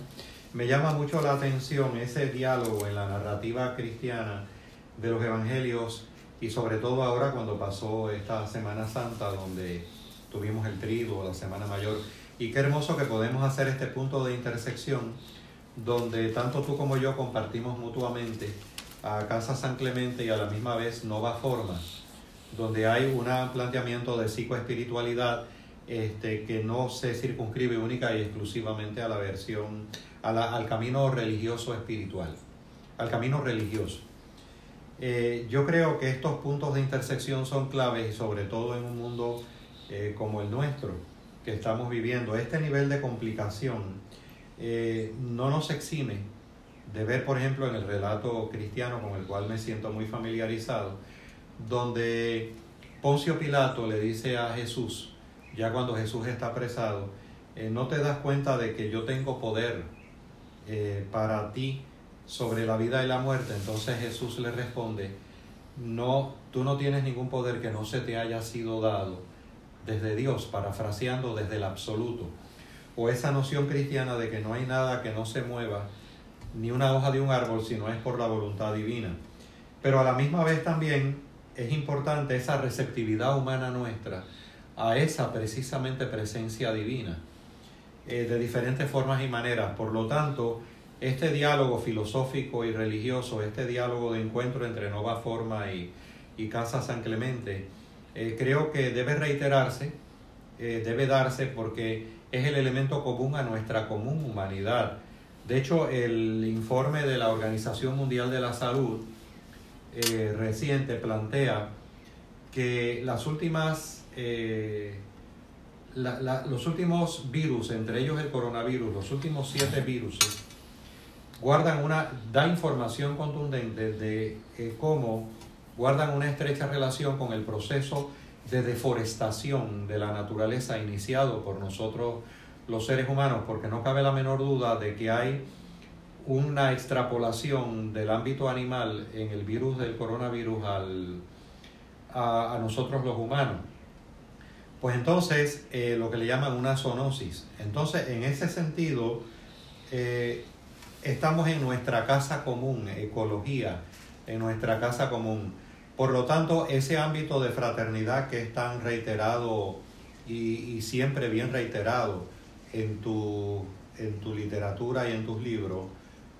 S2: Me llama mucho la atención ese diálogo en la narrativa cristiana de los evangelios y sobre todo ahora cuando pasó esta Semana Santa donde tuvimos el trigo, la Semana Mayor, y qué hermoso que podemos hacer este punto de intersección donde tanto tú como yo compartimos mutuamente a Casa San Clemente y a la misma vez Nova Forma, donde hay un planteamiento de psicoespiritualidad este, que no se circunscribe única y exclusivamente a la versión, al camino religioso espiritual, al camino religioso. Eh, yo creo que estos puntos de intersección son claves y sobre todo en un mundo eh, como el nuestro que estamos viviendo. Este nivel de complicación eh, no nos exime de ver, por ejemplo, en el relato cristiano con el cual me siento muy familiarizado, donde Poncio Pilato le dice a Jesús, ya cuando Jesús está apresado, eh, no te das cuenta de que yo tengo poder eh, para ti sobre la vida y la muerte. Entonces Jesús le responde, no, tú no tienes ningún poder que no se te haya sido dado desde Dios, parafraseando desde el absoluto. O esa noción cristiana de que no hay nada que no se mueva ni una hoja de un árbol si no es por la voluntad divina. Pero a la misma vez también es importante esa receptividad humana nuestra a esa precisamente presencia divina eh, de diferentes formas y maneras. Por lo tanto, este diálogo filosófico y religioso, este diálogo de encuentro entre Nova Forma y, Casa San Clemente, eh, creo que debe reiterarse, eh, debe darse porque es el elemento común a nuestra común humanidad. De hecho, el informe de la Organización Mundial de la Salud eh, reciente plantea que las últimas, los últimos virus, entre ellos el coronavirus, los últimos siete virus, guardan una, da información contundente de eh, cómo guardan una estrecha relación con el proceso de deforestación de la naturaleza iniciado por nosotros los seres humanos, porque no cabe la menor duda de que hay una extrapolación del ámbito animal en el virus del coronavirus al, a, nosotros los humanos. Pues entonces, eh, lo que le llaman una zoonosis. Entonces, en ese sentido, eh, estamos en nuestra casa común, ecología, en nuestra casa común. Por lo tanto, ese ámbito de fraternidad que es tan reiterado y, siempre bien reiterado, en tu, en tu literatura y en tus libros,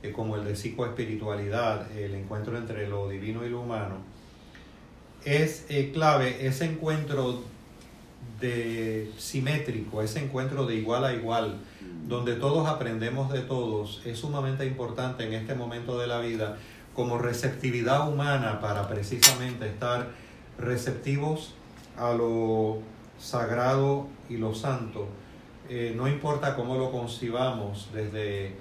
S2: eh, como el de psicoespiritualidad, el encuentro entre lo divino y lo humano, es eh, clave ese encuentro de simétrico, ese encuentro de igual a igual, donde todos aprendemos de todos, es sumamente importante en este momento de la vida como receptividad humana para precisamente estar receptivos a lo sagrado y lo santo. Eh, no importa cómo lo concibamos desde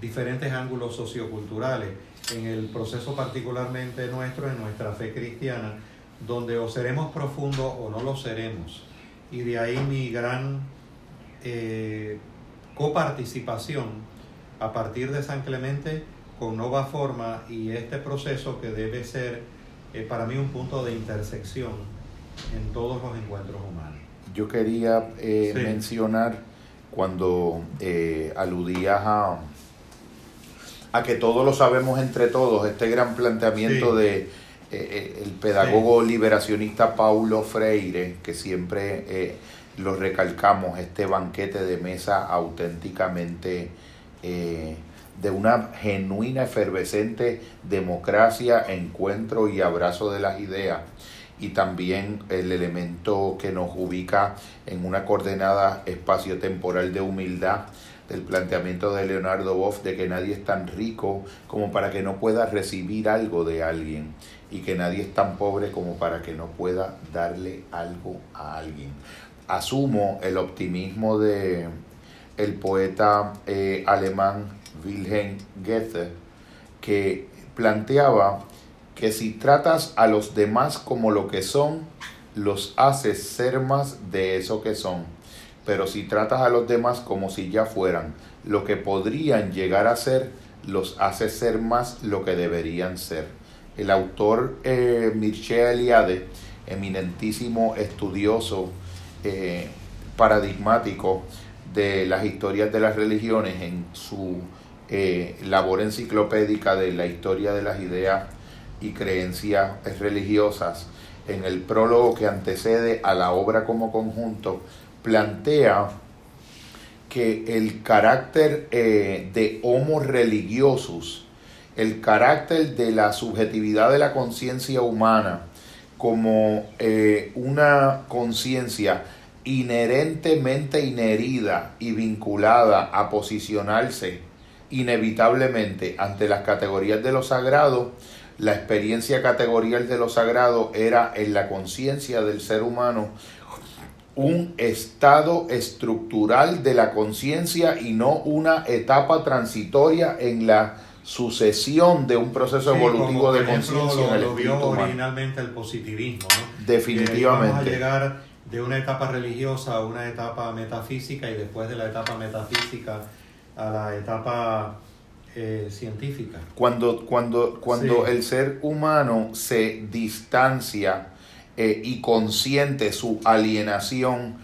S2: diferentes ángulos socioculturales, en el proceso particularmente nuestro, en nuestra fe cristiana, donde o seremos profundos o no lo seremos. Y de ahí mi gran eh, coparticipación a partir de San Clemente con Nova Forma y este proceso que debe ser eh, para mí un punto de intersección en todos los encuentros humanos.
S3: Yo quería eh, mencionar cuando eh, aludías a, a que todos lo sabemos entre todos, este gran planteamiento de el pedagogo liberacionista Paulo Freire, que siempre lo recalcamos, este banquete de mesa auténticamente de una genuina, efervescente democracia, encuentro y abrazo de las ideas y también el elemento que nos ubica en una coordenada espacio-temporal de humildad del planteamiento de Leonardo Boff de que nadie es tan rico como para que no pueda recibir algo de alguien y que nadie es tan pobre como para que no pueda darle algo a alguien. Asumo el optimismo de el poeta eh, alemán Wilhelm Goethe, que planteaba que si tratas a los demás como lo que son, los haces ser más de eso que son. Pero si tratas a los demás como si ya fueran lo que podrían llegar a ser, los haces ser más lo que deberían ser. El autor eh, Mircea Eliade, eminentísimo estudioso eh, paradigmático de las historias de las religiones en su eh, labor enciclopédica de la historia de las ideas y creencias religiosas, en el prólogo que antecede a la obra como conjunto, plantea que el carácter eh, de homo religiosus, el carácter de la subjetividad de la conciencia humana como eh, una conciencia inherentemente inherida y vinculada a posicionarse inevitablemente ante las categorías de lo sagrado, la experiencia categorial de lo sagrado era en la conciencia del ser humano un estado estructural de la conciencia y no una etapa transitoria en la sucesión de un proceso evolutivo de conciencia
S2: lo, vio originalmente el positivismo
S3: definitivamente.
S2: vamos a llegar de una etapa religiosa a una etapa metafísica y después de la etapa metafísica a la etapa eh, científica.
S3: Cuando, cuando, cuando el ser humano se distancia eh, y consiente su alienación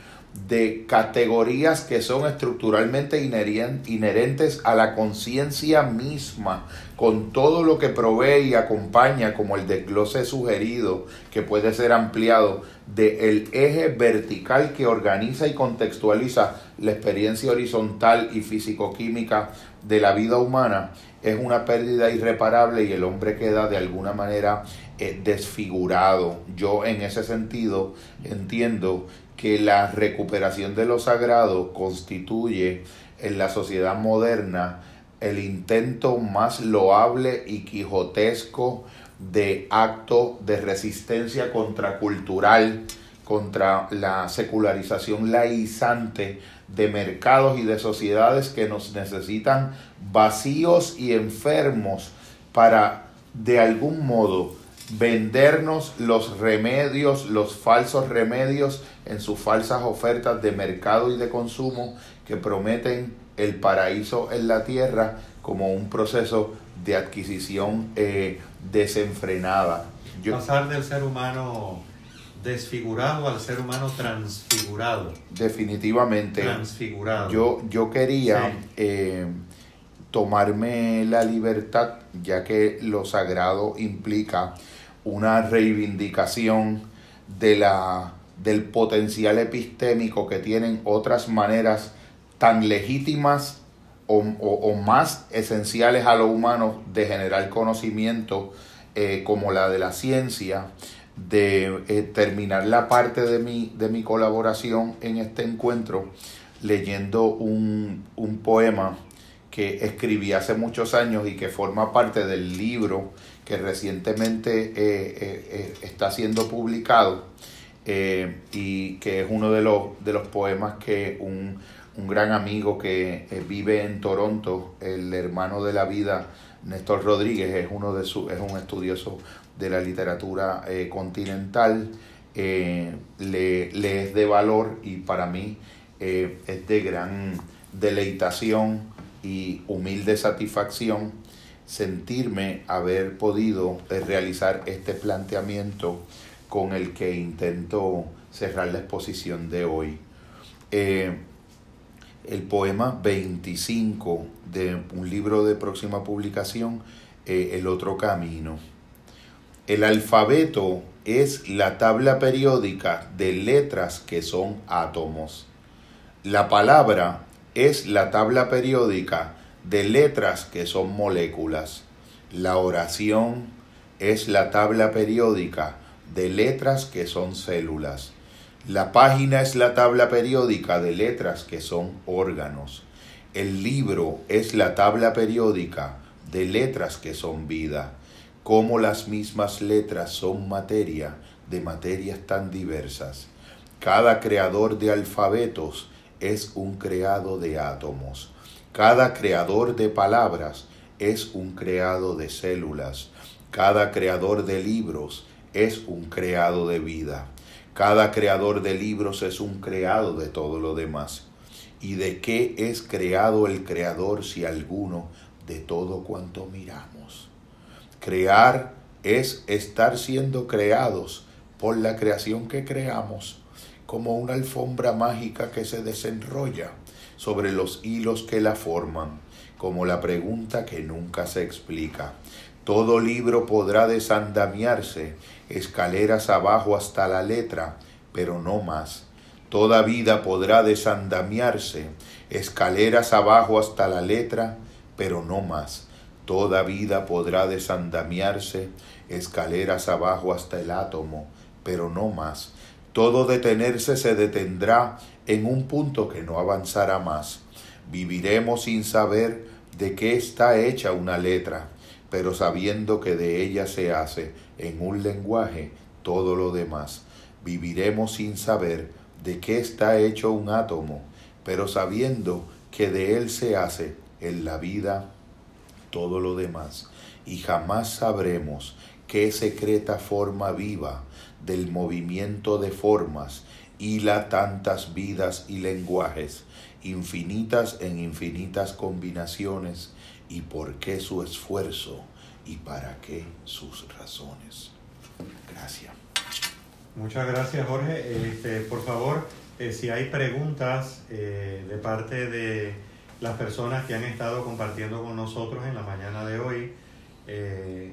S3: de categorías que son estructuralmente inherentes a la conciencia misma, con todo lo que provee y acompaña, como el desglose sugerido, que puede ser ampliado, del eje vertical que organiza y contextualiza la experiencia horizontal y físico-química de la vida humana, es una pérdida irreparable y el hombre queda de alguna manera eh, desfigurado. Yo en ese sentido entiendo que la recuperación de lo sagrado constituye en la sociedad moderna el intento más loable y quijotesco de acto de resistencia contracultural contra la secularización laizante de mercados y de sociedades que nos necesitan vacíos y enfermos para de algún modo vendernos los remedios, los falsos remedios en sus falsas ofertas de mercado y de consumo que prometen el paraíso en la tierra como un proceso de adquisición eh, desenfrenada.
S2: Pasar del ser humano desfigurado al ser humano transfigurado.
S3: Definitivamente.
S2: Transfigurado.
S3: Yo, yo quería eh, tomarme la libertad, ya que lo sagrado implica una reivindicación de la, del potencial epistémico que tienen otras maneras tan legítimas o, más esenciales a lo humano de generar conocimiento eh, como la de la ciencia, de eh, terminar la parte de mi, de mi colaboración en este encuentro leyendo un, un poema que escribí hace muchos años y que forma parte del libro que recientemente eh, eh, está siendo publicado y que es uno de los, de los poemas que un, un gran amigo que vive en Toronto, el hermano de la vida, Néstor Rodríguez, es uno de su, es un estudioso de la literatura eh, continental eh, le, es de valor y para mí eh, es de gran deleitación y humilde satisfacción sentirme haber podido realizar este planteamiento con el que intento cerrar la exposición de hoy. el poema 25 de un libro de próxima publicación, El otro camino. El alfabeto es la tabla periódica de letras que son átomos. La palabra es la tabla periódica de letras que son moléculas. La oración es la tabla periódica de letras que son células. La página es la tabla periódica de letras que son órganos. El libro es la tabla periódica de letras que son vida cómo las mismas letras son materia de materias tan diversas. Cada creador de alfabetos es un creado de átomos. Cada creador de palabras es un creado de células. Cada creador de libros es un creado de vida. Cada creador de libros es un creado de todo lo demás. ¿Y de qué es creado el creador si alguno de todo cuanto miramos? Crear es estar siendo creados por la creación que creamos, como una alfombra mágica que se desenrolla sobre los hilos que la forman, como la pregunta que nunca se explica. Todo libro podrá desandamiarse, escaleras abajo hasta la letra, pero no más. Toda vida podrá desandamiarse, escaleras abajo hasta la letra, pero no más. Toda vida podrá desandamiarse escaleras abajo hasta el átomo, pero no más. Todo detenerse se detendrá en un punto que no avanzará más. Viviremos sin saber de qué está hecha una letra, pero sabiendo que de ella se hace en un lenguaje todo lo demás. Viviremos sin saber de qué está hecho un átomo, pero sabiendo que de él se hace en la vida todo lo demás, y jamás sabremos qué secreta forma viva del movimiento de formas hila tantas vidas y lenguajes, infinitas en infinitas combinaciones, y por qué su esfuerzo y para qué sus razones. Gracias.
S2: Muchas gracias, Jorge. Este, por favor, eh, si hay preguntas eh, de parte de las personas que han estado compartiendo con nosotros en la mañana de hoy. Eh,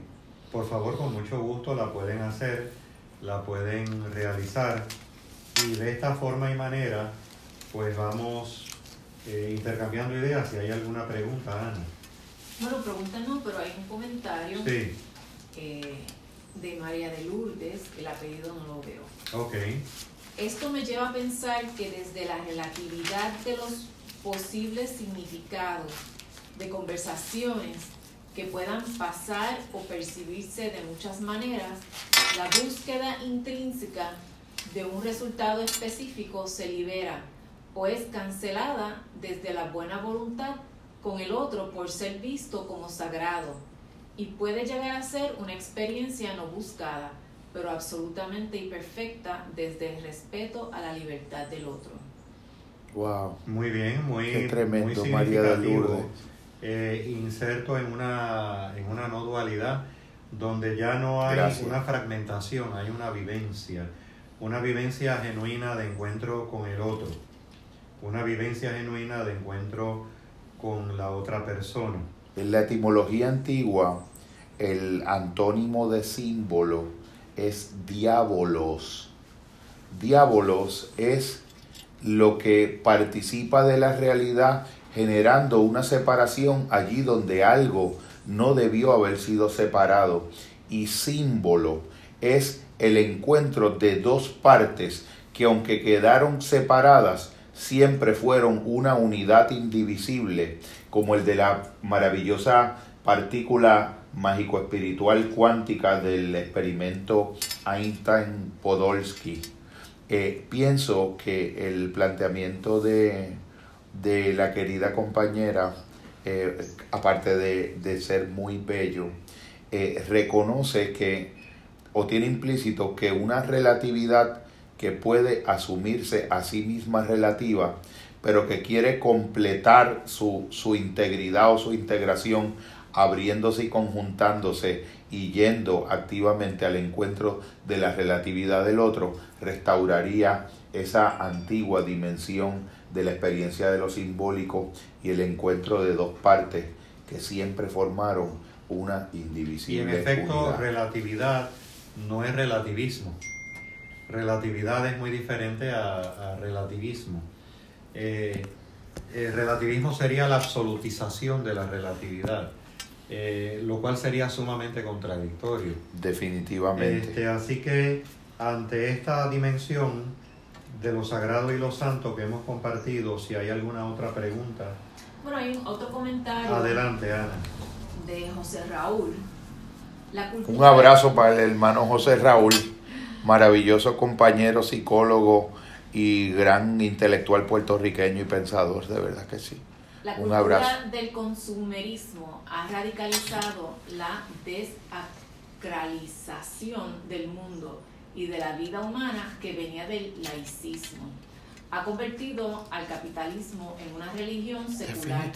S2: por favor, con mucho gusto la pueden hacer, la pueden realizar y de esta forma y manera, pues vamos eh, intercambiando ideas. Si hay alguna pregunta, Ana.
S1: Bueno, pregunta no, pero hay un comentario eh, de María de Lourdes, el apellido no lo veo.
S2: Ok.
S1: Esto me lleva a pensar que desde la relatividad de los posibles significados de conversaciones que puedan pasar o percibirse de muchas maneras, la búsqueda intrínseca de un resultado específico se libera o es cancelada desde la buena voluntad con el otro por ser visto como sagrado y puede llegar a ser una experiencia no buscada, pero absolutamente imperfecta desde el respeto a la libertad del otro.
S2: Wow. Muy bien, muy,
S3: tremendo, muy María de Lourdes.
S2: Eh, inserto en una, en una no dualidad donde ya no hay una fragmentación, hay una vivencia, una vivencia genuina de encuentro con el otro, una vivencia genuina de encuentro con la otra persona.
S3: En la etimología antigua, el antónimo de símbolo es diabolos. Diabolos es lo que participa de la realidad generando una separación allí donde algo no debió haber sido separado. Y símbolo es el encuentro de dos partes que aunque quedaron separadas, siempre fueron una unidad indivisible, como el de la maravillosa partícula mágico-espiritual cuántica del experimento Einstein-Podolsky. Eh, pienso que el planteamiento de, de la querida compañera, eh, aparte de, de, ser muy bello, eh, reconoce que, o tiene implícito que una relatividad que puede asumirse a sí misma relativa, pero que quiere completar su, su integridad o su integración abriéndose y conjuntándose y yendo activamente al encuentro de la relatividad del otro, restauraría esa antigua dimensión de la experiencia de lo simbólico y el encuentro de dos partes que siempre formaron una indivisible.
S2: Y en efecto, relatividad no es relativismo. Relatividad es muy diferente a, relativismo. Eh, el relativismo sería la absolutización de la relatividad. Eh, lo cual sería sumamente contradictorio.
S3: Definitivamente.
S2: Este, así que ante esta dimensión de lo sagrado y lo santo que hemos compartido, si hay alguna otra pregunta.
S1: Bueno, hay otro comentario.
S2: Adelante, Ana.
S1: De José Raúl.
S3: Un abrazo para el hermano José Raúl, maravilloso compañero psicólogo y gran intelectual puertorriqueño y pensador, de verdad que sí.
S1: La cultura del consumerismo ha radicalizado la desacralización del mundo y de la vida humana que venía del laicismo. Ha convertido al capitalismo en una religión secular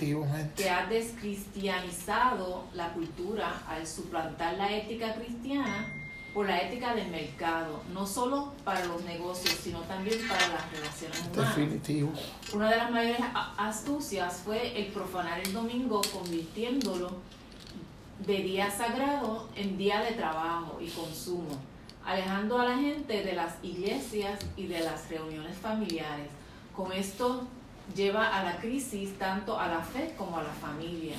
S1: que ha descristianizado la cultura al suplantar la ética cristiana por la ética del mercado, no solo para los negocios, sino también para las relaciones humanas.
S3: Definitivo.
S1: Una de las mayores astucias fue el profanar el domingo convirtiéndolo de día sagrado en día de trabajo y consumo, alejando a la gente de las iglesias y de las reuniones familiares. Con esto lleva a la crisis tanto a la fe como a la familia.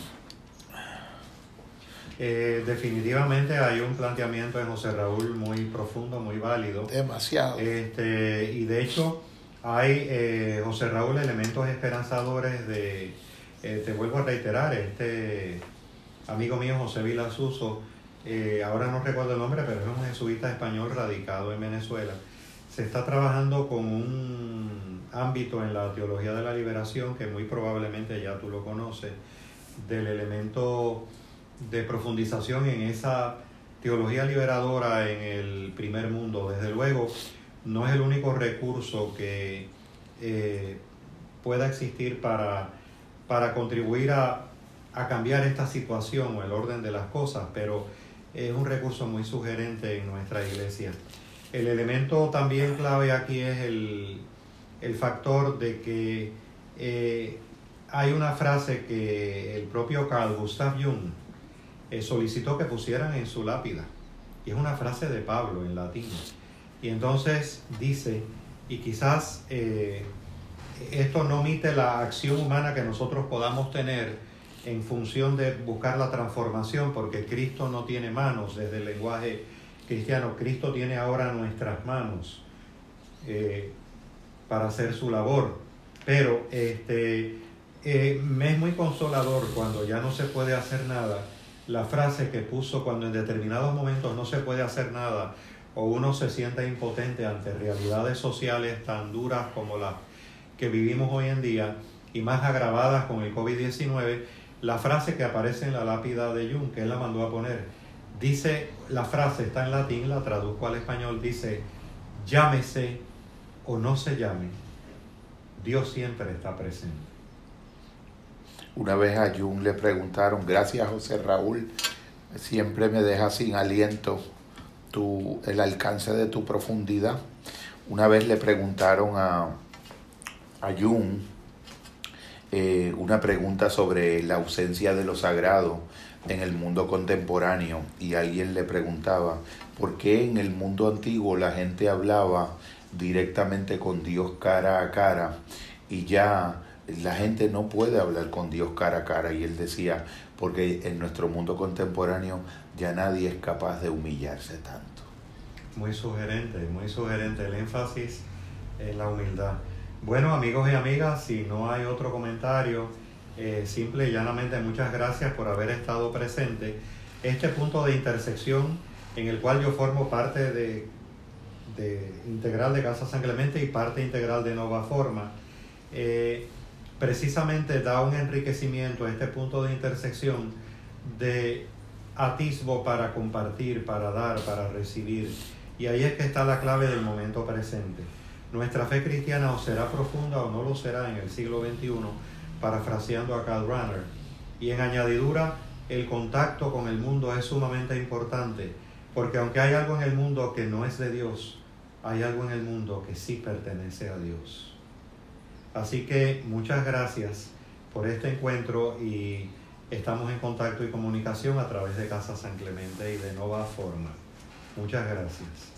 S2: Eh, definitivamente hay un planteamiento de José Raúl muy profundo, muy válido.
S3: Demasiado.
S2: Este, y de hecho hay, eh, José Raúl, elementos esperanzadores de, eh, te vuelvo a reiterar, este amigo mío José Vila Suso, ahora no recuerdo el nombre, pero es un jesuita español radicado en Venezuela. Se está trabajando con un ámbito en la teología de la liberación que muy probablemente ya tú lo conoces, del elemento de profundización en esa teología liberadora en el primer mundo. Desde luego, no es el único recurso que eh, pueda existir para, para contribuir a, a, cambiar esta situación o el orden de las cosas, pero es un recurso muy sugerente en nuestra iglesia. El elemento también clave aquí es el, el factor de que eh, hay una frase que el propio Carl Gustav Jung eh, solicitó que pusieran en su lápida. Y es una frase de Pablo en latín. Y entonces dice, y quizás eh, esto no omite la acción humana que nosotros podamos tener en función de buscar la transformación, porque Cristo no tiene manos desde el lenguaje cristiano, Cristo tiene ahora nuestras manos eh, para hacer su labor. Pero este, me es muy consolador cuando ya no se puede hacer nada la frase que puso cuando en determinados momentos no se puede hacer nada o uno se siente impotente ante realidades sociales tan duras como las que vivimos hoy en día y más agravadas con el COVID-19, la frase que aparece en la lápida de Jung, que él la mandó a poner, dice, la frase está en latín, la traduzco al español, dice, llámese o no se llame, Dios siempre está presente.
S3: Una vez a Jung le preguntaron, gracias José Raúl, siempre me deja sin aliento tu, el alcance de tu profundidad. Una vez le preguntaron a, a Jung eh, una pregunta sobre la ausencia de lo sagrado en el mundo contemporáneo y alguien le preguntaba, ¿por qué en el mundo antiguo la gente hablaba directamente con Dios cara a cara y ya la gente no puede hablar con Dios cara a cara. Y él decía, porque en nuestro mundo contemporáneo ya nadie es capaz de humillarse tanto.
S2: Muy sugerente, muy sugerente el énfasis en la humildad. Bueno, amigos y amigas, si no hay otro comentario, eh, simple y llanamente muchas gracias por haber estado presente. Este punto de intersección en el cual yo formo parte de, de integral de Casa San Clemente y parte integral de Nova Forma, eh, precisamente da un enriquecimiento a este punto de intersección de atisbo para compartir, para dar, para recibir. Y ahí es que está la clave del momento presente. Nuestra fe cristiana o será profunda o no lo será en el siglo XXI, parafraseando a Karl Rahner. Y en añadidura, el contacto con el mundo es sumamente importante, porque aunque hay algo en el mundo que no es de Dios, hay algo en el mundo que sí pertenece a Dios. Así que muchas gracias por este encuentro y estamos en contacto y comunicación a través de Casa San Clemente y de Nova Forma. Muchas gracias.